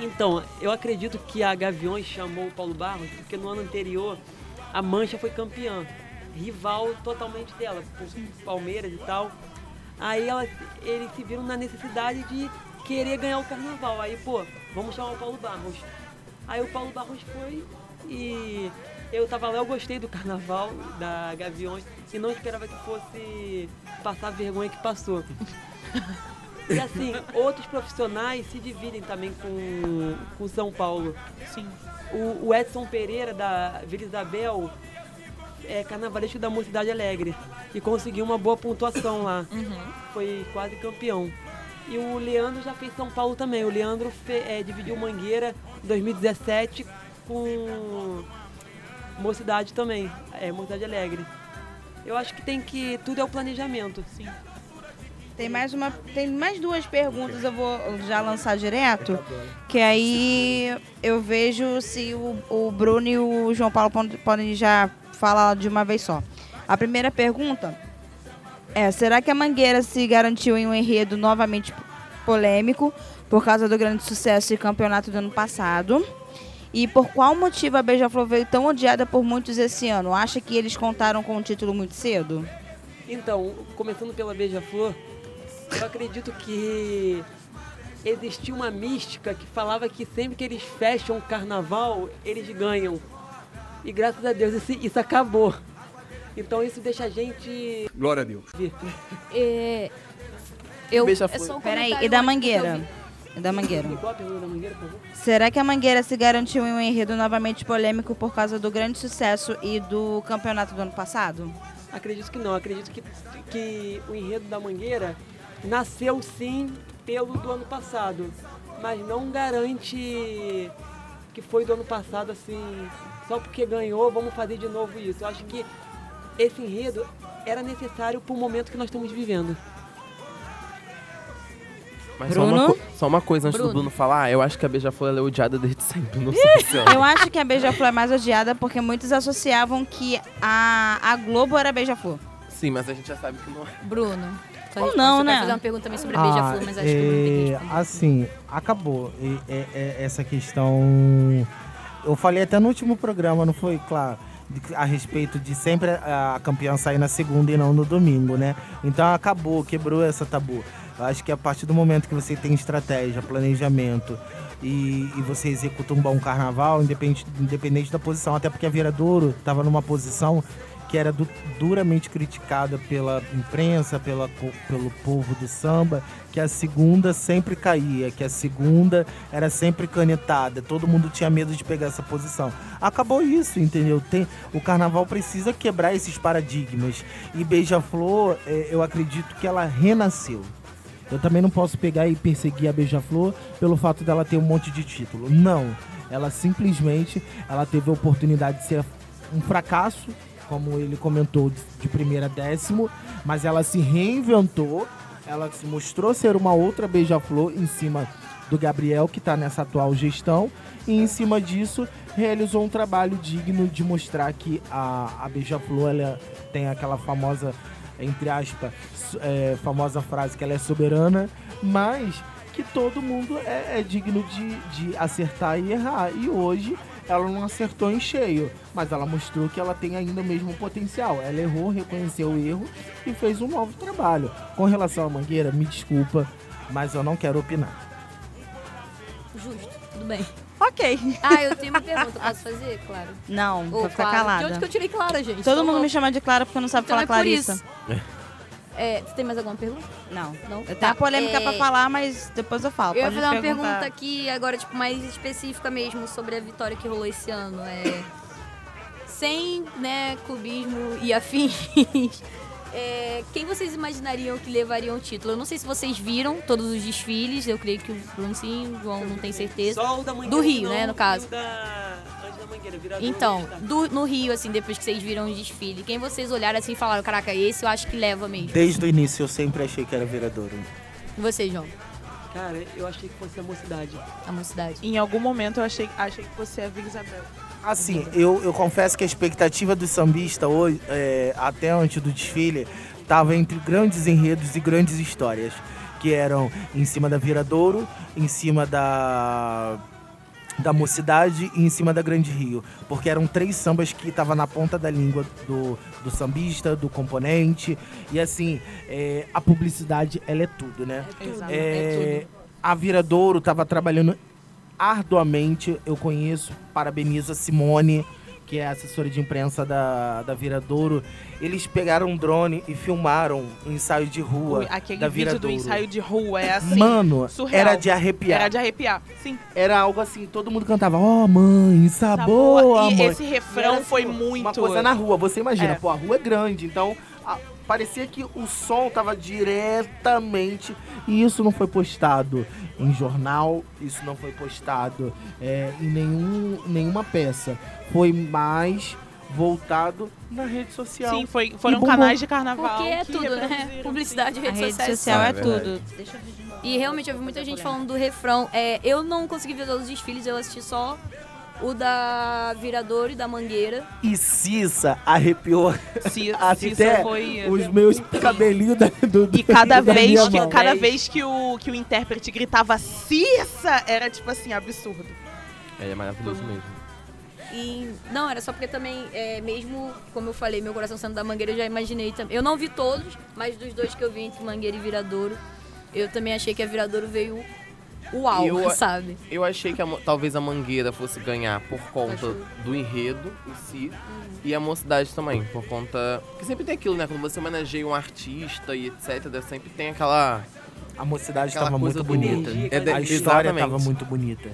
Então, eu acredito que a Gaviões chamou o Paulo Barros porque no ano anterior a Mancha foi campeã, rival totalmente dela, por Palmeiras e tal. Aí ela, eles se viram na necessidade de querer ganhar o carnaval. Aí, pô, vamos chamar o Paulo Barros. Aí o Paulo Barros foi e eu tava lá, eu gostei do carnaval da Gaviões e não esperava que fosse passar a vergonha que passou. (laughs) E assim, outros profissionais se dividem também com, com São Paulo. Sim. O, o Edson Pereira, da Vila Isabel, é carnavalesco da Mocidade Alegre. E conseguiu uma boa pontuação lá. Foi quase campeão. E o Leandro já fez São Paulo também. O Leandro fe- é, dividiu Mangueira em 2017 com Mocidade também. É, Mocidade Alegre. Eu acho que tem que. Tudo é o planejamento. Sim. Tem mais uma, tem mais duas perguntas, eu vou já lançar direto, que aí eu vejo se o, o Bruno e o João Paulo pod- podem já falar de uma vez só. A primeira pergunta é: será que a Mangueira se garantiu em um enredo novamente polêmico por causa do grande sucesso e campeonato do ano passado? E por qual motivo a Beija-Flor veio tão odiada por muitos esse ano? Acha que eles contaram com o título muito cedo? Então, começando pela Beija-Flor, eu acredito que existia uma mística que falava que sempre que eles fecham o carnaval, eles ganham. E graças a Deus isso, isso acabou. Então isso deixa a gente. Glória a Deus. É, eu, Beija-flor. é só um Peraí, e da Mangueira? E da Mangueira? Será que a Mangueira se garantiu em um enredo novamente polêmico por causa do grande sucesso e do campeonato do ano passado? Acredito que não. Acredito que, que o enredo da Mangueira nasceu sim pelo do ano passado. Mas não garante que foi do ano passado assim, só porque ganhou, vamos fazer de novo isso. Eu acho que esse enredo era necessário para o momento que nós estamos vivendo. Mas só uma, só uma coisa antes Bruno. do Bruno falar, eu acho que a Beija-Flor é odiada desde sempre, não sei se (laughs) Eu acho que a Beija-Flor é mais odiada porque muitos associavam que a, a Globo era Beija-Flor. Sim, mas a gente já sabe que não é. Bruno. Ou você não, né? fazer uma pergunta também sobre a Beija-Flor, mas acho que o Bruno tem que é. Assim, acabou. E- é- é- essa questão. Eu falei até no último programa, não foi? Claro. a respeito de sempre a, a campeã sair na segunda e não no domingo, né? Então acabou, quebrou essa tabu. Eu acho que a partir do momento que você tem estratégia, planejamento e, e você executa um bom carnaval, independente, independente da posição, até porque a Viradouro estava numa posição que era du- duramente criticada pela imprensa, pela, pelo povo do samba, que a segunda sempre caía, que a segunda era sempre canetada, todo mundo tinha medo de pegar essa posição. Acabou isso, entendeu? Tem, o carnaval precisa quebrar esses paradigmas. E Beija-Flor, eh, eu acredito que ela renasceu. Eu também não posso pegar e perseguir a Beija-Flor pelo fato dela ter um monte de título. Não. Ela simplesmente ela teve a oportunidade de ser um fracasso, como ele comentou, de- primeira a décimo, mas ela se reinventou, ela se mostrou ser uma outra Beija-Flor em cima do Gabriel, que está nessa atual gestão, e em cima disso realizou um trabalho digno de mostrar que a, a Beija-Flor tem aquela famosa entre aspas, é, famosa frase que ela é soberana, mas que todo mundo é, é digno de, de acertar e errar. E hoje ela não acertou em cheio, mas ela mostrou que ela tem ainda o mesmo potencial. Ela errou, reconheceu o erro e fez um novo trabalho. Com relação à Mangueira, me desculpa, mas eu não quero opinar. Justo, tudo bem. Ok. Ah, eu tenho uma pergunta, posso fazer, claro? Não, vou ficar Clara, calada. De onde que eu tirei Clara, gente? Todo Tô mundo me louca. chama de Clara porque não sabe Então falar é por Clarissa. isso. (laughs) É, você tem mais alguma pergunta? Não. Não? Tenho uma polêmica é, pra falar, mas depois eu falo. Eu ia Pode fazer uma perguntar. pergunta aqui agora, tipo, mais específica mesmo sobre a vitória que rolou esse ano. É, sem, né, clubismo e afins, é, quem vocês imaginariam que levariam o título? Eu não sei se vocês viram todos os desfiles, eu creio que o Bruno sim, o João não tem certeza. Só o da Mangueira Do Rio, não né, no caso. Da... Antes da Mangueira, virador Então, do- no Rio, assim, depois que vocês viram o desfile, quem vocês olharam assim e falaram, caraca, esse eu acho que leva mesmo? Desde o início eu sempre achei que era viradouro. E você, João? Cara, eu achei que fosse a mocidade. A mocidade. Em algum momento eu achei, achei que você é a Vig Isabel. Assim, eu, eu confesso que a expectativa do sambista hoje, é, até antes do desfile, estava entre grandes enredos e grandes histórias. Que eram em cima da Viradouro, em cima da da Mocidade e em cima da Grande Rio. Porque eram três sambas que estavam na ponta da língua do, do sambista, do componente. E assim, é, a publicidade, ela é tudo, né? Exato. É, a Viradouro estava trabalhando arduamente. Eu conheço, parabenizo a Simone, que é assessora de imprensa da, da Viradouro. Eles pegaram um drone e filmaram um ensaio de rua Ui, Aquele da vídeo do ensaio de rua é assim. Mano, surreal. era de arrepiar. Era de arrepiar, sim. Era algo assim, todo mundo cantava, ó mãe, sabor. E mãe. esse refrão era, foi assim, muito- Uma coisa na rua, você imagina, É. pô, a rua é grande, então a- parecia que o som tava diretamente, e isso não foi postado em jornal, isso não foi postado é, em nenhum, nenhuma peça, foi mais voltado na rede social. Sim, foi, foram canais de carnaval. Porque é que tudo, né? Publicidade, rede sociais. social é, É verdade. tudo. E realmente eu vi muita gente falando do refrão. É, eu não consegui ver todos os desfiles, eu assisti só o da Viradouro e da Mangueira. E Cissa arrepiou (laughs) até Cissa foi... os meus cabelinhos da, do, E cada da vez, que, mão. cada vez que o, que o intérprete gritava Cissa, era tipo assim, absurdo. É, é maravilhoso mesmo. E não, era só porque também, é, mesmo, como eu falei, meu coração sendo da Mangueira, eu já imaginei também. Eu não vi todos, mas dos dois que eu vi entre Mangueira e Viradouro, eu também achei que a Viradouro veio uau, Eu- sabe? Eu achei que a talvez a Mangueira fosse ganhar por conta Acho- do enredo em si. E a mocidade também, por conta. Porque sempre tem aquilo, né? Quando você homenageia um artista e etc., sempre tem aquela. A mocidade estava coisa muito do- bonita. É a história estava muito bonita.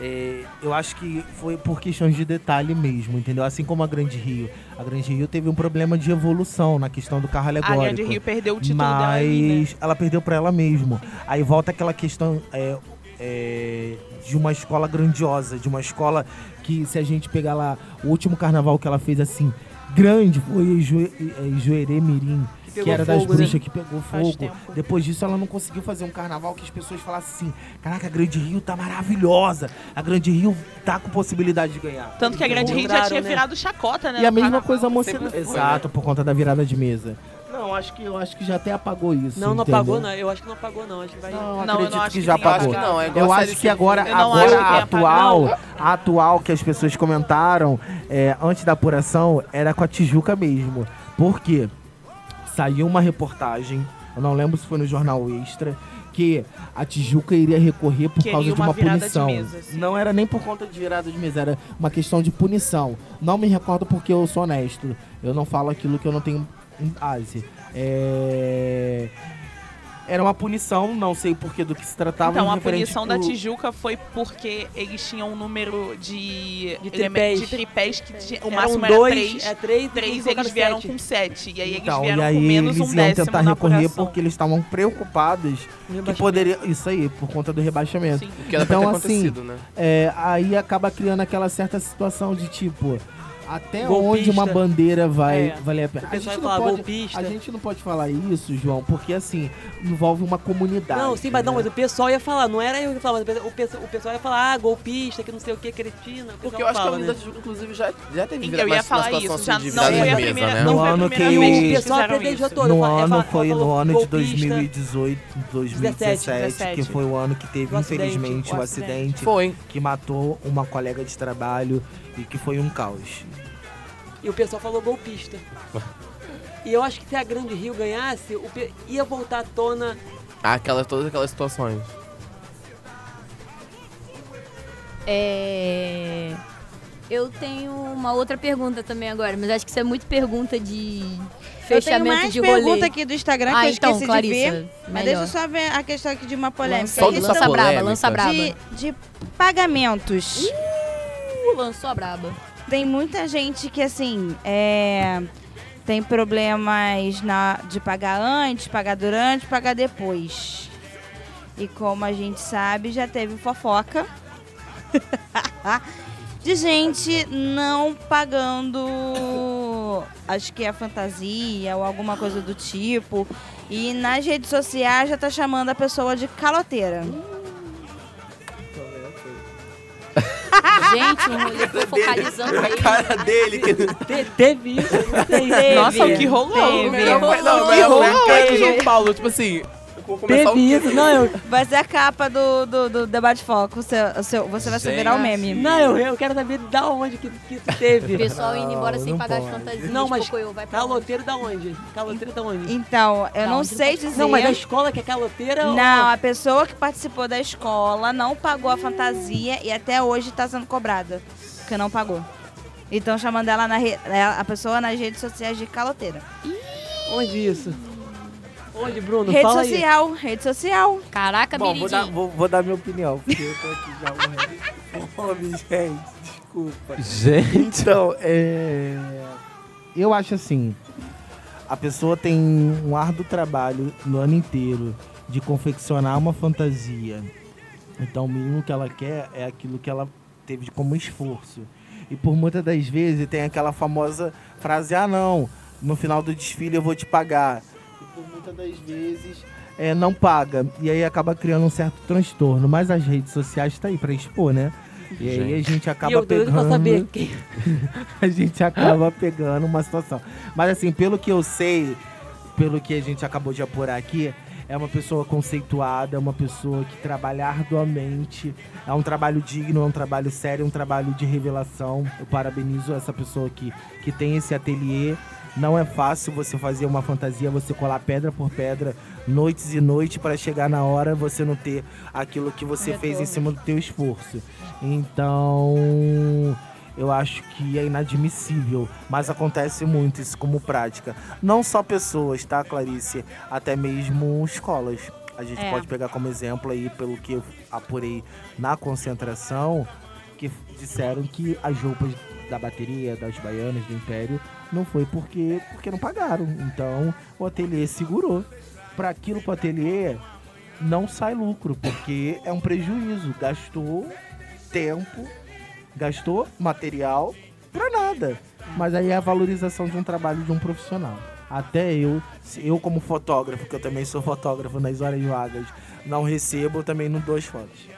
É, eu acho que foi por questões de detalhe mesmo, entendeu? Assim como a Grande Rio. A Grande Rio teve um problema de evolução na questão do carro A alegórico. Grande Rio perdeu o título dela né? Mas ela perdeu pra ela mesmo. Aí volta aquela questão é, é, de uma escola grandiosa, de uma escola que, se a gente pegar lá, o último carnaval que ela fez assim, grande, foi Jue- é, Juerê Mirim. Que Que, pegou era das fogo, né? bruxas que pegou fogo. tempo. Depois disso, ela não conseguiu fazer um carnaval que as pessoas falassem assim: Caraca, a Grande Rio tá maravilhosa. A Grande Rio tá com possibilidade de ganhar. Tanto que a Grande Rio já tinha né? virado chacota, né? E a mesma carnaval. coisa a foi, Exato, por conta da virada de mesa. Não, acho que, eu acho que já até apagou isso. Não, não entendeu? apagou, não. Eu acho que não apagou, não. Acho que vai. Não, Não, eu acredito não acho que que já apagou. apagado. Não, é eu acho que agora, agora acho que a atual, a atual que as pessoas comentaram é, antes da apuração era com a Tijuca mesmo. Por quê? Saiu uma reportagem, eu não lembro se foi no Jornal Extra, que a Tijuca iria recorrer por Queria causa de uma uma virada de punição. mesa, sim. não era nem por conta de virada de mesa, era uma questão de punição. Não me recordo porque eu sou honesto. Eu não falo aquilo que eu não tenho em base. É... Era uma punição, não sei por que do que se tratava. Então, a punição da pro- Tijuca foi porque eles tinham um número de, De tripés. de tripés que tinha, o máximo era dois, três. é três, Três, eles vieram sete. com sete. E aí eles Então, vieram aí com menos eles um iam décimo tentar na recorrer apuração. porque eles estavam preocupados que poderia. Isso aí, por conta do rebaixamento. Sim. O que era Então, pra ter assim, né? É, aí acaba criando aquela certa situação de tipo. Até Golpista. onde uma bandeira vai É. valer a pena? O A pessoal gente, falar pode, golpista. a gente não pode falar isso, João, porque assim, envolve uma comunidade. Não, sim, mas, não, né? mas o pessoal ia falar, não era eu que falava, mas o pessoal, o pessoal ia falar, ah, golpista, que não sei o que, cretina. o Porque eu acho que a fala, Unida né? inclusive, já, já teve Eu virado ia uma, falar uma situação isso, já assim, de não foi a mesa, primeira- né? não No foi a ano primeira que- vez O pessoal apedrejou todo. No fala- é ano fala- foi no falou ano de golpista, 2018, 2017, 17. que foi o ano que teve, infelizmente, o acidente Foi. que matou uma colega de trabalho e que foi um caos. E o pessoal falou golpista. (laughs) E eu acho que se a Grande Rio ganhasse, o pe- ia voltar à tona. Ah, aquelas, todas aquelas situações. É... Eu tenho uma outra pergunta também agora, mas acho que isso é muito pergunta de Eu tenho fechamento mais de pergunta rolê. aqui do Instagram que ah, eu então, esqueci Clarissa, de ver. Mas melhor. deixa eu só ver a questão aqui de uma polêmica. Lança, A lança braba, lança braba. de, de pagamentos. Uh, lançou a braba. Tem muita gente que, assim, é, tem problemas na, de pagar antes, pagar durante, pagar depois. E como a gente sabe, já teve fofoca (laughs) de gente não pagando, acho que é fantasia ou alguma coisa do tipo. E nas redes sociais já tá chamando a pessoa de caloteira. Gente, um foi focalizando A aí. cara dele. Que... Te- teve isso, não sei. Nossa, o que rolou? Teve. Melhor foi, não, Que melhor foi rolou? o cara do João Paulo. Tipo assim, eu vou começar o Teve quê? não, eu, Vai ser a capa do, do, do Debate Foco. O seu, o seu, você vai Gente. virar o meme. não, eu, eu quero saber da onde que, que isso O teve. pessoal indo embora Não, sem não pagar as pode. fantasias. Não, mas Pocoyo, vai? Caloteiro da onde? Caloteiro da onde? Então, eu Não, não sei dizer. Não, mas a escola que é caloteira ou- Não, a pessoa que participou da escola não pagou a fantasia e até hoje tá sendo cobrada. Porque não pagou. Então chamando ela na re- a pessoa nas redes sociais de caloteira. Onde isso? Onde, Bruno? Rede Fala aí. social, rede social. Caraca, Bom, vou dar, vou, vou dar minha opinião, porque eu tô aqui já morrendo. Fome, (laughs) gente, desculpa. Gente. Então, é... eu acho assim, a pessoa tem um árduo trabalho no ano inteiro de confeccionar uma fantasia. Então, o mínimo que ela quer é aquilo que ela teve como esforço. E por muitas das vezes tem aquela famosa frase: ah, não, no final do desfile eu vou te pagar. Muitas das vezes é, não paga. E aí acaba criando um certo transtorno. Mas as redes sociais estão aí para expor, né? E aí a gente acaba E eu pegando pra saber quem. (laughs) a gente acaba pegando uma situação. Mas assim, pelo que eu sei, pelo que a gente acabou de apurar aqui, é uma pessoa conceituada, é uma pessoa que trabalha arduamente. É um trabalho digno, é um trabalho sério, é um trabalho de revelação. Eu parabenizo essa pessoa que, que tem esse ateliê. Não é fácil você fazer uma fantasia, você colar pedra por pedra, noites e noites, para chegar na hora você não ter aquilo que você fez em cima do teu esforço. Então, eu acho que é inadmissível, mas acontece muito isso como prática. Não só pessoas, tá, Clarice? Até mesmo escolas. A gente É. pode pegar como exemplo aí, pelo que eu apurei na concentração, que disseram que as roupas da bateria, das baianas, do Império, não foi porque, porque não pagaram. Então, o ateliê segurou. Para aquilo pro ateliê, não sai lucro, porque é um prejuízo. Gastou tempo, gastou material pra nada. Mas aí é a valorização de um trabalho de um profissional. Até eu, eu como fotógrafo, que eu também sou fotógrafo nas horas vagas, não recebo, eu também não dou as fotos.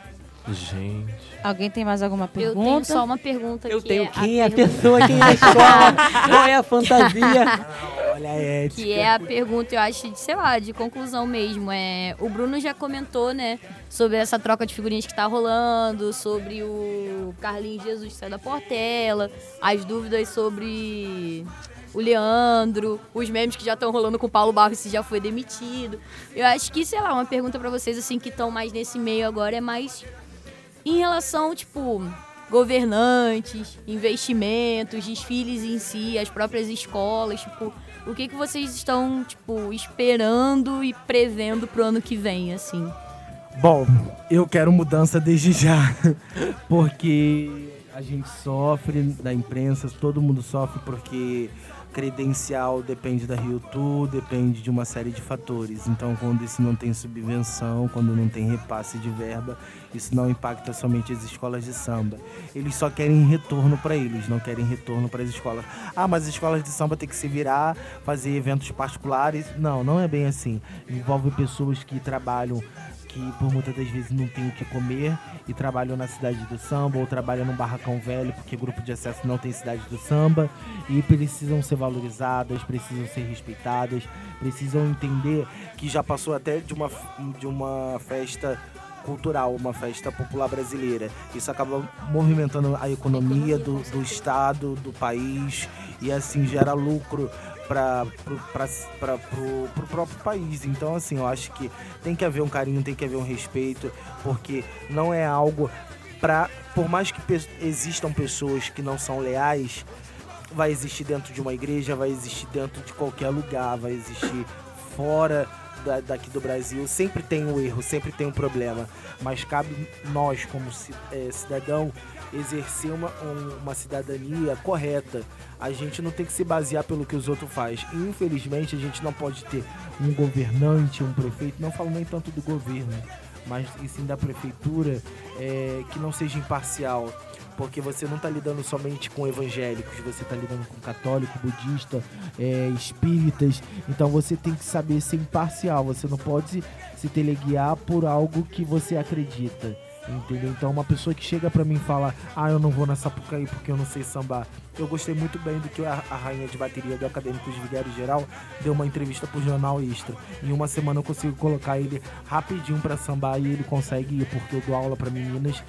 Gente. Alguém tem mais alguma Eu pergunta? tenho só uma pergunta Eu que tenho é quem é a pergunta- pessoa, quem é a escola, (laughs) qual é a fantasia. (laughs) Olha a ética. Que é a pergunta, eu acho, de, sei lá, de conclusão mesmo. É, o Bruno já comentou, né, sobre essa troca de figurinhas que tá rolando, sobre o Carlinhos Jesus que saiu da Portela, as dúvidas sobre o Leandro, os memes que já estão rolando com o Paulo Barros se já foi demitido. Eu acho que, sei lá, uma pergunta pra vocês, assim, que estão mais nesse meio agora é mais em relação, tipo, governantes, investimentos, desfiles em si, as próprias escolas, tipo, o que que vocês estão, tipo, esperando e prevendo pro ano que vem, assim? Bom, eu quero mudança desde já, (laughs) porque a gente sofre da imprensa, todo mundo sofre porque credencial depende da Rio Tour, depende de uma série de fatores. Então, quando isso não tem subvenção, quando não tem repasse de verba, isso não impacta somente as escolas de samba. Eles só querem retorno para eles, não querem retorno para as escolas. Ah, mas as escolas de samba tem que se virar, fazer eventos particulares. Não, não é bem assim. Envolve pessoas que trabalham que por muitas das vezes não tem o que comer e trabalham na cidade do samba ou trabalham num barracão velho porque grupo de acesso não tem cidade do samba e precisam ser valorizadas, precisam ser respeitadas, precisam entender que já passou até de uma, de uma festa cultural, uma festa popular brasileira. Isso acaba movimentando a economia do, do estado, do país e assim gera lucro para o próprio país. Então, assim, eu acho que tem que haver um carinho, tem que haver um respeito, porque não é algo para. Por mais que pe existam pessoas que não são leais, vai existir dentro de uma igreja, vai existir dentro de qualquer lugar, vai existir fora da, daqui do Brasil. Sempre tem um erro, sempre tem um problema. Mas cabe nós, como é, cidadão, exercer uma, uma cidadania correta. A gente não tem que se basear pelo que os outros fazem. Infelizmente, a gente não pode ter um governante, um prefeito, não falo nem tanto do governo, mas e sim da prefeitura, é, que não seja imparcial porque você não está lidando somente com evangélicos, você está lidando com católico, budista, é, espíritas. Então você tem que saber ser imparcial. Você não pode se teleguiar por algo que você acredita. Entendeu? Então uma pessoa que chega pra mim e fala, ah, eu não vou na Sapucaí porque eu não sei sambar. Eu gostei muito bem do que a, a rainha de bateria do Acadêmicos de Vigário Geral deu uma entrevista pro Jornal Extra. Em uma semana eu consigo colocar ele rapidinho pra sambar e ele consegue ir, porque eu dou aula para meninas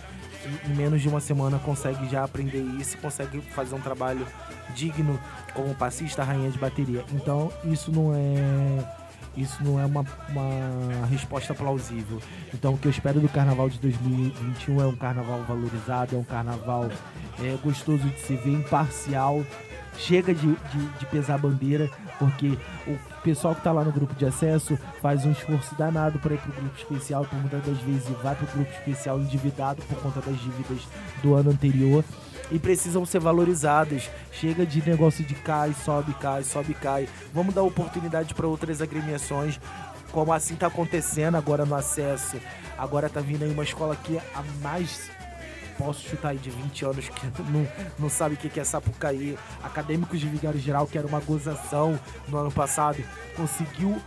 e em menos de uma semana consegue já aprender isso consegue fazer um trabalho digno como passista, rainha de bateria. Então isso não é isso não é uma, uma resposta plausível. Então, o que eu espero do carnaval de 2021 é um carnaval valorizado, é um carnaval é, gostoso de se ver, imparcial. Chega de, de, de pesar bandeira, porque o pessoal que está lá no grupo de acesso faz um esforço danado para ir para o grupo especial, por muitas das vezes vai para o grupo especial endividado por conta das dívidas do ano anterior e precisam ser valorizadas. Chega de negócio de cai, sobe, cai, sobe, cai. Vamos dar oportunidade para outras agremiações, como assim está acontecendo agora no acesso. Agora tá vindo aí uma escola que há mais posso chutar aí de 20 anos que (laughs) não, não sabe o que é Sapucaí. Acadêmicos de Vigário Geral, que era uma gozação no ano passado, conseguiu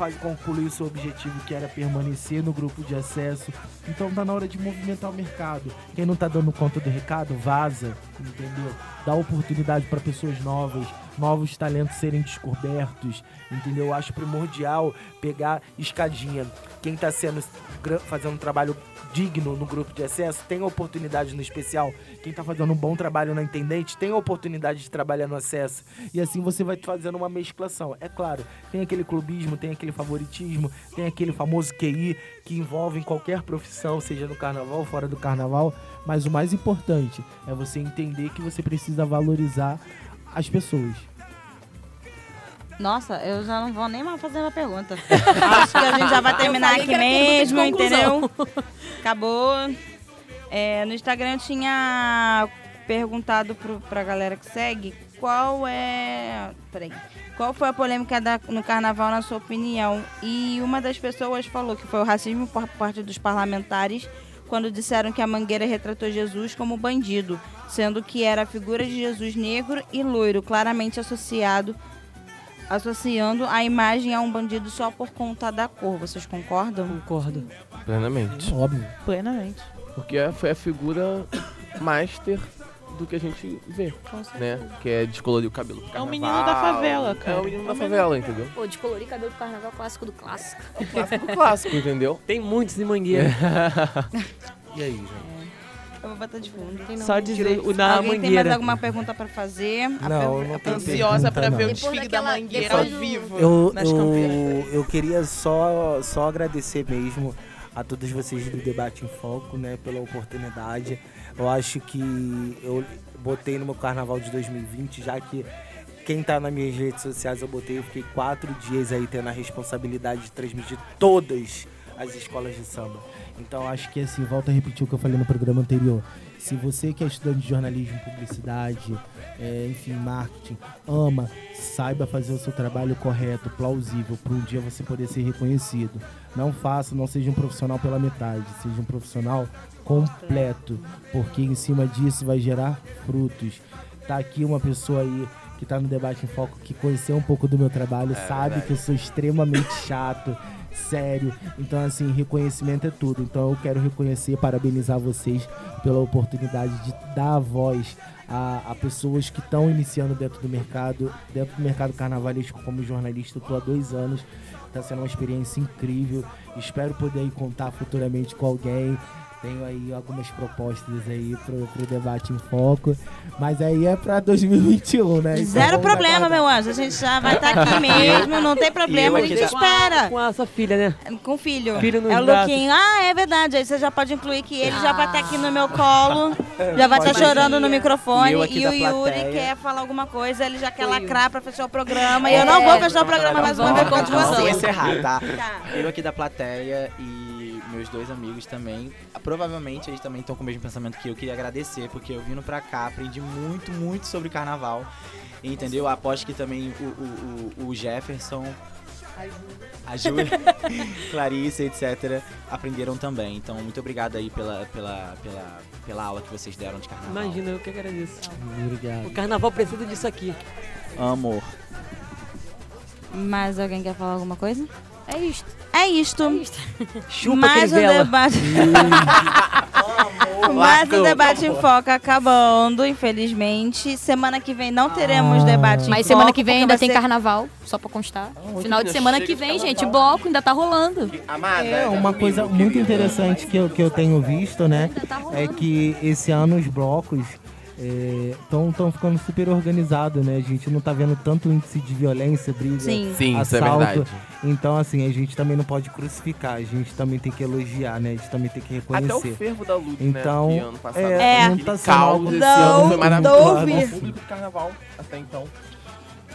faz, concluir seu objetivo, que era permanecer no grupo de acesso. Então tá na hora de movimentar o mercado. Quem não tá dando conta do recado, vaza, entendeu? Dá oportunidade para pessoas novas, novos talentos serem descobertos, entendeu? Eu acho primordial pegar escadinha. Quem tá sendo fazendo um trabalho digno no grupo de acesso, tem oportunidade no especial. Quem está fazendo um bom trabalho na intendente tem oportunidade de trabalhar no acesso. E assim você vai fazendo uma mesclação. É claro, tem aquele clubismo, tem aquele favoritismo, tem aquele famoso QI que envolve em qualquer profissão, seja no carnaval fora do carnaval. Mas o mais importante é você entender que você precisa valorizar as pessoas. Nossa, eu já não vou nem mais fazer uma pergunta. (laughs) Acho que a gente já vai terminar aqui mesmo, entendeu? Acabou. É, no Instagram eu tinha perguntado pro, pra galera que segue qual é. Peraí. Qual foi a polêmica da, no carnaval, na sua opinião? E uma das pessoas falou que foi o racismo por parte dos parlamentares quando disseram que a Mangueira retratou Jesus como bandido, sendo que era a figura de Jesus negro e loiro, claramente associado associando a imagem a um bandido só por conta da cor. Vocês concordam? Concordo. Plenamente. Óbvio. Plenamente. Porque é, foi a figura master do que a gente vê, né? Que é descolorir o cabelo. É o menino da favela, cara. É o menino da favela, entendeu? Pô, descolorir cabelo do carnaval clássico do clássico. O clássico do clássico, entendeu? Tem muitos em Mangueira. (laughs) e aí, gente? Eu vou botar de fundo. Só dizer o da Alguém tem mais Mangueira. alguma pergunta pra fazer? A Não, per- eu a não tenho Ansiosa pra pergunta, ver o não. desfile Depois da daquela- mangueira ao depois do- vivo Eu, nas eu, eu queria só, só agradecer mesmo a todos vocês do Debate em Foco, né, pela oportunidade. Eu acho que eu botei no meu carnaval de 2020, já que quem tá nas minhas redes sociais eu botei, eu fiquei quatro dias aí tendo a responsabilidade de transmitir todas as escolas de samba. Então acho que assim, volto a repetir o que eu falei no programa anterior. Se você que é estudante de jornalismo, publicidade, é, enfim, marketing, ama, saiba fazer o seu trabalho correto, plausível, para um dia você poder ser reconhecido. Não faça, não seja um profissional pela metade, seja um profissional completo, porque em cima disso vai gerar frutos. Tá aqui uma pessoa aí que tá no debate em foco que conheceu um pouco do meu trabalho, É sabe verdade. que eu sou extremamente (laughs) chato, sério. Então assim, reconhecimento é tudo. Então eu quero reconhecer, parabenizar vocês pela oportunidade de dar voz a, a pessoas que estão iniciando dentro do mercado, dentro do mercado carnavalesco como jornalista. Eu tô há dois anos. Tá sendo uma experiência incrível. Espero poder contar futuramente com alguém. Tenho aí algumas propostas aí pro, pro debate em foco. Mas aí é pra 2021, né? Então Zero problema, aguardar. meu anjo. A gente já vai estar aqui mesmo, não tem problema, a gente espera. Com a sua filha, né? Com o filho. Filho nos é o. Luquinho. Ah, é verdade. Aí você já pode incluir que ele já vai estar aqui no meu colo. (laughs) Já vai estar Pode chorando no microfone. E eu E o Yuri quer falar alguma coisa. Ele já quer Oi. lacrar pra fechar o programa. E eu não vou fechar o programa mais uma vez Vamos você. encerrar, tá? Tá. Eu aqui da plateia e meus dois amigos também. Provavelmente eles também estão com o mesmo pensamento que eu. Queria agradecer, porque eu vindo pra cá, aprendi muito, muito sobre carnaval. Entendeu? Aposto que também o, o, o- o Jefferson, a Júlia, (laughs) Clarice, etc., aprenderam também. Então, muito obrigado aí pela, pela, pela, pela aula que vocês deram de carnaval. Imagina, eu que agradeço. Obrigado. O carnaval precisa disso aqui. Amor. Mais alguém quer falar alguma coisa? É isto. É isto. Chupa Mais um debate. (laughs) Mais um debate em foco acabando, infelizmente. Semana que vem não teremos Ah. debate em Mas foco, semana que vem ainda tem ser- carnaval, só pra constar. Final de semana que vem, gente, bloco ainda tá rolando. Amada. É, uma coisa muito interessante que eu, que eu tenho visto, né? Ainda tá rolando. É que esse ano os blocos estão tão ficando super organizados, né? A gente não tá vendo tanto índice de violência, briga, Sim. Sim, isso é assalto. verdade. Então, assim, a gente também não pode crucificar, a gente também tem que elogiar, né? A gente também tem que Até o reconhecer. fervo da luz, Então, né? Ano passado. é, não aquele tá sendo algo- Não, ano foi maravilhoso. não público de carnaval até então.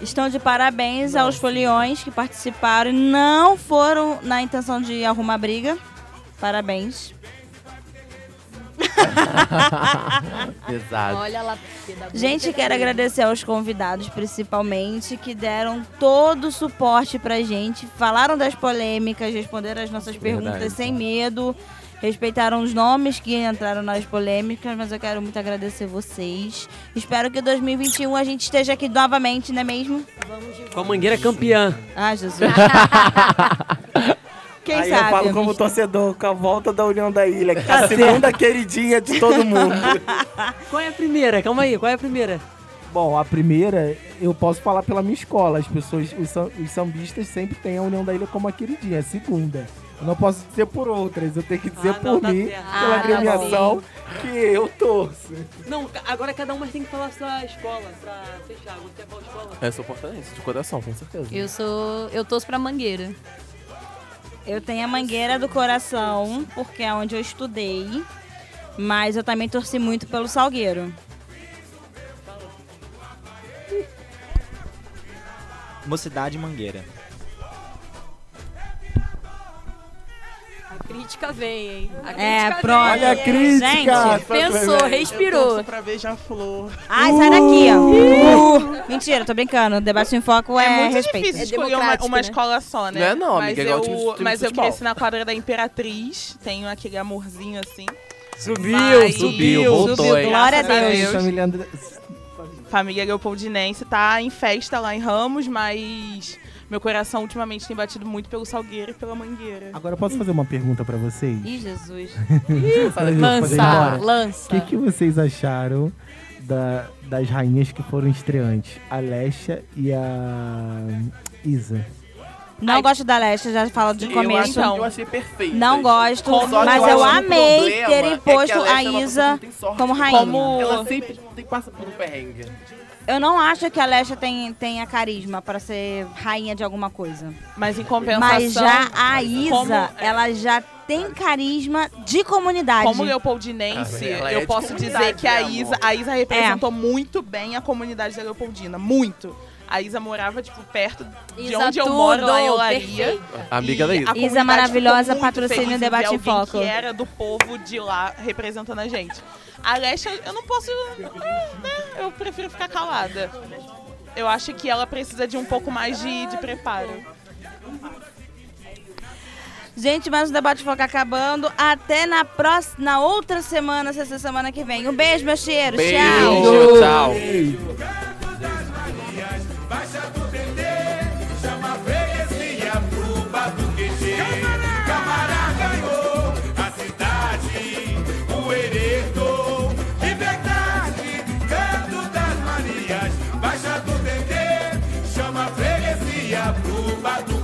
Estão de parabéns aos foliões que participaram e não foram na intenção de arrumar briga. Parabéns. (laughs) Exato. Olha lá. Gente, quero agradecer aos convidados, principalmente, que deram todo o suporte pra gente, falaram das polêmicas, responderam as nossas perguntas Verdade. sem medo, respeitaram os nomes que entraram nas polêmicas, mas eu quero muito agradecer vocês. Espero que em 2021 a gente esteja aqui novamente, não é mesmo? Com a mangueira campeã. Ah, Jesus. (laughs) Quem Aí sabe? eu falo como torcedor com a volta da União da Ilha, que é a Tá segunda queridinha de todo mundo. (laughs) Qual é a primeira? Calma aí, qual é a primeira? Bom, a primeira, eu posso falar pela minha escola. As pessoas, os, os sambistas sempre têm a União da Ilha como a queridinha. A segunda. Eu não posso dizer por outras, eu tenho que dizer Ah, não, por tá mim, certo. pela Ah, tá que eu torço. Não, agora cada uma tem que falar a sua escola pra fechar. Você é qual escola? Eu sou portalense, de coração, com certeza. Eu sou. Eu torço pra mangueira. Eu tenho a Mangueira do Coração, porque é onde eu estudei. Mas eu também torci muito pelo Salgueiro. Mocidade Mangueira. Crítica vem, hein? A É, pronto. Olha a crítica! Gente, Pensou, Eu respirou. torço pra Beija-Flor. ai, sai daqui, ó. Uh, mentira, tô brincando. O debate em foco é, É muito respeito. difícil É escolher uma, democrático, uma né? escola só, né? Não é não, mas amiga, é igual eu, time mas eu cresci na quadra da Imperatriz, tenho aquele amorzinho assim. Subiu, Vai. subiu. voltou, Subiu, hein? glória a Deus. Deus. Família André- Família Leopoldinense tá em festa lá em Ramos, mas meu coração ultimamente tem batido muito pelo Salgueiro e pela Mangueira. Agora eu posso fazer uma pergunta pra vocês? Ih, Jesus. Ir Lança, lança. O que, que vocês acharam da- das rainhas que foram estreantes? A Lesha e a Isa. Não Ai, gosto da Leste, já falo de Eu começo. achei- Eu achei perfeito. Não gosto, mas eu eu amei terem é que posto Leste é a que Isa sorte. como rainha. Como- Ela sempre tem que passar por um perrengue. Eu não acho que a Lesha tem, tenha carisma pra ser rainha de alguma coisa. Mas em compensação, Mas já a Isa, como- ela já tem carisma de comunidade. Como Leopoldinense, Ah, é eu de posso dizer que a Isa, a Isa representou muito bem a comunidade da Leopoldina. Muito. A Isa morava, tipo, perto de Isa onde eu moro, lá em Olaria. Amiga da E Isa. Isa maravilhosa, ficou muito patrocina feliz o em Debate em Foco. que era do povo de lá representando a gente. A Leste, eu não posso... né, Eu prefiro ficar calada. Eu acho que ela precisa de um pouco mais de, de preparo. Gente, mais um debate foco acabando. Até na próxima, na outra semana, sexta semana que vem. Um beijo, meus cheiros. Beijo, Tchau. tchau. Back.